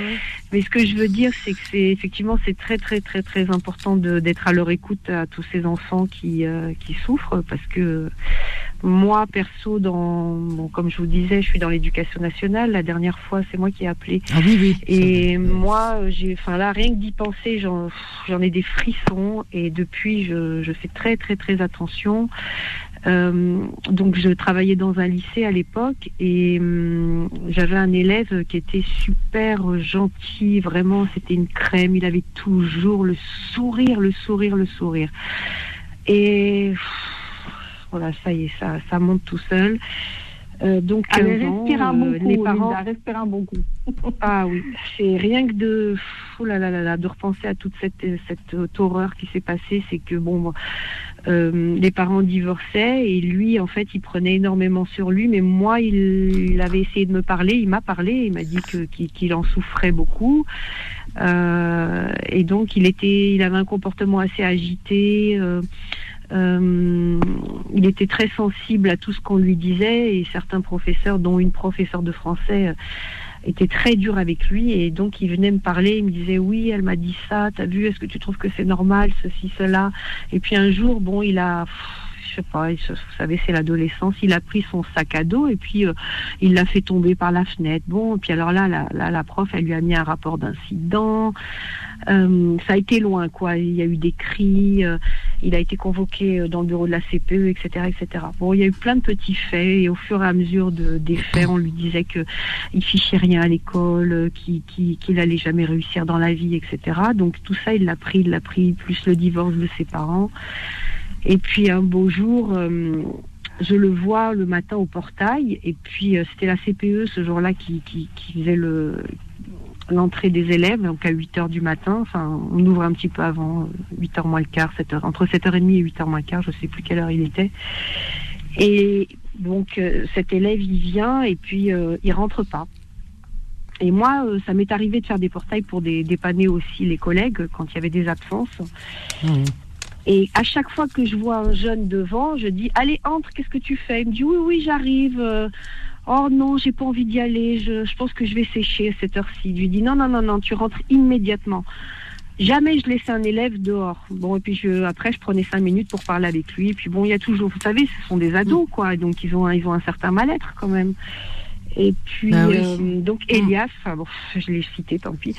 mais ce que je veux dire c'est que c'est effectivement c'est très très très très important d'être à leur écoute à tous ces enfants qui euh, qui souffrent parce que moi, perso, dans, comme je vous disais, je suis dans l'éducation nationale. La dernière fois, c'est moi qui ai appelé. Ah oui, oui. Et moi, j'ai, enfin là, rien que d'y penser, j'en, ai des frissons. Et depuis, je, je, fais très, très, très attention. Euh, donc je travaillais dans un lycée à l'époque et hum, j'avais un élève qui était super gentil, vraiment c'était une crème, il avait toujours le sourire, le sourire, le sourire. Et voilà, ça y est, ça, ça monte tout seul. Euh, donc, elle respire un bon coup, les parents respire un bon coup. ah oui, c'est rien que de, oh là là là de repenser à toute cette cette horreur qui s'est passée, c'est que bon, euh, les parents divorçaient et lui, en fait, il prenait énormément sur lui. Mais moi, il, avait essayé de me parler, il m'a parlé, il m'a dit que qu'il en souffrait beaucoup. Euh, et donc, il était, il avait un comportement assez agité. Euh, euh, il était très sensible à tout ce qu'on lui disait et certains professeurs, dont une professeure de français, euh, était très dur avec lui et donc il venait me parler, il me disait oui, elle m'a dit ça, t'as vu, est-ce que tu trouves que c'est normal, ceci, cela? Et puis un jour, bon, il a je sais pas, vous savez, c'est l'adolescence. Il a pris son sac à dos et puis euh, il l'a fait tomber par la fenêtre. Bon, et puis alors là, la, la, prof, elle lui a mis un rapport d'incident. Euh, ça a été loin, quoi. Il y a eu des cris. Euh, il a été convoqué dans le bureau de la CPE, etc., etc. Bon, il y a eu plein de petits faits et au fur et à mesure de, des faits, on lui disait que il fichait rien à l'école, qu'il qu allait jamais réussir dans la vie, etc. Donc tout ça, il l'a pris, il l'a pris, plus le divorce de ses parents. Et puis un beau jour, euh, je le vois le matin au portail. Et puis euh, c'était la CPE ce jour-là qui, faisait le l'entrée des élèves, donc à 8 heures du matin. Enfin, on ouvre un petit peu avant, 8 heures moins le quart, 7 heures, entre 7h30 et 8 heures moins le quart, je sais plus quelle heure il était. Et donc euh, cet élève, il vient et puis il rentre pas. Et moi, ça m'est arrivé de faire des portails pour dépanner aussi les collègues quand il y avait des absences. Mmh. Et à chaque fois que je vois un jeune devant, je dis Allez, entre, qu'est-ce que tu fais? Il me dit Oui, oui, j'arrive. Oh non, j'ai pas envie d'y aller. Je, pense que je vais sécher à cette heure-ci. Je lui dis Non, non, non, non, tu rentres immédiatement. Jamais je laissais un élève dehors. Bon, et puis je, après, je prenais cinq minutes pour parler avec lui. Et puis bon, il y a toujours, vous savez, ce sont des ados, mm. quoi. Donc ils ont, ils ont un certain mal-être quand même. Et puis, bah euh, donc mm. Elias, bon, je l'ai cité, tant pis.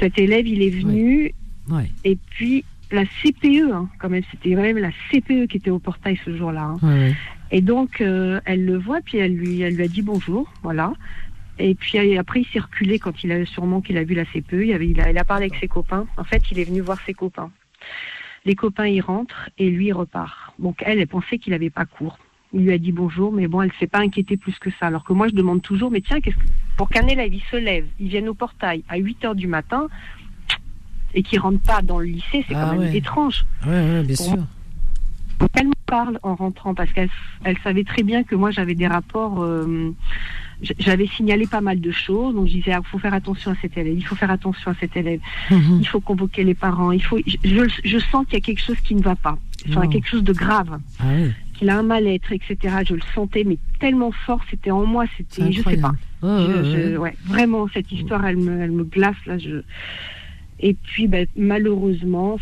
cet élève, il est venu. Et puis, la CPE, hein, quand même, c'était même la CPE qui était au portail ce jour-là. Hein. Et donc, euh, elle le voit, puis elle lui, elle lui a dit bonjour, voilà. Et puis après, il s'est reculé quand il a sûrement qu'il a vu la CPE. Il, avait, il, a, il a parlé avec ses copains. En fait, il est venu voir ses copains. Les copains, ils rentrent et lui, il repart. Donc elle, elle pensait qu'il n'avait pas cours. Il lui a dit bonjour, mais bon, elle s'est pas inquiétée plus que ça. Alors que moi, je demande toujours, mais tiens, qu'est-ce que... pour qu'un élève, il se lève, il vienne au portail à 8 heures du matin, et qui rentre pas dans le lycée, c'est quand ah même étrange. Ouais, bien sûr. Elle me parle en rentrant parce qu'elle elle savait très bien que moi j'avais des rapports. Euh, j'avais signalé pas mal de choses, donc je disais il ah, faut faire attention à cet élève, il faut faire attention à cet élève, mhm. il faut convoquer les parents, il faut. Je, je sens qu'il y a quelque chose qui ne va pas, enfin, quelque chose de grave. Ah qu'il a un mal-être, etc. Je le sentais, mais tellement fort, c'était en moi, c'était, je sais pas. ouais, vraiment, cette histoire, elle me, elle me glace là. Je, et puis, ben, malheureusement,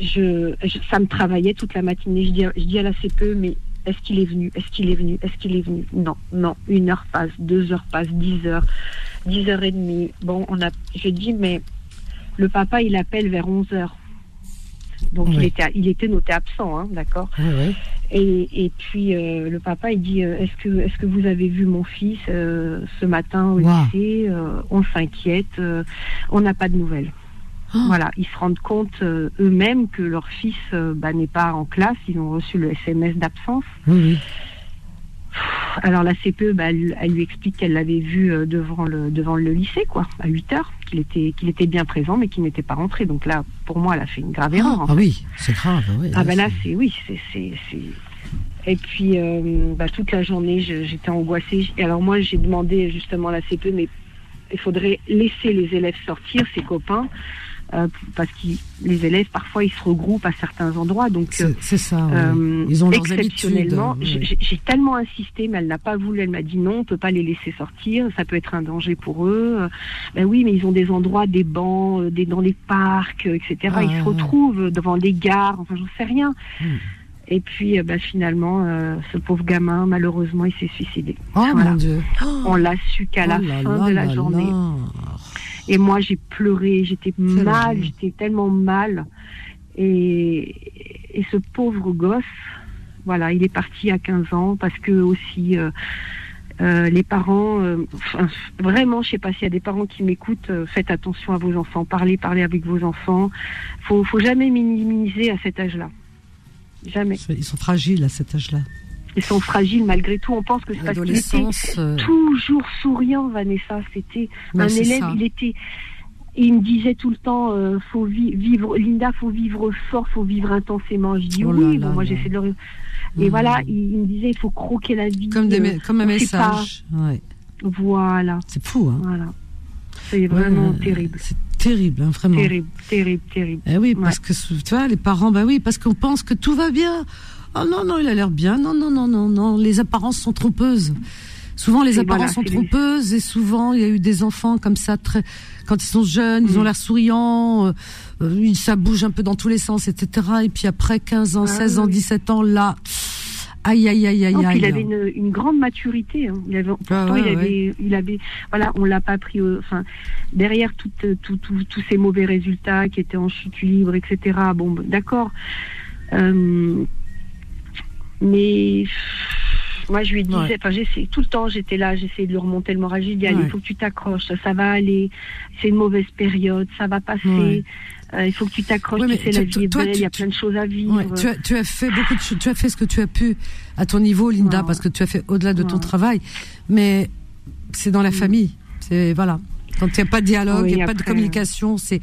je, ça me travaillait toute la matinée. Je dis, je dis à la CPE, mais est-ce qu'il est venu? Est-ce qu'il est venu? Est-ce qu'il est venu? Non, non. Une heure passe, deux heures passent, dix heures, dix heures et demie. Bon, on a. Je dis, mais le papa, il appelle vers onze heures. Donc il, était, il était noté absent, hein, d'accord? Et, et, puis euh, le papa il dit euh, est-ce que est-ce que vous avez vu mon fils euh, ce matin au lycée On s'inquiète, on n'a pas de nouvelles. Oh. Voilà, ils se rendent compte eux-mêmes que leur fils bah, n'est pas en classe, ils ont reçu le SMS d'absence. Oui, alors la CPE, bah, elle, lui explique qu'elle l'avait vu euh, devant le, devant le lycée, quoi, à 8 heures, qu'il était, qu'il était bien présent, mais qu'il n'était pas rentré. Donc là, pour moi, elle a fait une grave erreur. Ah, oui, c'est grave. ah ben là, c'est oui, c'est, Et puis euh, bah, toute la journée, j'étais angoissée. Et alors moi, j'ai demandé justement à la CPE, mais il faudrait laisser les élèves sortir, ses copains. Euh, parce que les élèves parfois ils se regroupent à certains endroits. Donc c'est ça euh, ils ont exceptionnellement j'ai tellement insisté mais elle n'a pas voulu. Elle m'a dit non on peut pas les laisser sortir. Ça peut être un danger pour eux. Ben oui mais ils ont des endroits des bancs euh, des dans les parcs etc ils se ah. retrouvent devant les gares. Enfin j'en sais rien. Hmm. Et puis, ben, finalement, ce pauvre gamin, malheureusement, il s'est suicidé. Oh mon Dieu. On l'a su qu'à la oh fin de la journée. Et moi, j'ai pleuré, j'étais mal, j'étais tellement mal. Et, et, ce pauvre gosse, Voilà, il est parti à 15 ans parce que aussi euh, les parents, euh, vraiment, je sais pas s'il y a des parents qui m'écoutent, euh, faites attention à vos enfants, parlez, parlez avec vos enfants. Faut, faut jamais minimiser à cet âge-là. Jamais. Ils sont fragiles à cet âge-là. Ils sont fragiles malgré tout. On pense que c'est parce qu'il était toujours souriant, Vanessa. C'était un élève, il était. il me disait tout le temps, faut vivre, Linda, faut vivre fort, faut vivre intensément. Je dis oh oui, moi j'essaie de le et mmh. voilà, il, me disait, il faut croquer la vie. Comme, des, comme un message. Ouais. Voilà. C'est fou, hein. Voilà. C'est vraiment terrible. C'est terrible, hein, vraiment. Terrible, terrible, terrible. Eh oui, parce que, tu vois, les parents, bah oui, parce qu'on pense que tout va bien. Oh non, non, il a l'air bien. Non, non, non, non, non. Les apparences sont trompeuses. Souvent, les apparences sont trompeuses et souvent, il y a eu des enfants comme ça, très, quand ils sont jeunes, ils ont mmh. l'air souriants, euh, euh, ça bouge un peu dans tous les sens, etc. Et puis après 15 ans, 16 ans, 17 ans, là, aïe, aïe, aïe, aïe, aïe. Il avait une, grande maturité. Hein. Il avait, ah pourtant, il, avait, il avait, voilà, on l'a pas pris, enfin, derrière tous ces mauvais résultats qui étaient en chute libre, etc. Bon, d'accord. Euh, mais moi, je lui disais, enfin, j'essaie tout le temps, j'étais là, j'essayais de lui remonter le moral. J'ai dit, allez, il faut que tu t'accroches, ça va aller. C'est une mauvaise période, ça va passer. Euh, il faut que tu t'accroches, tu sais, la vie est belle, il y a plein de choses à vivre. tu, as, tu as fait beaucoup de choses, tu as fait ce que tu as pu à ton niveau, Linda, parce que tu as fait au-delà de ton travail. Mais c'est dans la mm. famille. C'est, voilà. Quand il n'y a pas de dialogue, il n'y a pas de communication, c'est,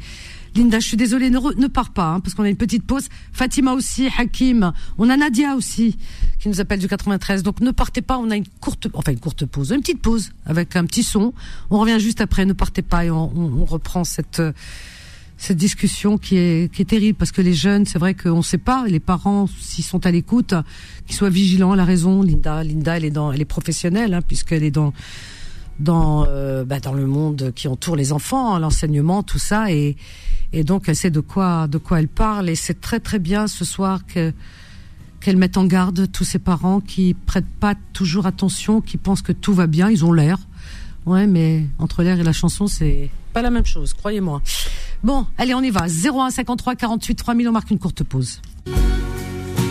Linda, je suis désolée, ne, ne pars pas, hein, parce qu'on a une petite pause. Fatima aussi, Hakim, on a Nadia aussi, qui nous appelle du 93. Donc ne partez pas, on a une courte, enfin une courte pause, une petite pause avec un petit son. On revient juste après, ne partez pas et on, reprend cette cette discussion qui est qui est terrible parce que les jeunes, c'est vrai qu'on ne sait pas, les parents s'ils sont à l'écoute, qu'ils soient vigilants. à la raison, Linda, Linda, elle est dans, elle est professionnelle hein, puisqu'elle est dans dans euh, bah, dans le monde qui entoure les enfants, l'enseignement, tout ça, et et donc elle sait de quoi de quoi elle parle et c'est très très bien ce soir que qu'elle mette en garde tous ces parents qui prêtent pas toujours attention, qui pensent que tout va bien, ils ont l'air, ouais, mais entre l'air et la chanson c'est pas la même chose, croyez-moi. Bon, allez, on y va. 01 53 48 3000, on marque une courte pause.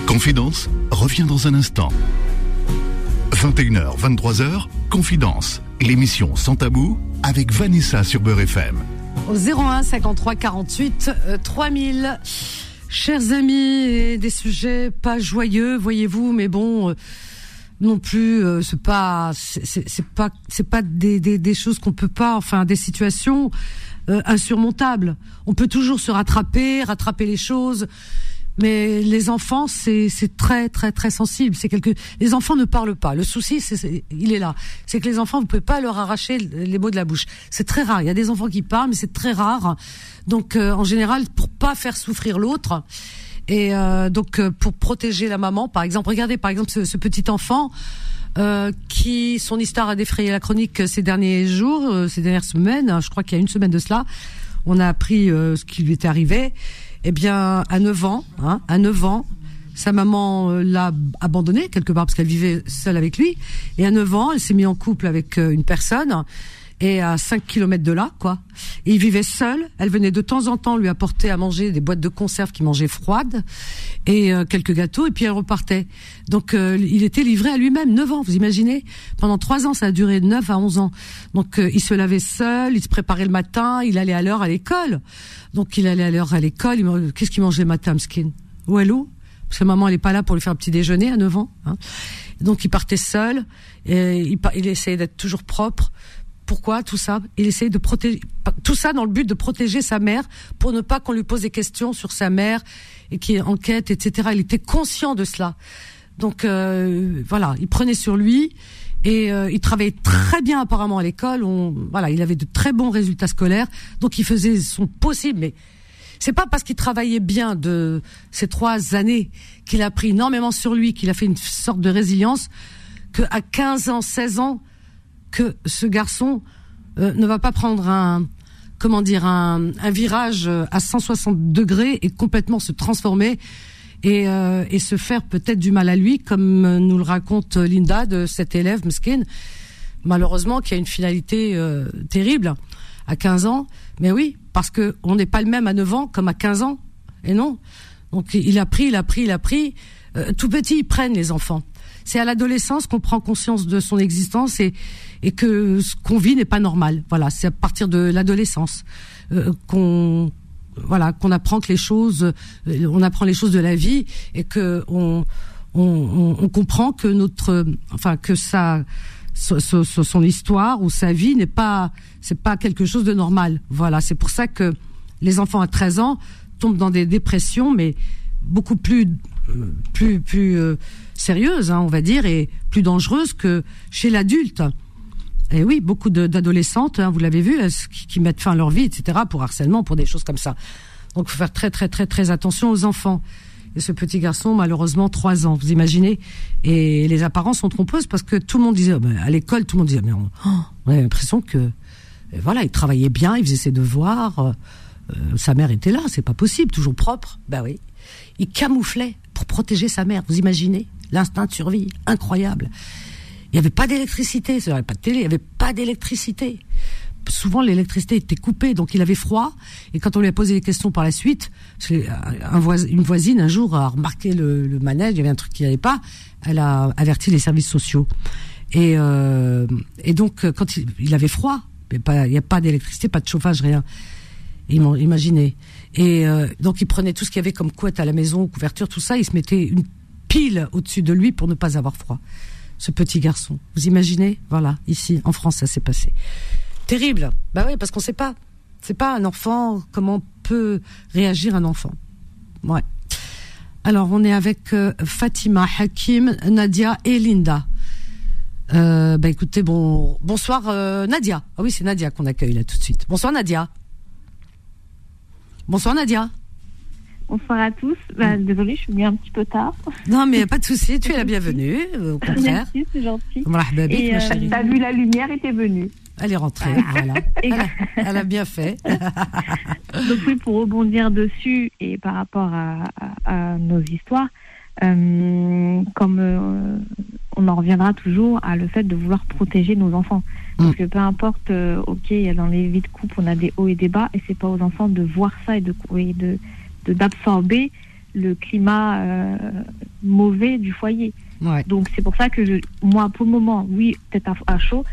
Confidence revient dans un instant. 21h, 23h, Confidence l'émission Sans Tabou avec Vanessa sur Beurre FM. Au 01 53 48 3000. Chers amis, des sujets pas joyeux, voyez-vous, mais bon, euh, non plus, euh, c'est pas, c'est pas, c'est pas des, des, choses qu'on peut pas, enfin, des situations euh, insurmontables. On peut toujours se rattraper, rattraper les choses. Mais les enfants, c'est très très très sensible. C'est quelque. Les enfants ne parlent pas. Le souci, c'est il est là. C'est que les enfants, vous pouvez pas leur arracher les mots de la bouche. C'est très rare. Il y a des enfants qui parlent, mais c'est très rare. Donc euh, en général, pour pas faire souffrir l'autre. Et euh, donc euh, pour protéger la maman, par exemple, regardez par exemple ce, petit enfant euh, qui son histoire a défrayé la chronique ces derniers jours, ces dernières semaines. Je crois qu'il y a une semaine de cela, on a appris ce qui lui était arrivé eh bien, à 9 ans, hein, à 9 ans, sa maman euh, l'a abandonné quelque part parce qu'elle vivait seule avec lui. Et à 9 ans, elle s'est mise en couple avec euh, une personne et à 5 kilomètres de là, quoi. Il vivait seul. Elle venait de temps en temps lui apporter à manger des boîtes de conserve qui mangeaient froides et euh, quelques gâteaux, et puis elle repartait. Donc euh, il était livré à lui-même, 9 ans, vous imaginez Pendant 3 ans, ça a duré 9 à 11 ans. Donc euh, il se lavait seul, il se préparait le matin, il allait à l'heure à l'école. Donc il allait à l'heure à l'école, qu'est-ce qu'il mangeait le matin, skin Ou l'eau parce que maman elle est pas là pour lui faire un petit déjeuner à 9 ans. Hein. Donc il partait seul, il essayait d'être toujours propre pourquoi tout ça? Il essayait de protéger tout ça dans le but de protéger sa mère pour ne pas qu'on lui pose des questions sur sa mère et qui enquête, etc. Il était conscient de cela. Donc euh, voilà, il prenait sur lui et euh, il travaillait très bien apparemment à l'école. Voilà, il avait de très bons résultats scolaires, donc il faisait son possible. Mais c'est pas parce qu'il travaillait bien de ces trois années qu'il a pris énormément sur lui, qu'il a fait une sorte de résilience, qu'à 15 ans, 16 ans, que ce garçon euh, ne va pas prendre un comment dire un, virage à 160 degrés et complètement se transformer et, euh, et se faire peut-être du mal à lui, comme nous le raconte Linda de cet élève Meskin, malheureusement qui a une finalité euh, terrible à 15 ans. Mais oui, parce que on n'est pas le même à 9 ans comme à 15 ans. Et non. Donc il a pris, il a pris, il a pris. Euh, tout petit, ils prennent les enfants. C'est à l'adolescence qu'on prend conscience de son existence et, que ce qu'on vit n'est pas normal. Voilà, c'est à partir de l'adolescence euh, qu'on voilà qu'on apprend que les choses, euh, on apprend les choses de la vie et que on, on, comprend que notre, enfin que ça, son histoire ou sa vie n'est pas, c'est pas quelque chose de normal. Voilà, c'est pour ça que les enfants à 13 ans tombent dans des dépressions, mais beaucoup plus, plus, plus euh, sérieuses, hein, on va dire, et plus dangereuses que chez l'adulte. Et oui, beaucoup d'adolescentes, hein, vous l'avez vu, qui, qui, mettent fin à leur vie, etc., pour harcèlement, pour des choses comme ça. Donc, faut faire très, très, très, très attention aux enfants. Et ce petit garçon, malheureusement, trois ans, vous imaginez. Et les apparences sont trompeuses parce que tout le monde disait, oh, ben, à l'école, tout le monde disait, mais on, on a l'impression que, euh, voilà, il travaillait bien, il faisait ses devoirs, euh, euh, sa mère était là, c'est pas possible, toujours propre. Ben oui. Il camouflait protéger sa mère, vous imaginez L'instinct de survie, incroyable. Il n'y avait pas d'électricité, il n'y avait pas de télé, il n'y avait pas d'électricité souvent l'électricité était coupée, donc il avait froid. Et quand on lui a posé des questions par la suite, une voisine un jour a remarqué le, manège, il y avait un truc qui n'allait pas. Elle a averti les services sociaux. Et, euh, donc quand il, avait froid, il n'y a pas d'électricité, pas de chauffage, rien. Imaginez. Et euh, donc il prenait tout ce qu'il y avait comme couette à la maison, couverture, tout ça, il se mettait une pile au-dessus de lui pour ne pas avoir froid. Ce petit garçon. Vous imaginez? Voilà, ici, en France, ça s'est passé. Terrible. Bah oui, parce qu'on sait pas. C'est pas un enfant. Comment peut réagir un enfant? Ouais. Alors, on est avec euh, Fatima, Hakim, Nadia et Linda. Euh, bah écoutez, bon, bonsoir euh, Nadia. Ah oui, c'est Nadia qu'on accueille là tout de suite. Bonsoir Nadia. Bonsoir Nadia. Bonsoir à tous. Bah, désolée, je suis venue un petit peu tard. Non, mais pas de souci, tu es la bienvenue, au contraire. Merci, c'est gentil. Et euh, t'as vu la lumière et t'es venue. Elle est rentrée, ah. voilà. Elle a, bien fait. Donc oui, pour rebondir dessus et par rapport à, nos histoires, euh, comme euh, on en reviendra toujours à le fait de vouloir protéger nos enfants. Parce mm. que peu importe, euh, ok, dans les vies de couple, on a des hauts et des bas, et c'est pas aux enfants de voir ça et de d'absorber le climat mauvais du foyer. Donc c'est pour ça que je, moi, pour le moment, oui, peut-être à chaud,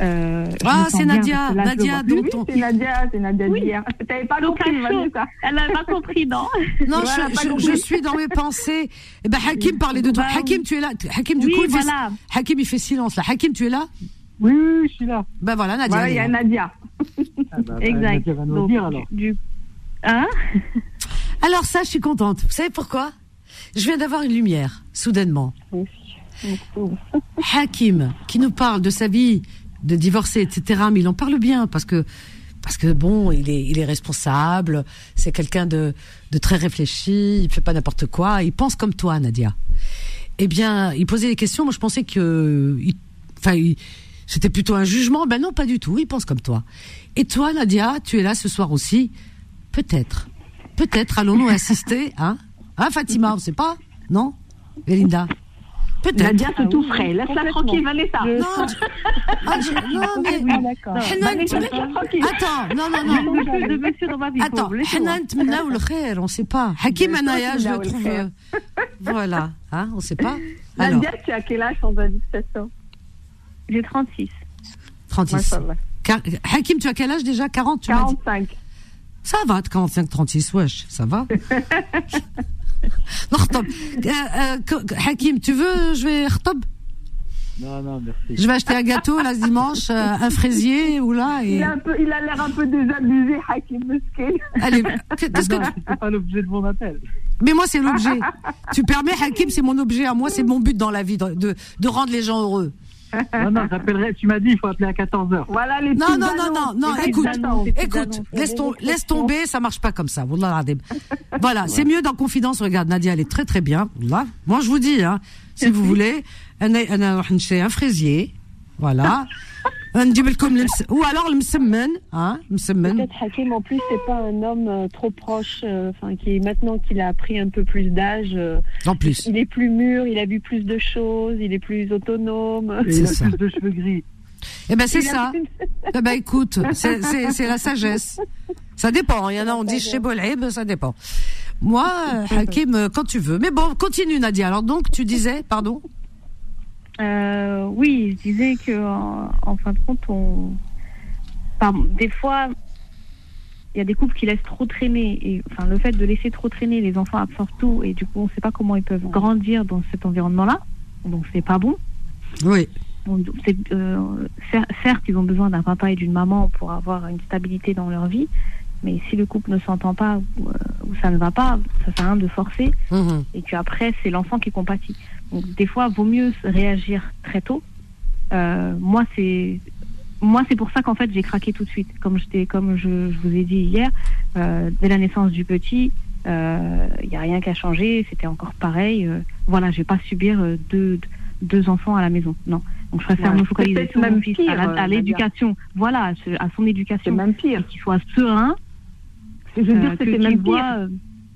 euh, ah, c'est Nadia, Nadia, oui, c'est Nadia, c'est Nadia oui. d'hier. T'avais pas compris, ça. Elle n'a pas compris, non Non, je, je, suis dans mes pensées. Eh ben, Hakim parlait de toi. Bah, Hakim, tu es là. Hakim, du coup, il voilà. fait, Hakim, il fait silence là. Hakim, tu es là? Oui, oui, je suis là. Ben voilà, Nadia. Voilà, il y a Nadia. Ah, bah, bah, exact. Nadia va nous Donc, dire alors. Du... Hein alors ça, je suis contente. Vous savez pourquoi? Je viens d'avoir une lumière, soudainement. Oui. Hakim, qui nous parle de sa vie de divorcer, etc. Mais il en parle bien parce que parce que bon, il est il est responsable, c'est quelqu'un de de très réfléchi, il fait pas n'importe quoi, il pense comme toi, Nadia. Eh bien, il posait des questions. Moi, je pensais que, enfin, c'était plutôt un jugement. Ben non, pas du tout. Il pense comme toi. Et toi, Nadia, tu es là ce soir aussi. Peut-être, peut-être allons-nous assister, hein, hein, Fatima, on sait pas, non, Belinda? Peut-être. Nadia, c'est tout frais. Laisse-la tranquille, Vanessa. Non, ah, je... non mais. Ah, d'accord. Attends, non, non, non. Attends, Hanan ou le khair, on ne sait pas. Hakim Anaya, je le trouve. Euh, voilà, hein, on ne sait pas. Nadia, tu as quel âge en indiscrétion j'ai 36. 36. Hakim, tu as quel âge déjà? 40 tu 45. Ça va, 45, 36, wesh, ça va. non, euh, euh, Hakim, tu veux, je vais Non, non, merci. Je vais acheter un gâteau, là, dimanche, euh, un fraisier, ou là. Il a l'air un peu désabusé, Hakim Muskel. Allez, qu'est-ce que. C'est pas l'objet de mon appel. Mais moi, c'est l'objet. tu permets, Hakim, c'est mon objet à moi, c'est mon but dans la vie, de, de rendre les gens heureux. Non, non, j'appellerai. Tu m'as dit, il faut appeler à 14h. Voilà les Non, non, non, non, non, écoute, écoute, laisse, laisse tomber, ça marche pas comme ça. Voilà, c'est mieux dans confidence. Regarde, Nadia, elle est très très bien. Là, moi, je vous dis, hein, si vous voulez, un fraisier, voilà. ou alors le msemmen hein peut-être Hakim en plus c'est pas un homme euh, trop proche euh, enfin qui maintenant qu'il a pris un peu plus d'âge euh, en plus il est plus mûr il a vu plus de choses il est plus autonome il a plus de cheveux gris eh ben c'est ça. Eh ben écoute, c'est la sagesse. Ça dépend. Il y en a on dit chez Boleb, ça dépend. Moi, Hakim, quand tu veux. Mais bon, continue Nadia. Alors donc, tu disais, pardon? Euh, Oui, je disais que en, fin de compte, on, des fois, il y a des couples qui laissent trop traîner. Et enfin, le fait de laisser trop traîner, les enfants absorbent tout et du coup, on ne sait pas comment ils peuvent grandir dans cet environnement-là. Donc, c'est pas bon. Oui. Euh, certes, ils ont besoin d'un papa et d'une maman pour avoir une stabilité dans leur vie, mais si le couple ne s'entend pas ou, euh, ça ne va pas, ça sert à rien de forcer. Mhm. Et qu'après, c'est l'enfant qui compatit. Donc, des fois, vaut mieux réagir très tôt. Euh, moi, c'est moi, c'est pour ça qu'en fait, j'ai craqué tout de suite. Comme, comme je, je vous ai dit hier, dès la naissance du petit, il n'y a rien qu'à changer. C'était encore pareil. voilà, je vais pas subir deux, deux enfants à la maison. Non. Donc je préfère me focaliser sur mon fils, à l'éducation. Voilà, à son éducation. même pire. Qu'il soit serein. Je veux dire, euh, c'était même pire. Euh,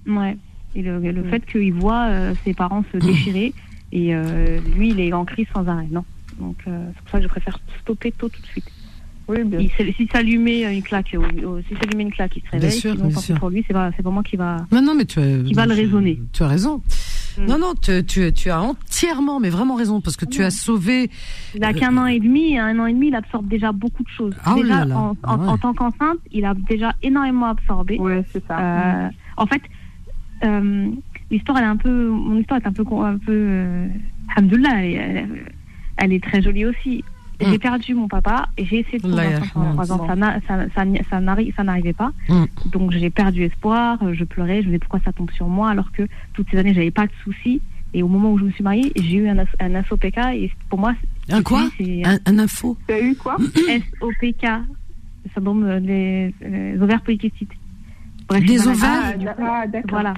ouais. Et le, le fait qu'il voit euh, ses parents se déchirer et lui, il est en crise sans arrêt. Non. Donc c'est pour ça que je préfère stopper tôt tout de suite. Oui, bien. si ça lui met une claque, si ça lui met une claque, il se réveille. Bien sûr, bien sûr. pour lui, c'est pas, moi qui va, non, non, mais tu qui va le raisonner. Tu as raison. Mm. Non, non, tu, tu, tu, as entièrement, mais vraiment raison, parce que tu as sauvé. Il a qu'un an et demi, un an et demi, il absorbe déjà beaucoup de choses. Ah, oh déjà, là En, en, tant qu'enceinte, il a déjà énormément absorbé. Ouais, c'est ça. Euh, en fait, euh, l'histoire, elle est un peu, mon histoire est un peu, un peu, euh, elle, elle, est très jolie aussi. J'ai mm. perdu mon papa et j'ai essayé de trouver un enfant pendant 3 ans. Ça, ça, ça, n'arrivait pas. Mm. Donc j'ai perdu espoir, je pleurais, je me disais pourquoi ça tombe sur moi alors que toutes ces années j'avais pas de soucis. Et au moment où je me suis mariée, j'ai eu un, un SOPK et pour moi. Un quoi? un, un, info Tu as eu quoi? SOPK, syndrome des, des ovaires polykystiques des ovaires ah, d'accord. Voilà.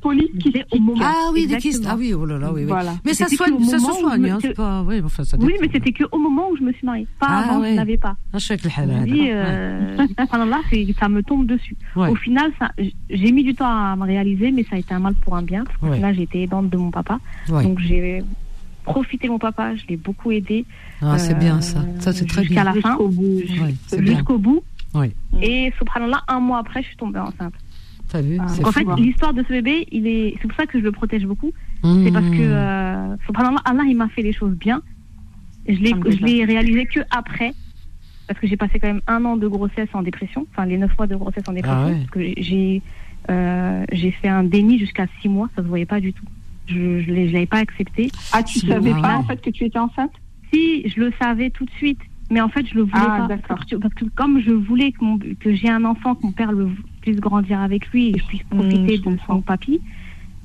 Polykystiques. Ah oui, des kystes. Ah oui, oh là là, oui, oui. Voilà. Mais ça, soigne, ça se soigne, hein, c'est pas... Oui, enfin, ça oui mais c'était qu'au moment où je me suis mariée. Pas ah, avant, oui. je n'avais pas. Ah, je le dis, euh, ça me tombe dessus. Ouais. Au final, j'ai mis du temps à me réaliser, mais ça a été un mal pour un bien. Parce que ouais. là, été aidante de mon papa. Donc, j'ai profité de mon papa, je l'ai beaucoup aidé. Ah, c'est bien ça. Ça, c'est très bien. Jusqu'à la fin. Jusqu'au bout. Oui. Et subhanallah, un mois après, je suis tombée enceinte. T'as vu ah. En fait, hein. l'histoire de ce bébé, il est, c'est pour ça que je le protège beaucoup. C'est parce que, mmh. euh, subhanallah, Allah, il m'a fait les choses bien. Je l'ai, je l'ai réalisé que après, parce que j'ai passé quand même un an de grossesse en dépression, enfin les neuf mois de grossesse en dépression, ah parce que j'ai, euh, j'ai fait un déni jusqu'à six mois, ça se voyait pas du tout. Je, je l'avais pas accepté. Ah, tu savais pas en fait que tu étais enceinte? Si, je le savais tout de suite. Mais en fait, je le voulais ah, pas. Parce que, comme je voulais que, que j'ai un enfant, que mon père le, puisse grandir avec lui et que je puisse mmh, profiter de son papy,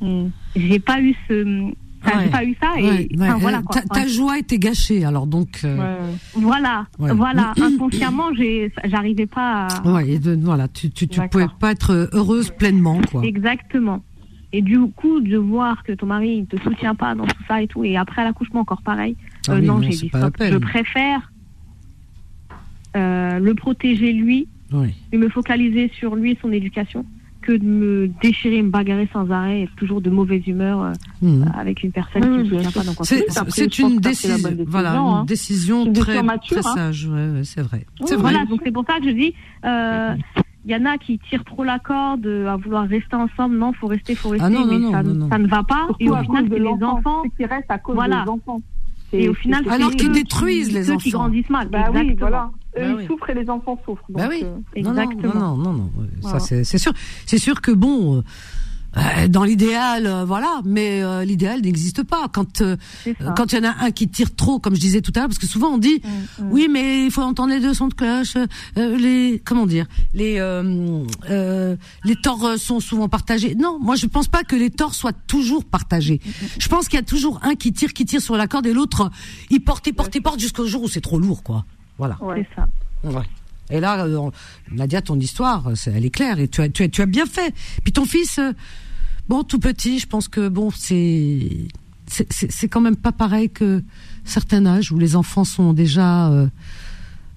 mmh. j'ai pas eu ce. j'ai pas eu ça et voilà, ta, ta, joie était gâchée alors donc euh, voilà voilà. Inconsciemment j'arrivais pas à... ouais et de, voilà tu tu, tu pouvais pas être heureuse pleinement quoi. Exactement. Et du coup de voir que ton mari ne te soutient pas dans tout ça et tout et après l'accouchement encore pareil. Ah euh, non, j'ai dit stop. je préfère euh, le protéger lui, et me focaliser sur lui et son éducation, que de me déchirer, me bagarrer sans arrêt, et toujours de mauvaise humeur euh, mmh. avec une personne qui ne soutient pas. C'est une, décision, voilà, une hein. décision très, très hein. sage, ouais, c'est vrai. c'est voilà, donc c'est pour ça que je dis. Euh, il y en a qui tirent trop la corde à vouloir rester ensemble. Non, faut rester, faut rester, ah non, mais non, ça, non, ça, ne va pas. et au final, c'est les enfants qui restent à cause voilà. des enfants. Et au final, alors qu'ils détruisent les ceux enfants. qui grandissent mal. Bah oui, voilà. Eux, bah ils souffrent et les enfants souffrent. bah oui. Euh, exactement. Non, non, non, non, ça c'est sûr. C'est sûr que bon. Euh, dans l'idéal, euh, voilà, mais euh, l'idéal n'existe pas. Quand quand il y en a un qui tire trop, comme je disais tout à l'heure, parce que souvent on dit, mm, mm. oui, mais il faut entendre les deux sons de cloche. les comment dire, les les torts sont souvent partagés. Non, moi je pense pas que les torts soient toujours partagés. Mm, je pense qu'il y a toujours un qui tire, qui tire sur la corde, et l'autre il porte, il porte, il porte jusqu'au jour où c'est trop lourd, quoi. Voilà. C'est ça. Ouais. Et là, euh, Nadia, ton histoire, elle est claire et tu as, tu as, tu as bien fait. Puis ton fils, euh, bon, tout petit, je pense que bon, c'est c'est quand même pas pareil que certains âges où les enfants sont déjà euh,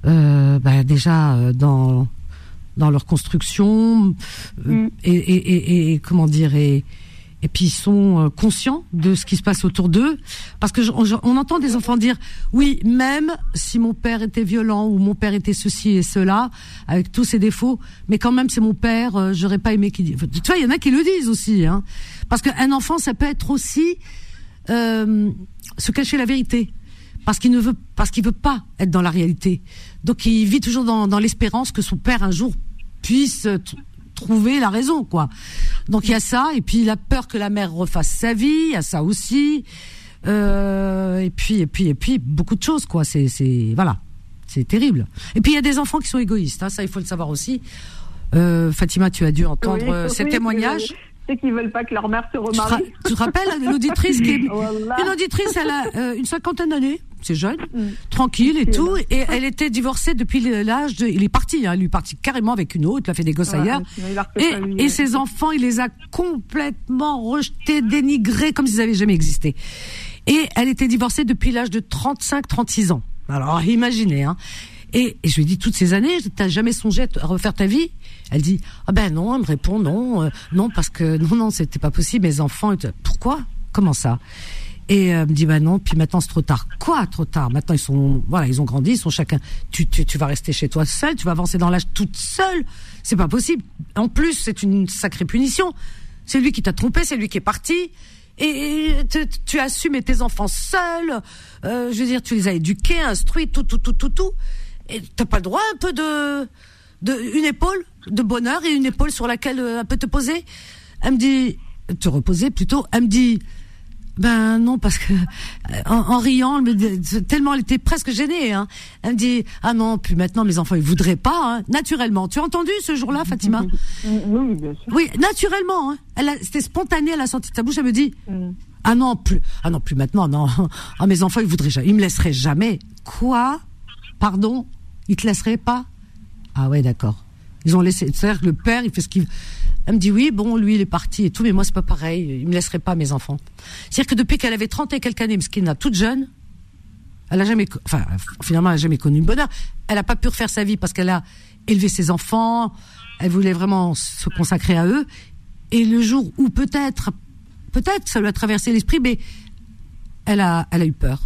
euh bah, déjà dans dans leur construction mm. et, et, et, et, comment dire et et puis ils sont euh, conscients de ce qui se passe autour d'eux. Parce que on, entend des enfants dire oui même si mon père était violent ou mon père était ceci et cela avec tous ses défauts mais quand même c'est mon père euh, j'aurais pas aimé qu'il dise tu vois il y en a qui le disent aussi hein. Parce qu'un enfant ça peut être aussi euh, se cacher la vérité. Parce qu'il ne veut parce qu'il veut pas être dans la réalité. Donc il vit toujours dans, dans l'espérance que son père un jour puisse trouver la raison, quoi. Donc il y a ça, et puis la peur que la mère refasse sa vie, il y a ça aussi. Euh, et puis et puis et puis beaucoup de choses, quoi. C'est c'est voilà, c'est terrible. Et puis il y a des enfants qui sont égoïstes, hein, ça il faut le savoir aussi. Euh, Fatima, tu as dû entendre ces témoignages c'est qu'ils veulent pas que leur mère se remarie. Tu te, rappelles l'auditrice qui est une auditrice, elle a euh, une cinquantaine d'années, c'est jeune, mm. tranquille et tout, et elle était divorcée depuis l'âge de, il est parti, hein, lui est parti carrément avec une autre, il a fait des gosses ailleurs, et, et ses enfants, il les a complètement rejetés, dénigrés comme s'ils avaient jamais existé. Et elle était divorcée depuis l'âge de 35-36 ans. Alors imaginez, hein. Et, je lui ai dit toutes ces années, t'as jamais songé à refaire ta vie? Elle dit ah ben non, elle me répond non, euh, non parce que non non c'était pas possible, mes enfants. Pourquoi? Comment ça? Et elle me dit bah non, puis maintenant c'est trop tard. Quoi trop tard? Maintenant ils sont voilà, ils ont grandi, ils sont chacun. Tu, tu, tu vas rester chez toi seul, tu vas avancer dans l'âge toute seule. C'est pas possible. En plus c'est une sacrée punition. C'est lui qui t'a trompé, c'est lui qui est parti. Et tu, tu as assumé tes enfants seuls. Euh, je veux dire, tu les as éduqués, instruits, tout, tout, tout, tout, tout. Et t'as pas le droit un peu de, de une épaule de bonheur et une épaule sur laquelle euh, elle peut te poser? Elle me dit, te reposer plutôt. Elle me dit, ben non parce que euh, en, riant, tellement elle était presque gênée. Hein. Elle me dit, ah non, puis maintenant mes enfants ils voudraient pas, hein, naturellement. Tu as entendu ce jour-là, Fatima? Oui, bien sûr. Oui, naturellement. Hein. Elle c'était spontané. Elle a sorti de sa bouche. Elle me dit. Mm. Ah non plus ah non plus maintenant non ah mes enfants ils voudraient jamais ils me laisseraient jamais quoi? Pardon? Ils te laisseraient pas? Ah ouais, d'accord. Ils ont laissé. C'est-à-dire que le père, il fait ce qu'il. Elle me dit oui, bon, lui, il est parti et tout, mais moi, c'est pas pareil. Il me laisserait pas mes enfants. C'est-à-dire que depuis qu'elle avait 30 et quelques années, parce qu'elle n'a toute jeune, elle a jamais, enfin, finalement, elle a jamais connu le bonheur. Elle a pas pu refaire sa vie parce qu'elle a élevé ses enfants. Elle voulait vraiment se consacrer à eux. Et le jour où peut-être, peut-être, ça lui a traversé l'esprit, mais elle a, elle a eu peur.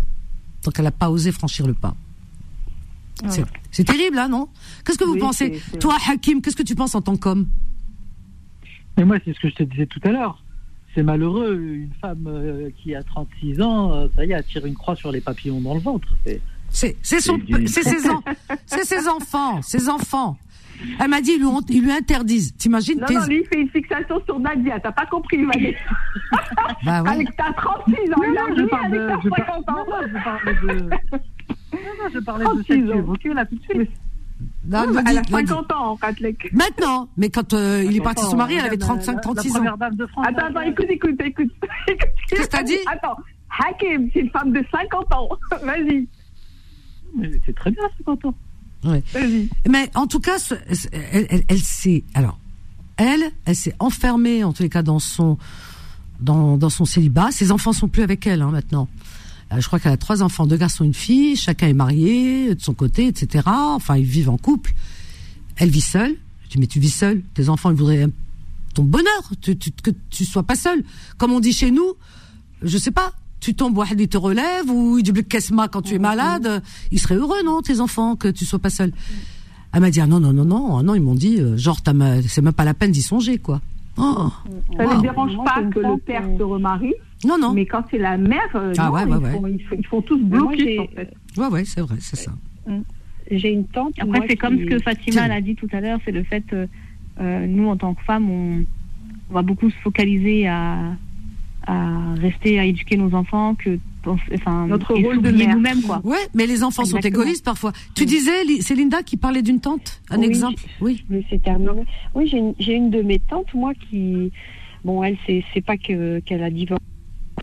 Donc, elle n'a pas osé franchir le pas. C'est terrible, là, non? Qu'est-ce que vous pensez? Toi, Hakim, qu'est-ce que tu penses en tant qu'homme? Mais moi, c'est ce que je te disais tout à l'heure. C'est malheureux, une femme euh, qui a 36 ans, euh, ça y est, elle tire une croix sur les papillons dans le ventre. C'est ses, ses enfants, ses enfants. Elle m'a dit, ils lui, ils lui interdisent. T'imagines Non, non, lui, il fait une fixation sur Nadia. T'as pas compris, il m'a dit. bah, ouais. Avec ta 36 ans, non, il a je parle de, je parle, de non, je parlais de celle que là tout de suite. Non, elle a 50 ans, Katlek. Maintenant, mais quand euh, il est parti son mari, elle avait 35-36 ans. Attends, attends, écoute, écoute, écoute. Qu'est-ce que t'as dit? Attends, Hakim, c'est une femme de 50 ans. Vas-y. C'est très bien, 50 ans. Ouais. Mais en tout cas, elle, elle, elle s'est, alors, elle, elle s'est enfermée, en tous les cas, dans son, dans, dans son célibat. Ses enfants sont plus avec elle, hein, maintenant. Euh, je crois qu'elle a trois enfants, deux garçons, une fille. Chacun est marié de son côté, etc. Enfin, ils vivent en couple. Elle vit seule. Je dis mais tu vis seule. Tes enfants, ils voudraient ton bonheur, tu, tu, que tu sois pas seule. Comme on dit chez nous, je sais pas. Tu tombes, il te relève ou il dit kesma quand tu es malade. Ils seraient heureux, non, tes enfants, que tu sois pas seule? Elle m'a dit ah non non non non non ils m'ont dit euh, genre c'est même pas la peine d'y songer quoi. Oh. Ça ne dérange pas que le père se remarie. Non, non. Mais quand c'est la mère, euh, ah, ouais, ouais, ils, font, ils, font, tous bloquer, en fait. Ouais, ouais, c'est vrai, c'est ça. Mm. J'ai une tante. Après, c'est comme ce que Fatima l'a dit tout à l'heure, c'est le fait, euh, euh, nous, en tant que femmes, on, on, va beaucoup se focaliser à, à rester à éduquer nos enfants que enfin notre rôle de mère nous-mêmes quoi. Ouais, mais les enfants sont égoïstes parfois. Tu disais c'est Linda qui parlait d'une tante, un exemple. Oui. C'est terminé. Oui, j'ai une, une, de mes tantes moi qui bon elle c'est c'est pas que qu'elle a divorcé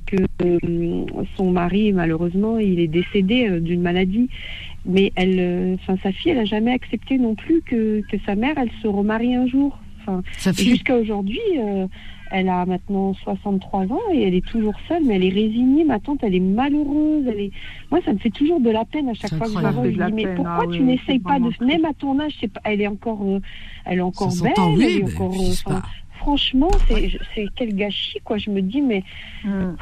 que euh, son mari malheureusement il est décédé euh, d'une maladie mais elle euh, enfin sa fille elle a jamais accepté non plus que que sa mère elle se remarie un jour enfin jusqu'à aujourd'hui elle a maintenant 63 ans et elle est toujours seule, mais elle est résignée. Ma tante, elle est malheureuse. Elle est... Moi, ça me fait toujours de la peine à chaque fois que je la vois. Je dis, mais pourquoi ah tu n'essayes pas de. Même à ton âge, pas... elle est encore, elle est encore belle. elle est encore, franchement, c'est quel gâchis, quoi. Je me dis, mais hmm.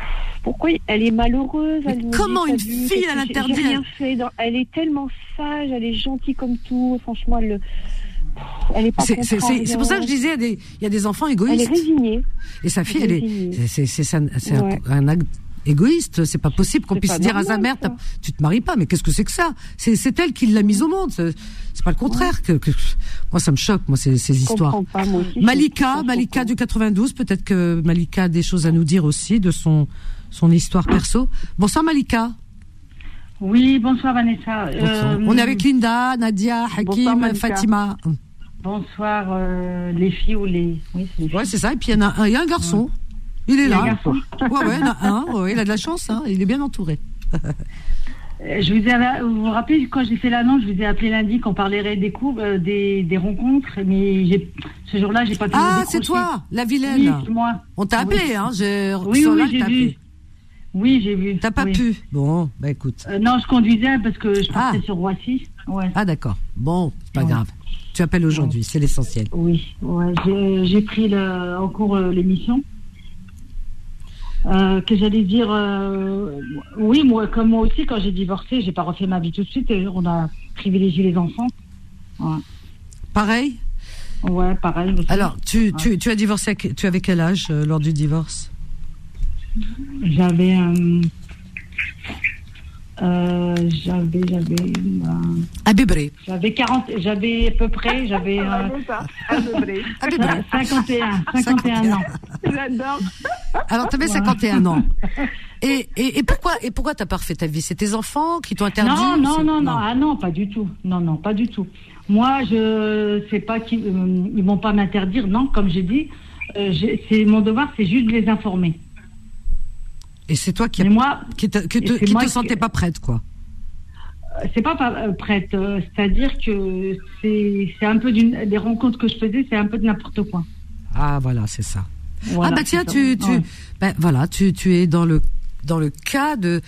pourquoi elle est malheureuse Comment une fille, elle interdit rien fait. Elle est tellement sage, elle est gentille comme tout. Franchement, elle c'est pour ça que je disais, il y a des enfants égoïstes. Elle est résignée. Et sa fille, elle, est, c'est un, un, acte égoïste. C'est pas possible qu'on puisse dire à sa mère, tu te maries pas. Mais qu'est-ce que c'est que ça? C'est elle qui l'a mise au monde. C'est pas le contraire. Que, moi, ça me choque. Moi, ces, ces histoires. Malika, Malika du 92. Peut-être que Malika a des choses à nous dire aussi de son son histoire perso. Bonsoir Malika. Oui, bonsoir Vanessa. Euh, On est avec Linda, Nadia, Hakim, Fatima. Bonsoir euh, les filles ou les. Oui, c'est Ouais, c'est ça. Et puis il y, a un, y a un garçon. Il est là. Ouais, ouais, il, a un, il a de la chance, hein. il est bien entouré. Euh, je vous, ai, vous vous rappelez quand j'ai fait l'annonce, je vous ai appelé lundi qu'on parlerait des coups, euh, des, des, rencontres, mais ce jour-là, j'ai pas pu. Ah, c'est toi, la vilaine. Oui, moi. On t'a appelé, hein Oui, oui, j'ai vu. Oui, j'ai vu. T'as pas pu Bon, bah écoute. Euh, non, je conduisais parce que je partais ah. sur Roissy. Ouais. Ah d'accord. Bon, c'est pas grave. Tu appelles aujourd'hui, c'est l'essentiel. Oui, ouais, j'ai pris le, en cours l'émission. Euh, que j'allais dire, euh, oui, moi, comme moi aussi, quand j'ai divorcé, j'ai pas refait ma vie tout de suite. Et on a privilégié les enfants. Pareil? Ouais, pareil. Alors, tu, tu, tu, as divorcé, tu avais quel âge euh, lors du divorce? J'avais euh, j'avais, j'avais. à Bébré. J'avais 40, j'avais à peu près, j'avais. Euh, à peu près. 51, 51 ans. J'adore. Alors, tu avais 51 ans. Et, et, et, pourquoi, et pourquoi t'as pas refait ta vie? C'est tes enfants qui t'ont interdit Non, non, non, non, ah non, pas du tout. Non, non, pas du tout. Moi, je sais pas qu'ils euh, ils vont pas m'interdire. Non, comme j'ai dit, euh, c'est mon devoir, c'est juste de les informer. Et c'est toi qui, moi, qui te, te, sentais pas prête, quoi. Euh, c'est pas, pas euh, prête, euh, c'est-à-dire que c'est un peu d'une des rencontres que je faisais, c'est un peu de n'importe quoi. Ah voilà, c'est ça. ah bah tiens, tu, tu ben, voilà, tu, tu es dans le dans le cas de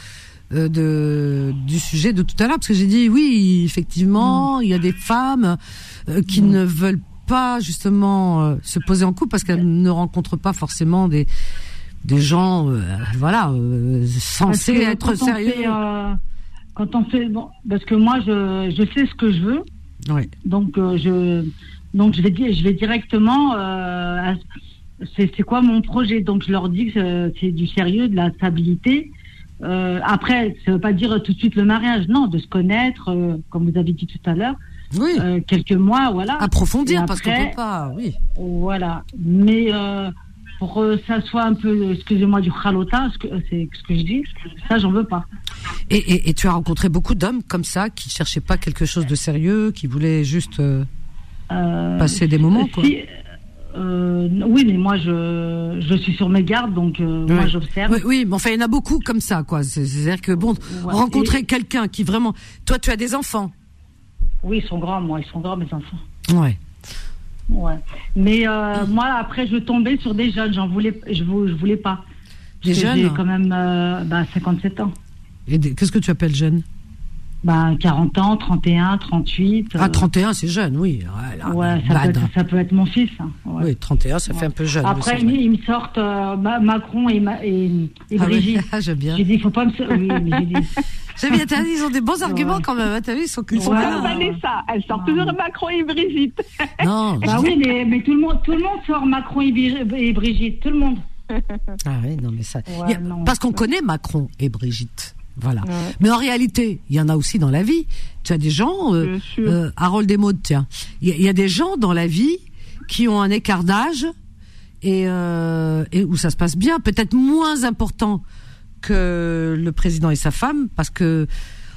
de, du sujet de tout à l'heure, parce que j'ai dit oui, effectivement, mm. il y a des femmes qui mm. ne veulent pas justement se poser en couple parce qu'elles ne rencontrent pas forcément des des gens, euh, voilà, euh, censés être sérieux. Euh, quand on fait, bon, parce que moi, je, je sais ce que je veux. Oui. Donc, je, donc je vais dire, je vais directement. c'est quoi mon projet? Donc, je leur dis que c'est du sérieux, de la stabilité. après, ça veut pas dire tout de suite le mariage, non, de se connaître, comme vous avez dit tout à l'heure. Oui. quelques mois, voilà. Approfondir, parce qu'on peut pas, oui. Voilà. Mais pour que ça soit un peu, excusez-moi, du khalota, c'est ce que je dis, ça, j'en veux pas. Et, et, tu as rencontré beaucoup d'hommes comme ça, qui ne cherchaient pas quelque chose de sérieux, qui voulaient juste euh, euh, passer des moments, quoi. Euh, oui, mais moi, je, je suis sur mes gardes, donc moi, j'observe. Oui, oui, mais enfin, il y en a beaucoup comme ça, quoi. C'est-à-dire que, bon, rencontrer quelqu'un qui vraiment... Toi, tu as des enfants Oui, ils sont grands, moi, ils sont grands, mes enfants. Ouais. Ouais. Mais euh, moi, après, je tombais sur des jeunes. J'en voulais, je, je voulais pas. Des jeunes J'ai quand même euh, bah, 57 ans. Et qu'est-ce que tu appelles jeune? Bah, 40 ans, 31, 38. Ah, 31, c'est jeune, oui. Ouais, ça, peut être, ça, peut être, mon fils. Hein, Oui, 31, ça fait un peu jeune. Après, ils, me sortent euh, Macron et, et, et ah Brigitte. Ah, j'aime bien. J'ai dit, il faut pas me. Oui, mais j'ai dit. J'aime bien, ils ont des bons arguments quand même. Hein, t'as vu, ils sont, ils sont ouais. Vanessa, elle sort toujours Macron et Brigitte. Non. bah oui, mais, mais, tout, le monde, tout le monde sort Macron et, Brigitte. Tout le monde. Ah oui, non, mais ça. parce qu'on connaît Macron et Brigitte. Voilà. Mais en réalité, il y en a aussi dans la vie. Tu as des gens, euh, euh, Harold Desmaudes, tiens, il y, a des gens dans la vie qui ont un écart d'âge et, euh, et où ça se passe bien, peut-être moins important que le président et sa femme, parce que,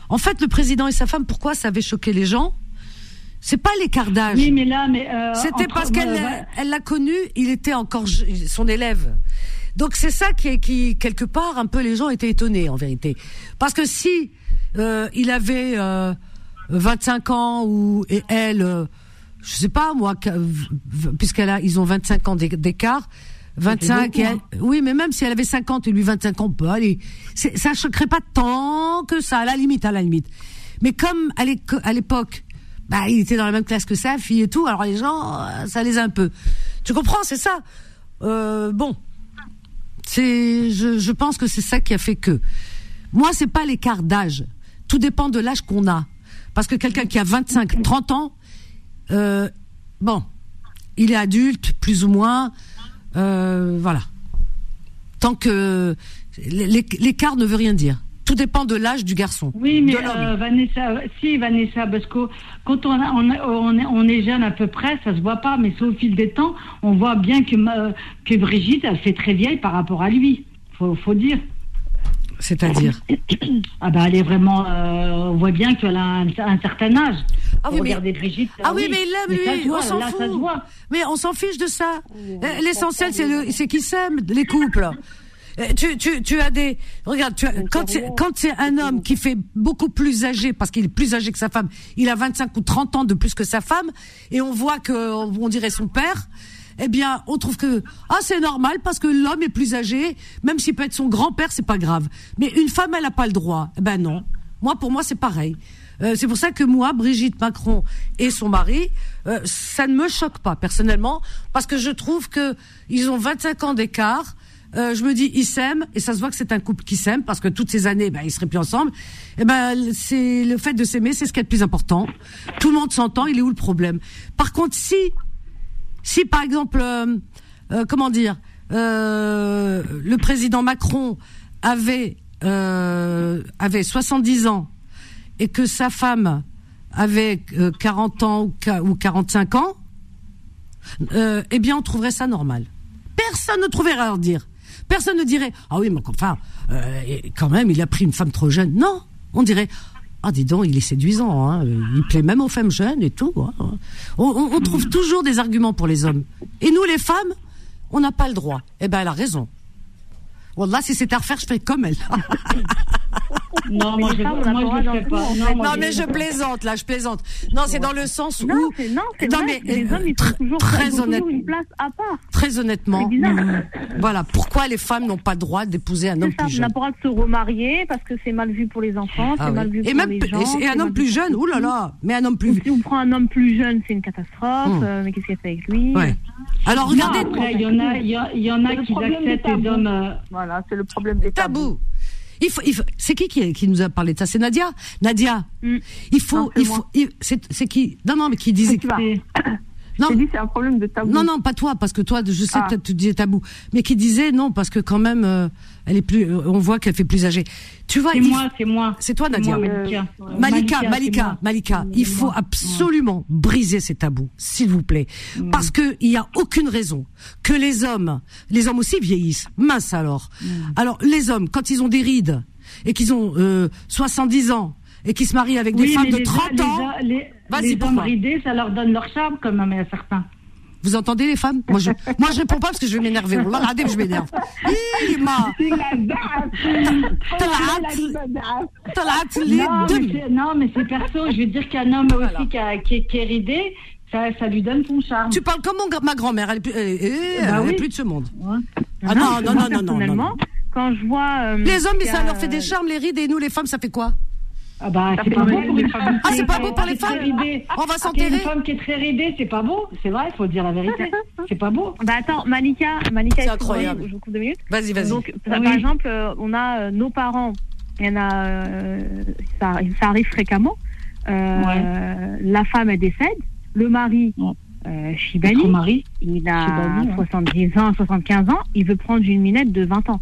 en fait, le président et sa femme, pourquoi ça avait choqué les gens? C'est pas l'écart d'âge. Oui, mais là, mais euh, c'était parce qu'elle elle l'a connu, il était encore son élève. Donc c'est ça qui qui quelque part un peu les gens étaient étonnés en vérité, parce que si euh, il avait euh, 25 ans ou et elle, euh, je sais pas moi, puisqu'elle a ils ont 25 ans d'écart. 25, hein. oui, mais même si elle avait 50 et lui 25 ans, peut aller. Ça choquerait pas tant que ça, à la limite, à la limite. Mais comme à l'époque, bah, il était dans la même classe que sa fille et tout, alors les gens, euh, ça les a un peu. Tu comprends, c'est ça. Euh, bon, c'est, je, pense que c'est ça qui a fait que. Moi, c'est pas l'écart d'âge. Tout dépend de l'âge qu'on a. Parce que quelqu'un qui a 25, 30 ans, euh, bon, il est adulte, plus ou moins, euh, voilà. Tant que l'écart ne veut rien dire. Tout dépend de l'âge du garçon. Oui, mais euh, Vanessa, si Vanessa, parce que quand on, on, on, est, jeune à peu près, ça se voit pas, mais au fil des temps, on voit bien que, que Brigitte, elle fait très vieille par rapport à lui. Faut, faut dire. C'est-à-dire Ah bah elle est vraiment, euh, on voit bien qu'elle a un, certain âge. Ah oui, mais... Brigitte. Ah oui, mais il aime lui, on s'en fout. Mais on s'en fiche de ça. Euh, l'essentiel, c'est c'est qu'ils s'aiment, les couples. Euh, tu, tu, tu as des regarde tu quand c'est quand c'est un homme qui fait beaucoup plus âgé parce qu'il est plus âgé que sa femme il a 25 ou 30 ans de plus que sa femme et on voit que on dirait son père eh bien, on trouve que ah c'est normal parce que l'homme est plus âgé, même s'il peut être son grand-père, c'est pas grave. Mais une femme, elle n'a pas le droit. Eh ben non. Moi, pour moi, c'est pareil. Euh, c'est pour ça que moi, Brigitte Macron et son mari, euh, ça ne me choque pas personnellement, parce que je trouve que ils ont 25 ans d'écart. Euh, je me dis, ils s'aiment et ça se voit que c'est un couple qui s'aime parce que toutes ces années, ben, ils seraient plus ensemble. Et eh ben, c'est le fait de s'aimer, c'est ce qui est le plus important. Tout le monde s'entend. Il est où le problème? Par contre, si si par exemple, euh, euh, comment dire, le président Macron avait avait 70 ans et que sa femme avait 40 ans ou 45 ans, eh bien on trouverait ça normal. Personne ne trouverait à dire. Personne ne dirait ah oui mais enfin quand même il a pris une femme trop jeune. Non, on dirait ah, dis donc, il est séduisant. Hein. Il plaît même aux femmes jeunes et tout. Hein. On, trouve toujours des arguments pour les hommes. Et nous, les femmes, on n'a pas le droit. Eh ben, elle a raison. Wallah, si c'était à refaire, je ferais comme elle. Non, moi, je, moi, je pas. Non, mais je plaisante, là, je plaisante. Non, c'est dans le sens où. Non, c'est non, mais, les hommes, ils sont toujours, très honnêtement, une place à part. Très honnêtement. Voilà. Pourquoi les femmes n'ont pas le droit d'épouser un homme plus jeune? On n'a pas le droit de se remarier parce que c'est mal vu pour les enfants, ah c'est mal vu et pour même, les gens. Et un homme plus jeune, oulala. Là là, mais un homme plus. Si on prend un homme plus jeune, c'est une catastrophe. Hmm. Euh, mais qu'est-ce qu'il a fait avec lui? Alors regardez. il y en a, il y, en a qui acceptent les hommes. Euh, voilà, c'est le problème des tabous. Il faut, il faut c'est qui, qui, qui nous a parlé de ça? C'est Nadia? Nadia. Mm. Il faut, il faut, c'est qui? Non, non, mais qui disait. Non, c'est un problème de tabou. Non, non, pas toi, parce que toi, je sais ah. que tu disais tabou, mais qui disait non, parce que quand même, euh, elle est plus, euh, on voit qu'elle fait plus âgée. Tu vois, c'est moi, c'est moi. C'est toi, Nadia. Malika, Malika, Malika, Malika, il faut absolument briser ces tabous, s'il vous plaît, parce que il y a aucune raison que les hommes, les hommes aussi vieillissent. Mince alors. Alors les hommes, quand ils ont des rides et qu'ils ont euh, 70 ans et qu'ils se marient avec des femmes de 30 ans. Les, hommes ridés, ça leur donne leur charme quand même à certains. Vous entendez les femmes? Moi je moi je réponds pas parce que je vais m'énerver. Regardez je m'énerve. Non mais c'est perso, je veux dire qu'un homme aussi qui, est, ridé, ça, ça, lui donne son charme. Tu parles comme ma grand-mère, elle, est, bah plus de ce monde. Ah non, non, non, non, non, non, Quand je vois. Euh, les hommes, ça leur fait des charmes, les rides, et nous, les femmes, ça fait quoi? Ah bah c'est pas beau pour les femmes. Ah c'est pas beau pour les femmes. On va s'enterrer. Une femme qui est très ridée, c'est pas beau. C'est vrai, il faut dire la vérité. C'est pas beau. Bah attends, Malika, Malika, c'est incroyable. Je vous coupe deux minutes. Vas-y, vas-y. Donc par exemple, euh, on a euh, nos parents. Il y en a, euh, ça, ça, arrive fréquemment. Euh, La femme elle décède, le mari. Euh, Shibani, mari. il a 70 ans, 75 ans, il veut prendre une minette de 20 ans.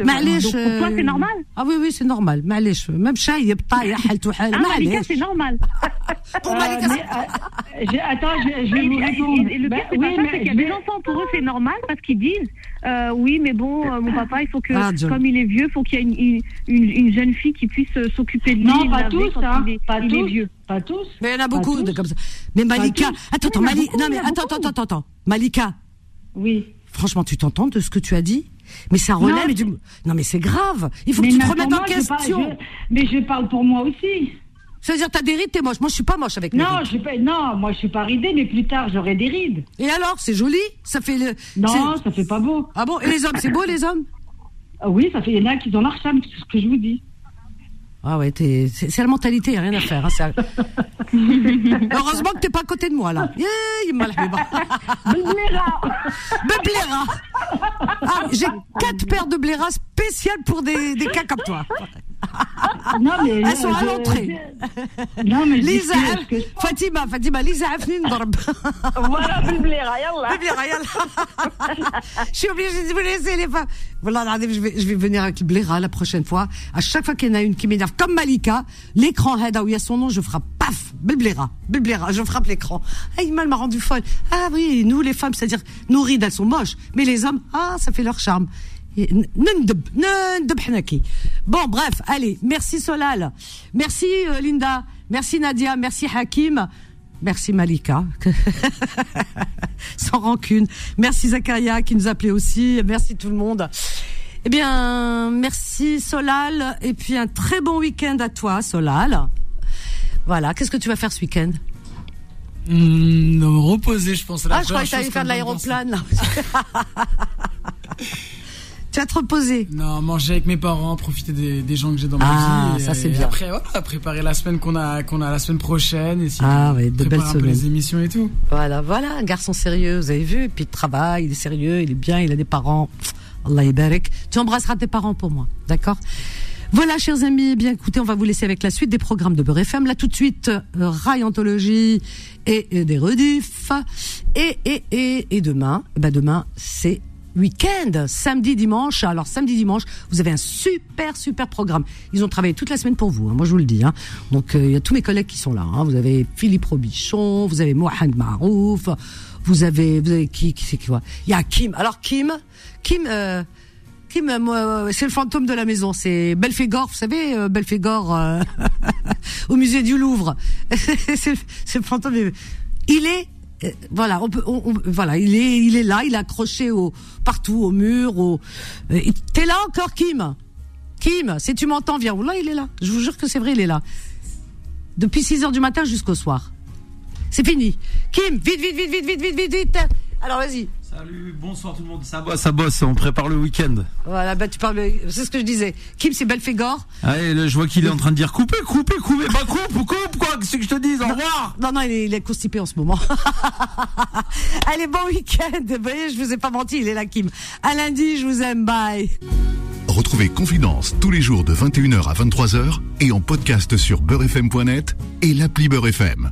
معليش pour toi c'est normal ah oui oui c'est normal معليش même شايب طايح حالته حال معليش c'est normal pour Malika attends je vais vous répondre le pire c'est pas ça c'est qu'il y a des enfants pour eux c'est normal parce qu'ils disent euh, oui mais bon euh, mon papa il faut que ah, comme il est vieux il faut qu'il y ait une, une, une, jeune fille qui puisse euh, s'occuper de lui non pas tous hein, pas tous vieux pas tous mais il y en a beaucoup de comme ça mais Malika attends attends Malika non mais attends attends attends Malika oui franchement tu t'entends de ce que tu as dit Mais ça relève non, du. Non, mais c'est grave. Il faut que tu te remettes en question. Mais je parle pour moi aussi. Ça veut dire t'as des rides, t'es moche. Moi, je suis pas moche avec non, rides. Je pas, non, moi, je suis pas ridée, mais plus tard, j'aurai des rides. Et alors, c'est joli? Ça fait le. Non, ça fait pas beau. Ah bon? Et les hommes, c'est beau, les hommes? Ah Oui, ça fait. Il y en a qui ont leur charme, c'est ce que je vous dis. Ah ouais, c'est la mentalité, a rien à faire. Hein, Heureusement que t'es pas à côté de moi là. Ah, J'ai quatre paires de bléras spéciales pour des, des cas comme toi. non, mais elles sont à l'entrée. Non, mais Lisa, hein. Fatima, Fatima, Lisa, hein, Afnin, Dorb. Voilà, Biblera, yallah. Je suis obligée de vous laisser, les femmes. Voilà, je vais, venir avec le la prochaine fois. À chaque fois qu'il y en a une qui m'énerve, comme Malika, l'écran Heda ah où il y a son nom, je frappe, paf, Biblera, Biblera, je frappe l'écran. Ah, il m'a rendu folle. Ah oui, nous, les femmes, c'est-à-dire, nos rides, elles sont moches. Mais les hommes, ah, ça fait leur charme. Bon, bref, allez, merci Solal, merci euh, Linda, merci Nadia, merci Hakim, merci Malika, sans rancune, merci Zakaria qui nous appelait aussi, merci tout le monde. Eh bien, merci Solal, et puis un très bon week-end à toi, Solal. Voilà, qu'est-ce que tu vas faire ce week-end? Mmh, Me reposer, je pense. ah, je croyais que tu allais faire de l'aéroplane. Tu vas te reposer. Non, manger avec mes parents, profiter des, gens que j'ai dans ma ah, vie. ça c'est bien. Après, voilà, préparer la semaine qu'on a, qu'on a la semaine prochaine. Et ah oui, de belles semaines. les émissions et tout. Voilà, voilà, un garçon sérieux, vous avez vu. Et puis il travaille, il est sérieux, il est bien, il a des parents. Allah. Tu embrasseras tes parents pour moi, d'accord? Voilà, chers amis, eh bien écoutez, on va vous laisser avec la suite des programmes de Beurre FM. Là, tout de suite, euh, Rayontologie et, des rediffs. Et, et, et, et demain, ben demain, c'est week-end, samedi, dimanche. Alors samedi, dimanche, vous avez un super, super programme. Ils ont travaillé toute la semaine pour vous, hein, moi je vous le dis. Hein. Donc euh, il y a tous mes collègues qui sont là. Hein. Vous avez Philippe Robichon, vous avez Mohamed Marouf, vous avez, vous avez qui, qui c'est qui quoi? Il y a Kim. Alors Kim, Kim, euh, Kim, euh, c'est le fantôme de la maison. C'est Belphégor, vous savez, euh, Belphégor au musée du Louvre. c'est le fantôme. Il est euh, voilà, on peut, voilà, il est, il est là, il est accroché au, partout, au mur, au. Euh, t'es là encore, Kim Kim, si tu m'entends, viens. Là, il est là. Je vous jure que c'est vrai, il est là. Depuis 6 heures du matin jusqu'au soir. C'est fini. Kim, vite, vite, vite, vite, vite, vite, vite, vite. Alors, vas-y. Salut, bonsoir tout le monde. Ça bosse, ça bosse. On prépare le week-end. Voilà, bah tu parles. C'est ce que je disais. Kim, c'est Belphégor. Allez, je vois qu'il est en train de dire coupez, coupez, coupez. Bah coupe, coupe, quoi. Qu'est-ce que je te dis Au revoir. Non, non, il est, il est constipé en ce moment. Allez, bon week-end. Vous voyez, je vous ai pas menti. Il est là, Kim. À lundi, je vous aime. Bye. Retrouvez Confidence tous les jours de 21h à 23h et en podcast sur beurrefm.net et l'appli Beurrefm.